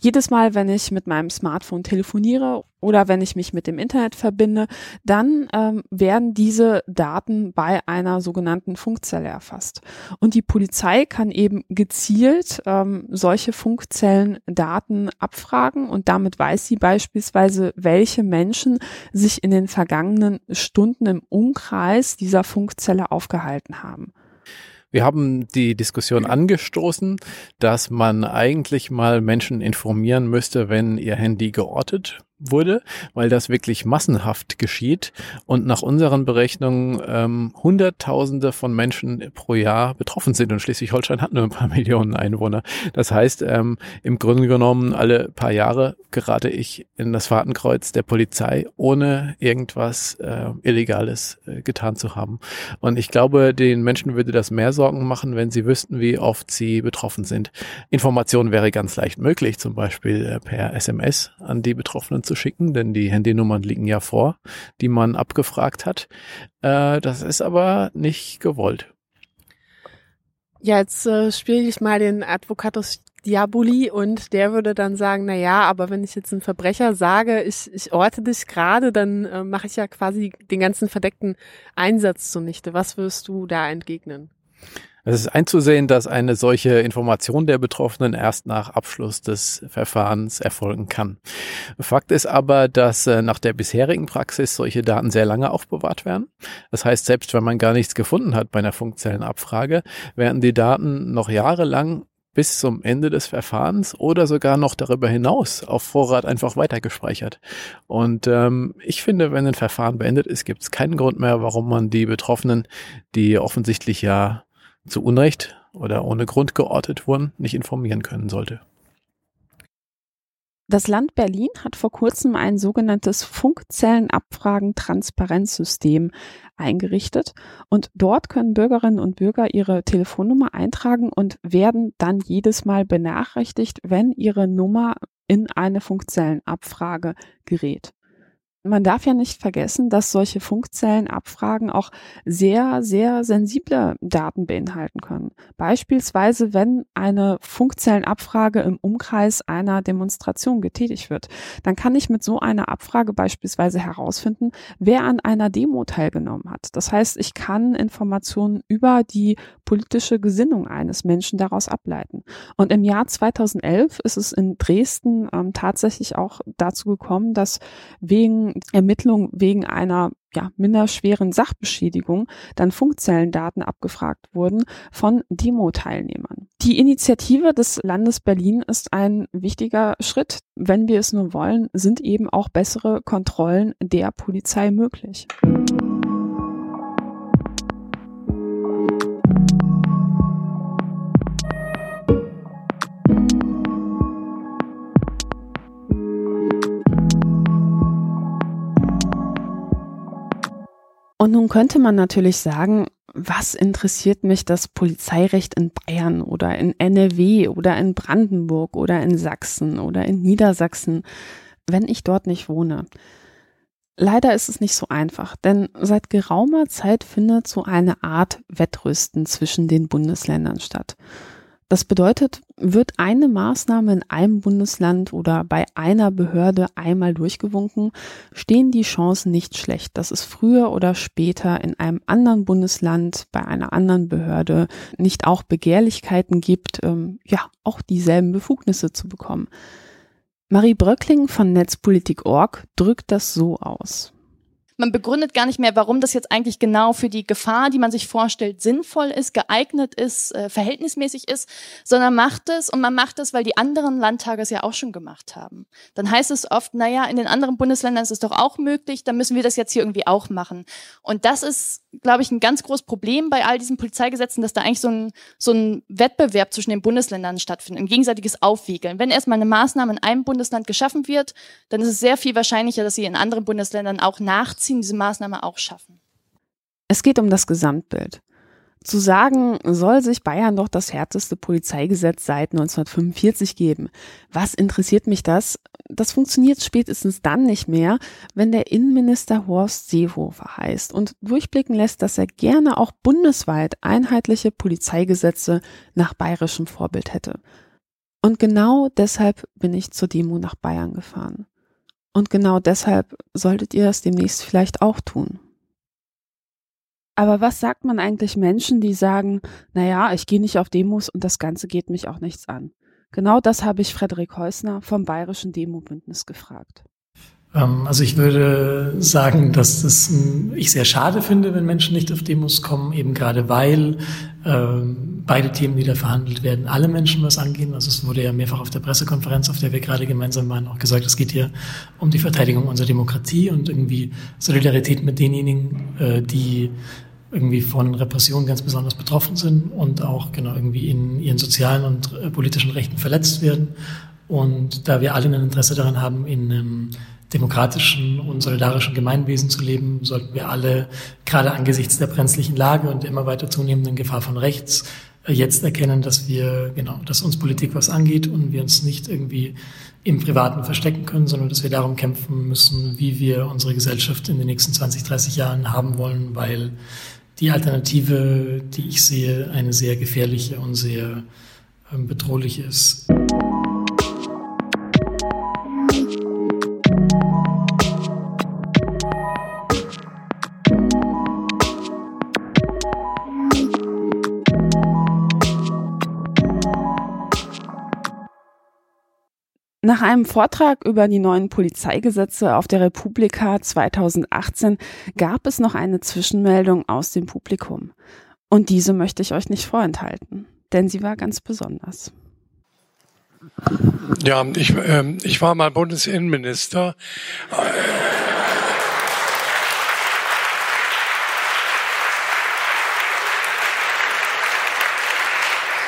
Speaker 1: Jedes Mal, wenn ich mit meinem Smartphone telefoniere oder wenn ich mich mit dem Internet verbinde, dann ähm, werden diese Daten bei einer sogenannten Funkzelle erfasst. Und die Polizei kann eben gezielt ähm, solche Funkzellendaten abfragen und damit weiß sie beispielsweise, welche Menschen sich in den vergangenen Stunden im Umkreis dieser Funkzelle aufgehalten haben.
Speaker 35: Wir haben die Diskussion angestoßen, dass man eigentlich mal Menschen informieren müsste, wenn ihr Handy geortet wurde, weil das wirklich massenhaft geschieht und nach unseren Berechnungen ähm, Hunderttausende von Menschen pro Jahr betroffen sind und Schleswig-Holstein hat nur ein paar Millionen Einwohner. Das heißt, ähm, im Grunde genommen alle paar Jahre gerate ich in das Fahrtenkreuz der Polizei, ohne irgendwas äh, Illegales äh, getan zu haben. Und ich glaube, den Menschen würde das mehr Sorgen machen, wenn sie wüssten, wie oft sie betroffen sind. Information wäre ganz leicht möglich, zum Beispiel äh, per SMS an die Betroffenen zu schicken, denn die Handynummern liegen ja vor, die man abgefragt hat. Äh, das ist aber nicht gewollt.
Speaker 34: Ja, jetzt äh, spiele ich mal den Advocatus Diaboli und der würde dann sagen, na ja, aber wenn ich jetzt einem Verbrecher sage, ich, ich orte dich gerade, dann äh, mache ich ja quasi den ganzen verdeckten Einsatz zunichte. Was wirst du da entgegnen?
Speaker 35: Es ist einzusehen, dass eine solche Information der Betroffenen erst nach Abschluss des Verfahrens erfolgen kann. Fakt ist aber, dass äh, nach der bisherigen Praxis solche Daten sehr lange aufbewahrt werden. Das heißt, selbst wenn man gar nichts gefunden hat bei einer Funkzellenabfrage, werden die Daten noch jahrelang bis zum Ende des Verfahrens oder sogar noch darüber hinaus auf Vorrat einfach weitergespeichert. Und ähm, ich finde, wenn ein Verfahren beendet ist, gibt es keinen Grund mehr, warum man die Betroffenen, die offensichtlich ja zu Unrecht oder ohne Grund geortet wurden, nicht informieren können sollte.
Speaker 1: Das Land Berlin hat vor kurzem ein sogenanntes Funkzellenabfragen-Transparenzsystem eingerichtet und dort können Bürgerinnen und Bürger ihre Telefonnummer eintragen und werden dann jedes Mal benachrichtigt, wenn ihre Nummer in eine Funkzellenabfrage gerät. Man darf ja nicht vergessen, dass solche Funkzellenabfragen auch sehr, sehr sensible Daten beinhalten können. Beispielsweise, wenn eine Funkzellenabfrage im Umkreis einer Demonstration getätigt wird, dann kann ich mit so einer Abfrage beispielsweise herausfinden, wer an einer Demo teilgenommen hat. Das heißt, ich kann Informationen über die politische Gesinnung eines Menschen daraus ableiten. Und im Jahr 2011 ist es in Dresden ähm, tatsächlich auch dazu gekommen, dass wegen Ermittlungen wegen einer ja, minderschweren Sachbeschädigung dann Funkzellendaten abgefragt wurden von Demo-Teilnehmern. Die Initiative des Landes Berlin ist ein wichtiger Schritt. Wenn wir es nur wollen, sind eben auch bessere Kontrollen der Polizei möglich. Und nun könnte man natürlich sagen, was interessiert mich das Polizeirecht in Bayern oder in NRW oder in Brandenburg oder in Sachsen oder in Niedersachsen, wenn ich dort nicht wohne? Leider ist es nicht so einfach, denn seit geraumer Zeit findet so eine Art Wettrüsten zwischen den Bundesländern statt. Das bedeutet, wird eine Maßnahme in einem Bundesland oder bei einer Behörde einmal durchgewunken, stehen die Chancen nicht schlecht, dass es früher oder später in einem anderen Bundesland bei einer anderen Behörde nicht auch Begehrlichkeiten gibt, ähm, ja, auch dieselben Befugnisse zu bekommen. Marie Bröckling von Netzpolitik.org drückt das so aus
Speaker 5: man begründet gar nicht mehr, warum das jetzt eigentlich genau für die Gefahr, die man sich vorstellt, sinnvoll ist, geeignet ist, äh, verhältnismäßig ist, sondern macht es und man macht es, weil die anderen Landtage es ja auch schon gemacht haben. Dann heißt es oft, naja, in den anderen Bundesländern ist es doch auch möglich, dann müssen wir das jetzt hier irgendwie auch machen. Und das ist, glaube ich, ein ganz großes Problem bei all diesen Polizeigesetzen, dass da eigentlich so ein, so ein Wettbewerb zwischen den Bundesländern stattfindet, ein gegenseitiges Aufwiegeln. Wenn erstmal eine Maßnahme in einem Bundesland geschaffen wird, dann ist es sehr viel wahrscheinlicher, dass sie in anderen Bundesländern auch nachziehen nachziehen, diese Maßnahme auch schaffen.
Speaker 1: Es geht um das Gesamtbild. Zu sagen, soll sich Bayern doch das härteste Polizeigesetz seit 1945 geben. Was interessiert mich das? Das funktioniert spätestens dann nicht mehr, wenn der Innenminister Horst Seehofer heißt und durchblicken lässt, dass er gerne auch bundesweit einheitliche Polizeigesetze nach bayerischem Vorbild hätte. Und genau deshalb bin ich zur Demo nach Bayern gefahren. Und genau deshalb solltet ihr das demnächst vielleicht auch tun. Aber was sagt man eigentlich Menschen, die sagen, naja, ich gehe nicht auf Demos und das Ganze geht mich auch nichts an? Genau das habe ich Frederik Heusner vom Bayerischen Demobündnis gefragt.
Speaker 36: Ähm, also ich würde sagen, dass das ich sehr schade finde, wenn Menschen nicht auf Demos kommen, eben gerade weil ähm, beide Themen, die da verhandelt werden, alle Menschen was angehen. Also es wurde ja mehrfach auf der Pressekonferenz, auf der wir gerade gemeinsam waren, auch gesagt, es geht hier um die Verteidigung unserer Demokratie und irgendwie Solidarität mit denjenigen, äh, die irgendwie von Repression ganz besonders betroffen sind und auch genau irgendwie in ihren sozialen und äh, politischen Rechten verletzt werden. Und da wir alle ein Interesse daran haben, in einem demokratischen und solidarischen Gemeinwesen zu leben, sollten wir alle gerade angesichts der brenzlichen Lage und der immer weiter zunehmenden Gefahr von rechts äh, jetzt erkennen, dass wir, genau, dass uns Politik was angeht und wir uns nicht irgendwie im Privaten verstecken können, sondern dass wir darum kämpfen müssen, wie wir unsere Gesellschaft in den nächsten 20, 30 Jahren haben wollen, weil die Alternative, die ich sehe, eine sehr gefährliche und sehr ähm, bedrohliche ist.
Speaker 1: Nach einem Vortrag über die neuen Polizeigesetze auf der Republika 2018 gab es noch eine Zwischenmeldung aus dem Publikum. Und diese möchte ich euch nicht vorenthalten, denn sie war ganz besonders.
Speaker 37: Ja, ich, äh, ich war mal Bundesinnenminister.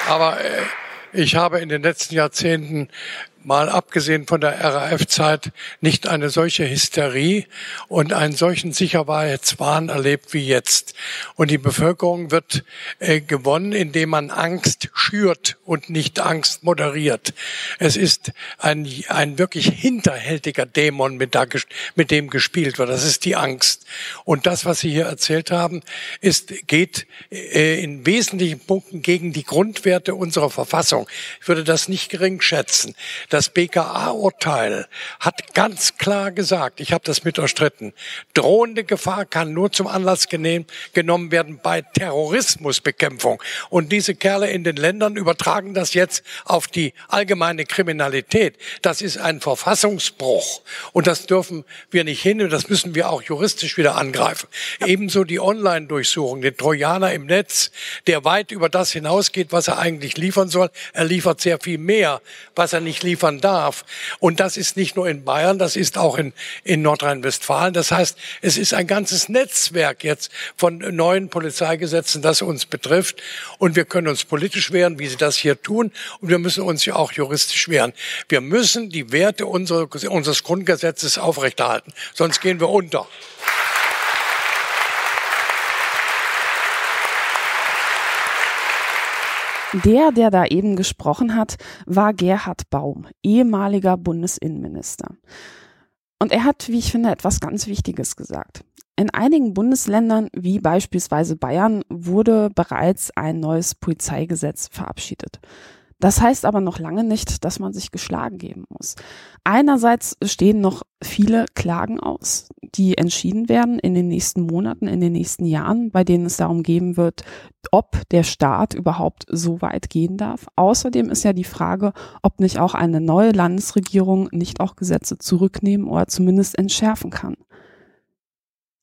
Speaker 37: Aber äh, ich habe in den letzten Jahrzehnten mal abgesehen von der RAF-Zeit nicht eine solche Hysterie und einen solchen Sicherheitswahn erlebt wie jetzt. Und die Bevölkerung wird äh, gewonnen, indem man Angst schürt und nicht Angst moderiert. Es ist ein, ein wirklich hinterhältiger Dämon, mit, da, mit dem gespielt wird. Das ist die Angst. Und das, was Sie hier erzählt haben, ist, geht äh, in wesentlichen Punkten gegen die Grundwerte unserer Verfassung. Ich würde das nicht gering schätzen. Das BKA-Urteil hat ganz klar gesagt, ich habe das mit erstritten, drohende Gefahr kann nur zum Anlass genommen werden bei Terrorismusbekämpfung. Und diese Kerle in den Ländern übertragen das jetzt auf die allgemeine Kriminalität. Das ist ein Verfassungsbruch. Und das dürfen wir nicht hin und das müssen wir auch juristisch wieder angreifen. Ebenso die Online-Durchsuchung, den Trojaner im Netz, der weit über das hinausgeht, was er eigentlich liefern soll. Er liefert sehr viel mehr, was er nicht liefert liefern darf. Und das ist nicht nur in Bayern, das ist auch in, in Nordrhein-Westfalen. Das heißt, es ist ein ganzes Netzwerk jetzt von neuen Polizeigesetzen, das uns betrifft. Und wir können uns politisch wehren, wie sie das hier tun. Und wir müssen uns ja auch juristisch wehren. Wir müssen die Werte unseres Grundgesetzes aufrechterhalten. Sonst gehen wir unter.
Speaker 1: Der, der da eben gesprochen hat, war Gerhard Baum, ehemaliger Bundesinnenminister. Und er hat, wie ich finde, etwas ganz Wichtiges gesagt. In einigen Bundesländern, wie beispielsweise Bayern, wurde bereits ein neues Polizeigesetz verabschiedet. Das heißt aber noch lange nicht, dass man sich geschlagen geben muss. Einerseits stehen noch viele Klagen aus, die entschieden werden in den nächsten Monaten, in den nächsten Jahren, bei denen es darum gehen wird, ob der Staat überhaupt so weit gehen darf. Außerdem ist ja die Frage, ob nicht auch eine neue Landesregierung nicht auch Gesetze zurücknehmen oder zumindest entschärfen kann.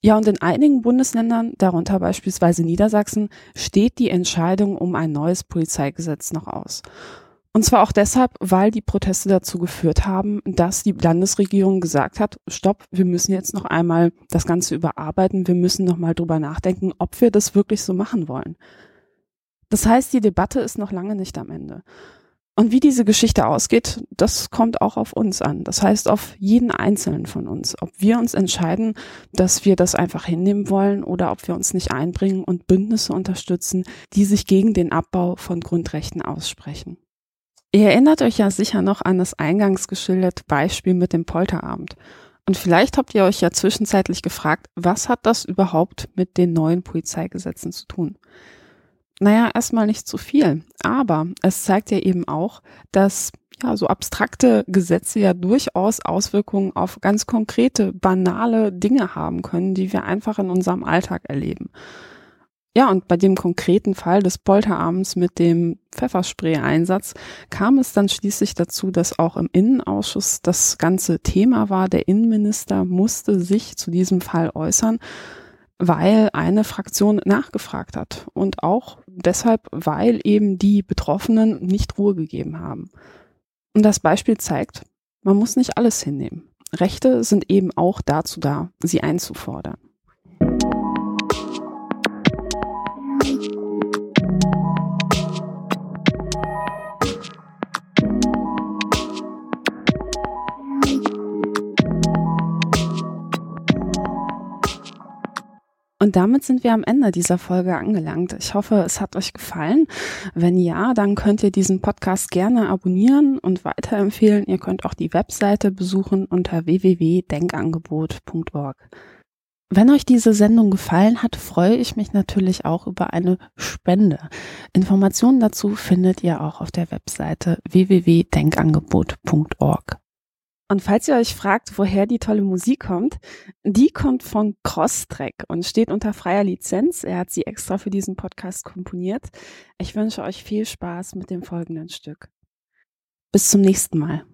Speaker 1: Ja, und in einigen Bundesländern, darunter beispielsweise Niedersachsen, steht die Entscheidung um ein neues Polizeigesetz noch aus. Und zwar auch deshalb, weil die Proteste dazu geführt haben, dass die Landesregierung gesagt hat, stopp, wir müssen jetzt noch einmal das Ganze überarbeiten, wir müssen noch mal drüber nachdenken, ob wir das wirklich so machen wollen. Das heißt, die Debatte ist noch lange nicht am Ende. Und wie diese Geschichte ausgeht, das kommt auch auf uns an. Das heißt auf jeden Einzelnen von uns. Ob wir uns entscheiden, dass wir das einfach hinnehmen wollen oder ob wir uns nicht einbringen und Bündnisse unterstützen, die sich gegen den Abbau von Grundrechten aussprechen. Ihr erinnert euch ja sicher noch an das eingangs geschilderte Beispiel mit dem Polterabend. Und vielleicht habt ihr euch ja zwischenzeitlich gefragt, was hat das überhaupt mit den neuen Polizeigesetzen zu tun? Naja, erstmal nicht zu viel. Aber es zeigt ja eben auch, dass ja, so abstrakte Gesetze ja durchaus Auswirkungen auf ganz konkrete, banale Dinge haben können, die wir einfach in unserem Alltag erleben. Ja, und bei dem konkreten Fall des Polterabends mit dem Pfefferspray-Einsatz kam es dann schließlich dazu, dass auch im Innenausschuss das ganze Thema war. Der Innenminister musste sich zu diesem Fall äußern weil eine Fraktion nachgefragt hat und auch deshalb, weil eben die Betroffenen nicht Ruhe gegeben haben. Und das Beispiel zeigt, man muss nicht alles hinnehmen. Rechte sind eben auch dazu da, sie einzufordern. Und damit sind wir am Ende dieser Folge angelangt. Ich hoffe, es hat euch gefallen. Wenn ja, dann könnt ihr diesen Podcast gerne abonnieren und weiterempfehlen. Ihr könnt auch die Webseite besuchen unter www.denkangebot.org. Wenn euch diese Sendung gefallen hat, freue ich mich natürlich auch über eine Spende. Informationen dazu findet ihr auch auf der Webseite www.denkangebot.org. Und falls ihr euch fragt, woher die tolle Musik kommt, die kommt von Crosstrack und steht unter freier Lizenz. Er hat sie extra für diesen Podcast komponiert. Ich wünsche euch viel Spaß mit dem folgenden Stück. Bis zum nächsten Mal.